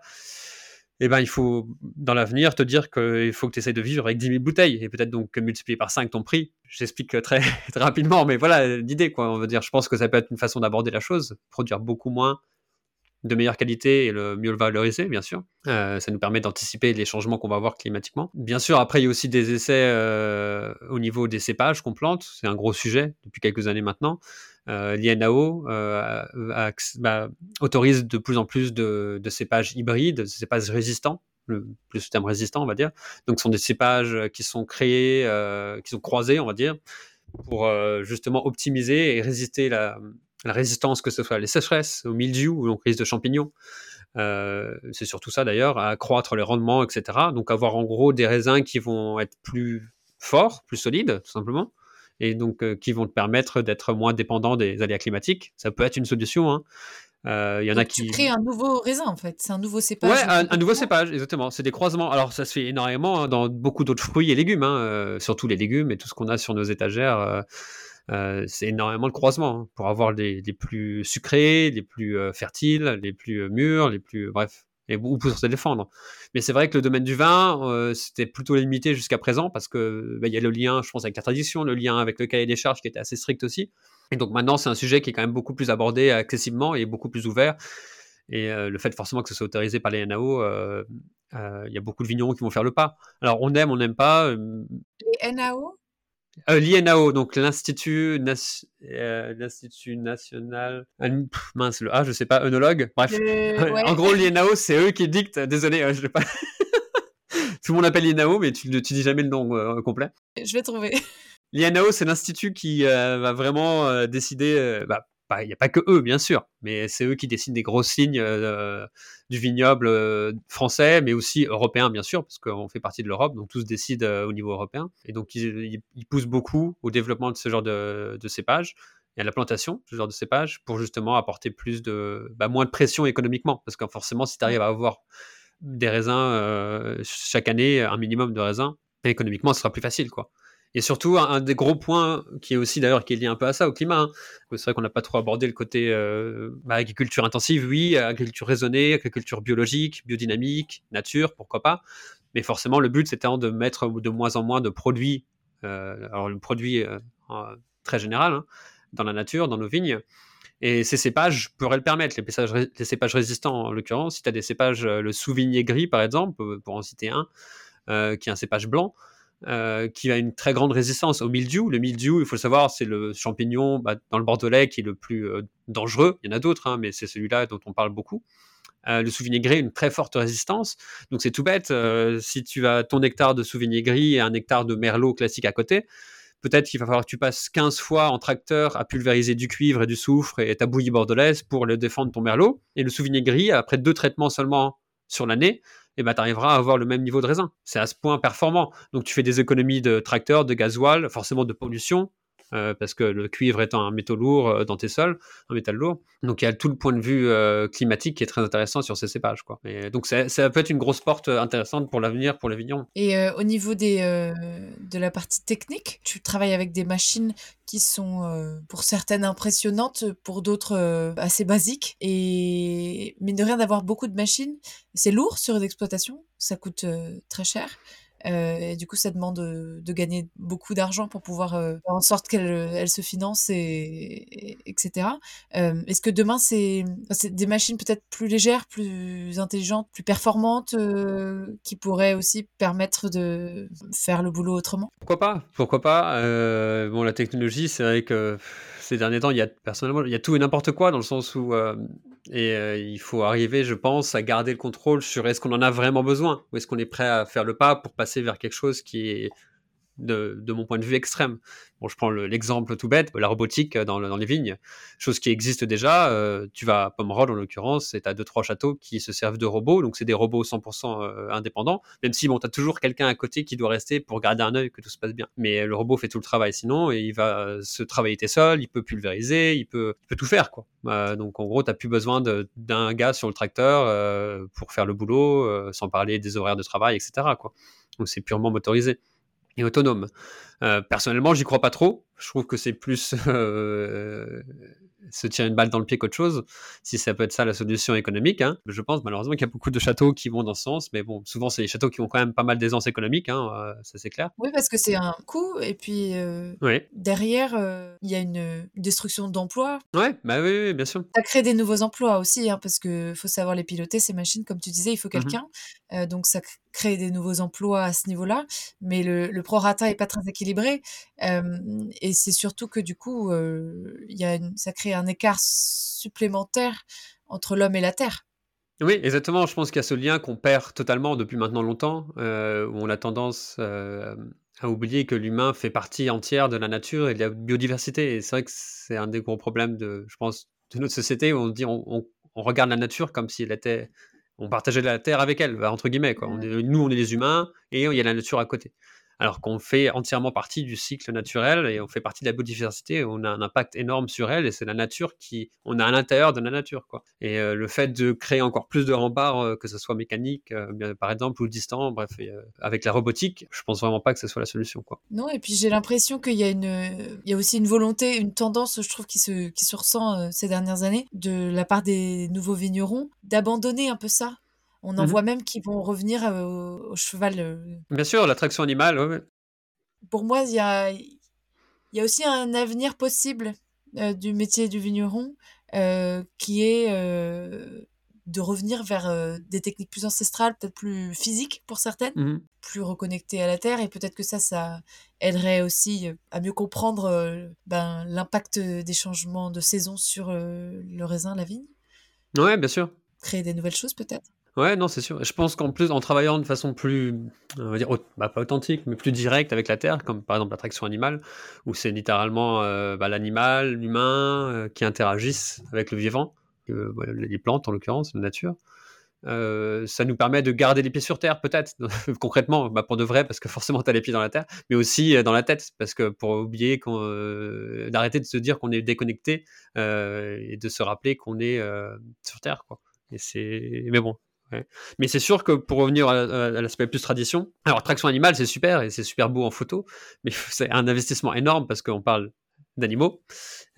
eh ben, il faut, dans l'avenir, te dire qu'il faut que tu essayes de vivre avec 10 000 bouteilles et peut-être donc multiplier par 5 ton prix. J'explique très, très rapidement, mais voilà l'idée, je pense que ça peut être une façon d'aborder la chose, produire beaucoup moins, de meilleure qualité et le mieux le valoriser, bien sûr. Euh, ça nous permet d'anticiper les changements qu'on va avoir climatiquement. Bien sûr, après, il y a aussi des essais euh, au niveau des cépages qu'on plante. C'est un gros sujet depuis quelques années maintenant. Euh, L'INAO bah, autorise de plus en plus de, cépages hybrides, de cépages résistants, le plus terme résistant, on va dire. Donc, ce sont des cépages qui sont créés, qui sont croisés, on va dire, pour justement optimiser et résister la, la résistance, que ce soit les sécheresses, au mildiou ou aux crises de champignons. Euh, c'est surtout ça d'ailleurs, à accroître les rendements, etc. Donc avoir en gros des raisins qui vont être plus forts, plus solides, tout simplement, et donc euh, qui vont te permettre d'être moins dépendant des aléas climatiques. Ça peut être une solution. Hein. Euh, il y en a qui. Tu crées un nouveau raisin en fait, c'est un nouveau cépage. Ouais, un, nouveau cépage, exactement. C'est des croisements. Alors ça se fait énormément hein, dans beaucoup d'autres fruits et légumes, hein, surtout les légumes et tout ce qu'on a sur nos étagères. Euh, c'est énormément de croisement hein, pour avoir les, plus sucrés, les plus euh, fertiles, les plus euh, mûrs, les plus bref, et ou pour se défendre. Mais c'est vrai que le domaine du vin, c'était plutôt limité jusqu'à présent parce que bah, y a le lien, je pense, avec la tradition, le lien avec le cahier des charges qui était assez strict aussi. Et donc maintenant, c'est un sujet qui est quand même beaucoup plus abordé accessiblement et beaucoup plus ouvert. Et le fait forcément que ce soit autorisé par les NAO, il y a beaucoup de vignerons qui vont faire le pas. Alors on aime, on n'aime pas. Les NAO euh, L'INAO, donc l'Institut euh, l'Institut national. mince, le A, je sais pas, œnologue. Bref. en gros, l'INAO, c'est eux qui dictent. Désolé, euh, je vais pas. Tout le monde appelle l'INAO, mais tu, tu dis jamais le nom complet. Je vais trouver. L'INAO, c'est l'institut qui va vraiment décider. Bah, il n'y a pas que eux, bien sûr, mais c'est eux qui dessinent des grosses lignes euh, du vignoble euh, français, mais aussi européen, bien sûr, parce qu'on fait partie de l'Europe, donc tous décident euh, au niveau européen. Et donc, ils, poussent beaucoup au développement de ce genre de, de cépages et à la plantation de ce genre de cépages pour justement apporter plus de, bah, moins de pression économiquement. Parce que forcément, si tu arrives à avoir des raisins chaque année, un minimum de raisins, économiquement, ce sera plus facile, quoi. Et surtout, un, des gros points qui est aussi d'ailleurs qui est lié un peu à ça, au climat. Hein. C'est vrai qu'on n'a pas trop abordé le côté euh, bah, agriculture intensive, oui, agriculture raisonnée, agriculture biologique, biodynamique, nature, pourquoi pas. Mais forcément, le but, c'était de mettre de moins en moins de produits, euh, alors le produit euh, très général, hein, dans la nature, dans nos vignes. Et ces cépages pourraient le permettre, les, cépages résistants en l'occurrence. Si tu as des cépages, le Souvigné gris par exemple, pour en citer un, qui est un cépage blanc, euh, qui a une très grande résistance au mildiou. Le mildiou, il faut le savoir, c'est le champignon bah, dans le Bordelais qui est le plus euh, dangereux. Il y en a d'autres, hein, mais c'est celui-là dont on parle beaucoup. Euh, le a une très forte résistance. Donc c'est tout bête. si tu as ton hectare de Souvigné gris et un hectare de Merlot classique à côté, peut-être qu'il va falloir que tu passes 15 fois en tracteur à pulvériser du cuivre et du soufre et ta bouillie bordelaise pour le défendre ton Merlot. Et le Souvigné gris, après deux traitements seulement sur l'année, et ben, tu arriveras à avoir le même niveau de raisin. C'est à ce point performant. Donc tu fais des économies de tracteur, de gasoil, forcément de pollution, euh, parce que le cuivre étant un métaux lourd euh, dans tes sols, un métal lourd. Donc il y a tout le point de vue euh, climatique qui est très intéressant sur ces cépages. Donc ça, peut être une grosse porte intéressante pour l'avenir, pour les vignons. Et au niveau des, de la partie technique, tu travailles avec des machines qui sont pour certaines impressionnantes, pour d'autres assez basiques. Et mine de rien d'avoir beaucoup de machines, c'est lourd sur une exploitation, ça coûte très cher. Et du coup, ça demande de gagner beaucoup d'argent pour pouvoir faire en sorte qu'elle elle se finance, et, etc. Est-ce que demain, c'est des machines peut-être plus légères, plus intelligentes, plus performantes, qui pourraient aussi permettre de faire le boulot autrement? Pourquoi pas? Pourquoi pas? Bon, la technologie, c'est vrai que ces derniers temps, il y a personnellement, il y a tout et n'importe quoi dans le sens où et il faut arriver, je pense, à garder le contrôle sur est-ce qu'on en a vraiment besoin ou est-ce qu'on est prêt à faire le pas pour passer vers quelque chose qui est de, mon point de vue extrême. Bon, je prends l'exemple tout bête, la robotique dans, dans, les vignes, chose qui existe déjà. Euh, tu vas à Pomerol en l'occurrence, et tu as deux trois châteaux qui se servent de robots, donc c'est des robots 100% euh, indépendants, même si bon, tu as toujours quelqu'un à côté qui doit rester pour garder un œil que tout se passe bien. Mais le robot fait tout le travail sinon, et il va se travailler tes sols, il peut pulvériser, il peut, il peut tout faire quoi. Euh, donc en gros, tu plus besoin d'un gars sur le tracteur pour faire le boulot, sans parler des horaires de travail, etc. Donc c'est purement motorisé et autonome. Euh, personnellement, j'y crois pas trop. Je trouve que c'est plus euh, se tirer une balle dans le pied qu'autre chose, si ça peut être ça la solution économique. Hein. Je pense malheureusement qu'il y a beaucoup de châteaux qui vont dans ce sens, mais bon, souvent c'est des châteaux qui ont quand même pas mal d'aisance économique, hein, euh, ça c'est clair. Oui, parce que c'est un coût, et puis euh, derrière, il y a une destruction d'emplois. Ouais, bah oui, bien sûr. Ça crée des nouveaux emplois aussi, hein, parce que faut savoir les piloter, ces machines, comme tu disais, il faut mmh quelqu'un. donc ça crée des nouveaux emplois à ce niveau-là, mais le, le prorata est pas très équilibré. et c'est surtout que du coup, il y a une, ça crée un écart supplémentaire entre l'homme et la terre. Oui, exactement. Je pense qu'il y a ce lien qu'on perd totalement depuis maintenant longtemps, euh, où on a tendance euh, à oublier que l'humain fait partie entière de la nature et de la biodiversité. Et c'est vrai que c'est un des gros problèmes de, je pense, de notre société où on dit on, regarde la nature comme si elle était, on partageait la terre avec elle, entre guillemets. Quoi. On est, nous, on est les humains et il y a la nature à côté alors qu'on fait entièrement partie du cycle naturel et on fait partie de la biodiversité, on a un impact énorme sur elle et c'est la nature qui, on a à l'intérieur de la nature. Quoi. Et euh, le fait de créer encore plus de remparts, euh, que ce soit mécanique euh, par exemple ou distant, bref, avec la robotique, je pense vraiment pas que ce soit la solution. Quoi. Non, et puis j'ai l'impression qu'il y a une, il y a aussi une volonté, une tendance, je trouve, qui se, qui se ressent ces dernières années de la part des nouveaux vignerons d'abandonner un peu ça on en mmh voit même qui vont revenir au cheval. Bien sûr, l'attraction animale, Pour moi, il y a, y a aussi un avenir possible du métier du vigneron qui est de revenir vers des techniques plus ancestrales, peut-être plus physiques pour certaines, mmh plus reconnectées à la terre. Et peut-être que ça, ça aiderait aussi à mieux comprendre ben, l'impact des changements de saison sur le raisin, la vigne. Ouais, bien sûr. Créer des nouvelles choses peut-être. Ouais, non, c'est sûr. Je pense qu'en plus, en travaillant de façon plus, on va dire, bah, pas authentique, mais plus directe avec la Terre, comme par exemple l'attraction animale, où c'est littéralement euh, bah, l'animal, l'humain euh, qui interagissent avec le vivant, les plantes en l'occurrence, la nature. Euh, ça nous permet de garder les pieds sur terre, peut-être, concrètement, bah, pour de vrai, parce que forcément, tu as les pieds dans la terre, mais aussi dans la tête, parce que pour oublier, d'arrêter de se dire qu'on est déconnecté et de se rappeler qu'on est sur terre. Quoi. Et. Mais bon, mais c'est sûr que pour revenir à, l'aspect plus tradition, alors traction animale c'est super et c'est super beau en photo, mais c'est un investissement énorme parce qu'on parle d'animaux,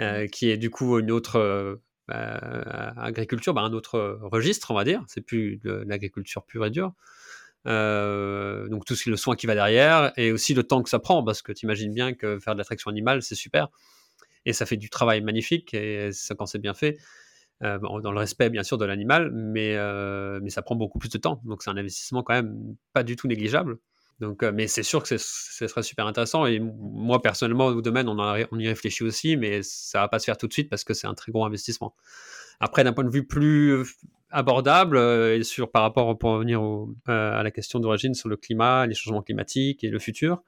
euh, qui est du coup une autre euh, bah, agriculture, bah, un autre registre on va dire, c'est plus de l'agriculture pure et dure. Euh, donc tout ce, le soin qui va derrière et aussi le temps que ça prend parce que tu imagines bien que faire de l'attraction animale c'est super. Et ça fait du travail magnifique et ça, quand c'est bien fait euh, dans le respect bien sûr de l'animal, mais, euh, mais ça prend beaucoup plus de temps. Donc c'est un investissement quand même pas du tout négligeable. Donc, euh, mais c'est sûr que ce serait super intéressant. Et moi, personnellement, au domaine, on, y réfléchit aussi, mais ça va pas se faire tout de suite parce que c'est un très gros investissement. Après, d'un point de vue plus abordable, et sur, par rapport, pour revenir à la question d'origine sur le climat, les changements climatiques et le futur,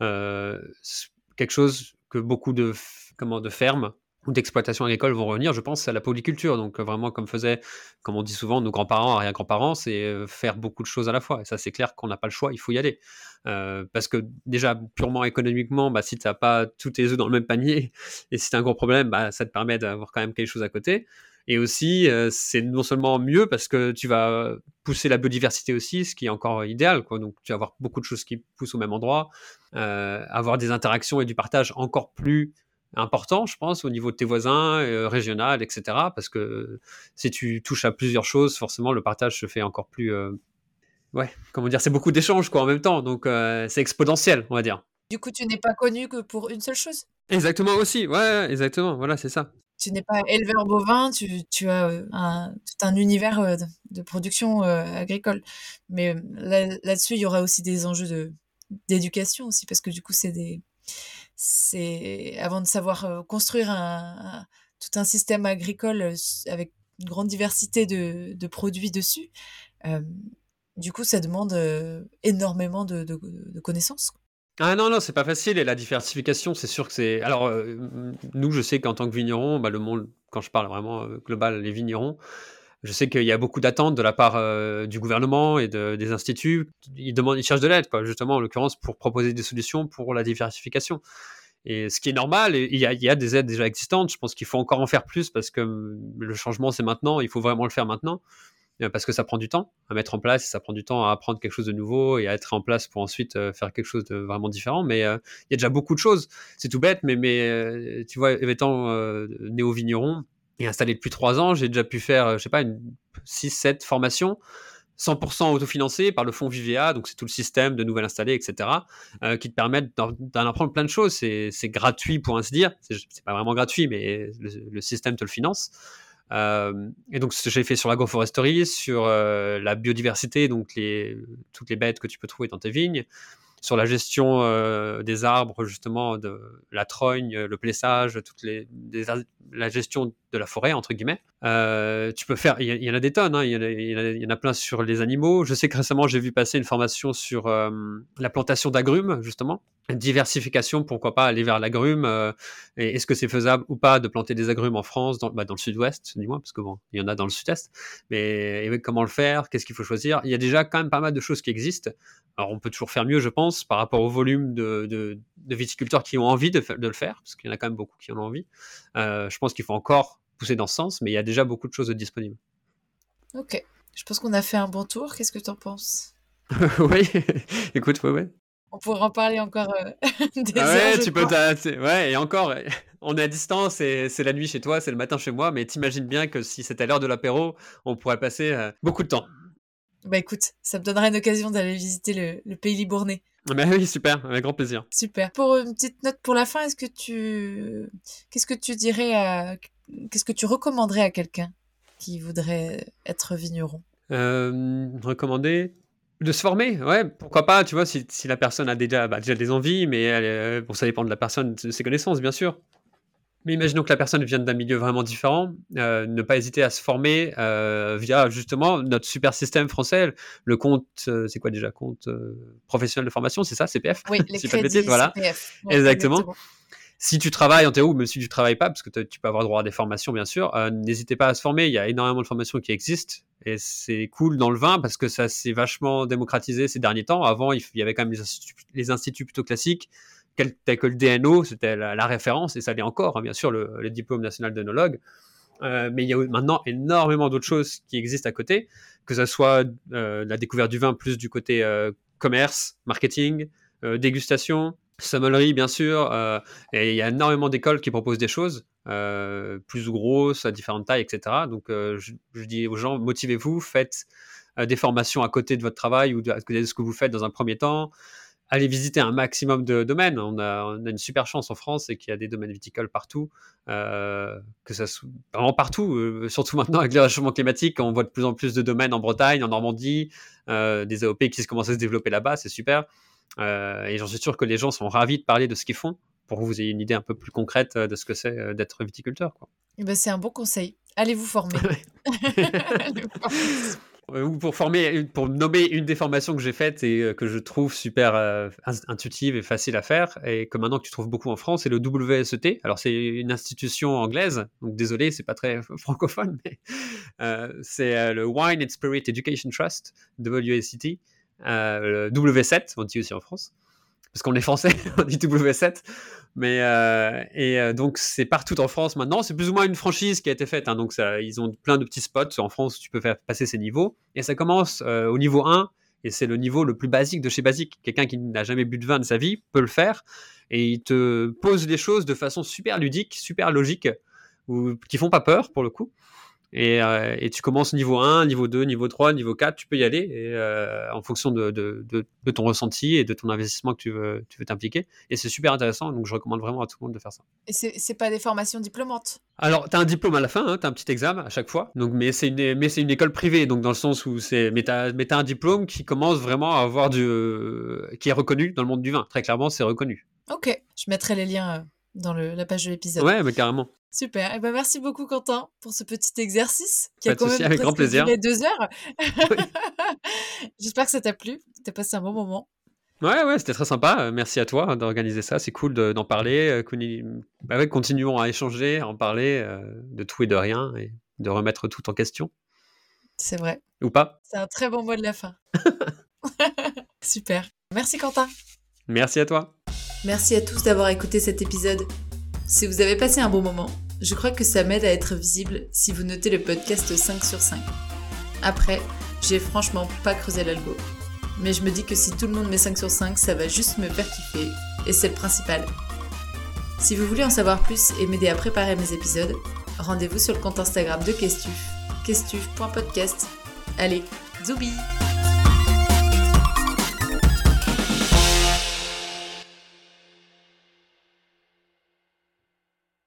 quelque chose que beaucoup de, comment, de fermes ou d'exploitation agricole vont revenir, je pense, à la polyculture. Donc euh, vraiment, comme faisaient, comme on dit souvent, nos grands-parents, arrière-grands-parents, c'est euh, faire beaucoup de choses à la fois. Et ça, c'est clair qu'on n'a pas le choix, il faut y aller. Euh, parce que déjà, purement économiquement, bah, si tu n'as pas tous tes œufs dans le même panier, et si tu as un gros problème, bah, ça te permet d'avoir quand même quelque chose à côté. Et aussi, c'est non seulement mieux parce que tu vas pousser la biodiversité aussi, ce qui est encore idéal. Quoi. Donc, tu vas avoir beaucoup de choses qui poussent au même endroit, avoir des interactions et du partage encore plus important, je pense, au niveau de tes voisins, euh, régional, etc. Parce que si tu touches à plusieurs choses, forcément, le partage se fait encore plus, euh, ouais, comment dire, c'est beaucoup d'échanges quoi en même temps, donc c'est exponentiel, on va dire. Du coup, tu n'es pas connu que pour une seule chose? Exactement aussi, ouais, exactement, voilà, c'est ça. Tu n'es pas éleveur bovin, tu, tu as un, tout un univers de, production agricole. Mais là-dessus, il y aura aussi des enjeux d'éducation aussi, parce que du coup, c'est des, c'est avant de savoir construire un, tout un système agricole avec une grande diversité de, de produits dessus. du coup, ça demande énormément de, de, connaissances. Ah non, non, c'est pas facile. Et la diversification, c'est sûr que c'est. Alors, nous, je sais qu'en tant que vigneron, bah, le monde, quand je parle vraiment global, les vignerons, je sais qu'il y a beaucoup d'attentes de la part du gouvernement et des instituts. Ils, demandent, ils cherchent de l'aide, justement, en l'occurrence, pour proposer des solutions pour la diversification. Et ce qui est normal, il y, a, des aides déjà existantes. Je pense qu'il faut encore en faire plus parce que le changement, c'est maintenant. Il faut vraiment le faire maintenant parce que ça prend du temps à mettre en place, ça prend du temps à apprendre quelque chose de nouveau et à être en place pour ensuite faire quelque chose de vraiment différent. Mais il y a déjà beaucoup de choses. C'est tout bête, mais tu vois, étant néo-vigneron, et installé depuis trois ans, j'ai déjà pu faire, euh, je sais pas, une 6-7 formations 100% autofinancées par le fonds Vivea, donc c'est tout le système de nouvelles installées, etc., euh, qui te permettent d'en apprendre plein de choses. C'est gratuit pour ainsi dire. C'est pas vraiment gratuit, mais le, système te le finance. Euh, et donc j'ai fait sur l'agroforesterie, sur la biodiversité, donc les, toutes les bêtes que tu peux trouver dans tes vignes, sur la gestion des arbres, justement, de la trogne, le plessage, toutes les, la gestion de la forêt, entre guillemets. Euh, tu peux faire, il y, en a des tonnes, hein, il, y en a, plein sur les animaux. Je sais que récemment, j'ai vu passer une formation sur euh, la plantation d'agrumes, justement. Diversification, pourquoi pas aller vers l'agrume et Est-ce que c'est faisable ou pas de planter des agrumes en France, dans, bah, dans le sud-ouest, du moins, parce que bon, il y en a dans le sud-est. Mais comment le faire? Qu'est-ce qu'il faut choisir? Il y a déjà quand même pas mal de choses qui existent. Alors, on peut toujours faire mieux, je pense, par rapport au volume de, viticulteurs qui ont envie de, de le faire, parce qu'il y en a quand même beaucoup qui en ont envie. Euh, je pense qu'il faut encore pousser dans ce sens, mais il y a déjà beaucoup de choses disponibles. Ok, je pense qu'on a fait un bon tour. Qu'est-ce que tu en penses? Oui, écoute, oui, oui. On pourrait en parler encore euh, des ah ouais, tu peux ouais, et encore, on est à distance et c'est la nuit chez toi, c'est le matin chez moi, mais t'imagines bien que si c'était l'heure de l'apéro, on pourrait passer euh, beaucoup de temps. Bah écoute, ça me donnerait une occasion d'aller visiter le, pays libournais. Bah oui, super, avec grand plaisir. Super. Pour une petite note pour la fin, est-ce que tu, qu'est-ce que tu dirais à, qu'est-ce que tu recommanderais à quelqu'un qui voudrait être vigneron? Euh, Recommander de se former, ouais, pourquoi pas, tu vois, si, si la personne a déjà, bah, déjà des envies, mais elle, bon, ça dépend de la personne, de ses connaissances, bien sûr. Mais imaginons que la personne vienne d'un milieu vraiment différent, euh, ne pas hésiter à se former euh, via justement notre super système français, le compte, euh, c'est quoi déjà, compte professionnel de formation, c'est ça, CPF Oui, les crédits voilà. CPF. exactement. Si tu travailles en ou même si tu travailles pas, parce que tu peux avoir droit à des formations bien sûr, n'hésitez pas à se former. Il y a énormément de formations qui existent et c'est cool dans le vin parce que ça s'est vachement démocratisé ces derniers temps. Avant, il y avait quand même les instituts plutôt classiques tel que le DNO, c'était la, référence, et ça l'est encore, hein, bien sûr, le, diplôme national d'œnologue. Euh, mais il y a maintenant énormément d'autres choses qui existent à côté, que ce soit euh, la découverte du vin plus du côté euh, commerce, marketing, dégustation, sommellerie bien sûr, et il y a énormément d'écoles qui proposent des choses, plus ou grosses, à différentes tailles, etc. Donc je, je, dis aux gens, motivez-vous, faites des formations à côté de votre travail ou de, à côté de ce que vous faites dans un premier temps aller visiter un maximum de domaines. On a, une super chance en France, c'est qu'il y a des domaines viticoles partout, euh, que ça vraiment partout, euh, surtout maintenant avec le réchauffement climatique, on voit de plus en plus de domaines en Bretagne, en Normandie, euh, des AOP qui commencent à se développer là-bas, c'est super. Et j'en suis sûr que les gens sont ravis de parler de ce qu'ils font pour que vous ayez une idée un peu plus concrète de ce que c'est d'être viticulteur. Quoi. Eh ben, c'est un bon conseil. Allez vous former. Euh, ou pour former, pour nommer une des formations que j'ai faites et euh, que je trouve super euh, intuitive et facile à faire, et que maintenant que tu trouves beaucoup en France, c'est le WSET. Alors c'est une institution anglaise, donc désolé, c'est pas très francophone, mais c'est le Wine and Spirit Education Trust, WSET, le W7, on dit aussi en France parce qu'on est français, on dit W7. Mais euh, et euh, donc c'est partout en France maintenant. C'est plus ou moins une franchise qui a été faite. Hein, donc ça, ils ont plein de petits spots en France où tu peux faire passer ces niveaux. Et ça commence euh, au niveau 1 et c'est le niveau le plus basique de chez basique. Quelqu'un qui n'a jamais bu de vin de sa vie peut le faire et il te pose les choses de façon super ludique, super logique, ou qui font pas peur pour le coup. Et, euh, et, tu commences niveau 1, niveau 2, niveau 3, niveau 4, tu peux y aller et, euh, en fonction de, de, de, de, ton ressenti et de ton investissement que tu veux tu veux t'impliquer. Et c'est super intéressant, donc je recommande vraiment à tout le monde de faire ça. Et c'est pas des formations diplômantes? Alors, tu as un diplôme à la fin, hein, tu as un petit examen à chaque fois, donc, mais c'est une, mais une école privée, donc dans le sens où c'est. Mais tu as, as, un diplôme qui commence vraiment à avoir du. qui est reconnu dans le monde du vin. Très clairement, c'est reconnu. Ok, je mettrai les liens euh, dans le, la page de l'épisode. Ouais, mais carrément. Super. Et eh ben merci beaucoup Quentin pour ce petit exercice qui Pas a quand souci, même avec grand plaisir. duré deux heures. J'espère que ça t'a plu. T'as passé un bon moment. Ouais, ouais, c'était très sympa. Merci à toi d'organiser ça. C'est cool d'en parler. Bah ouais, continuons à échanger, à en parler euh, de tout et de rien et de remettre tout en question. C'est vrai. Ou pas C'est un très bon mot de la fin. Super. Merci Quentin. Merci à toi. Merci à tous d'avoir écouté cet épisode. Si vous avez passé un bon moment, je crois que ça m'aide à être visible si vous notez le podcast 5 sur 5. Après, j'ai franchement pas creusé l'algo. Mais je me dis que si tout le monde met 5 sur 5, ça va juste me faire kiffer, et c'est le principal. Si vous voulez en savoir plus et m'aider à préparer mes épisodes, rendez-vous sur le compte Instagram de Questuf, questuf.podcast. Allez, zoubi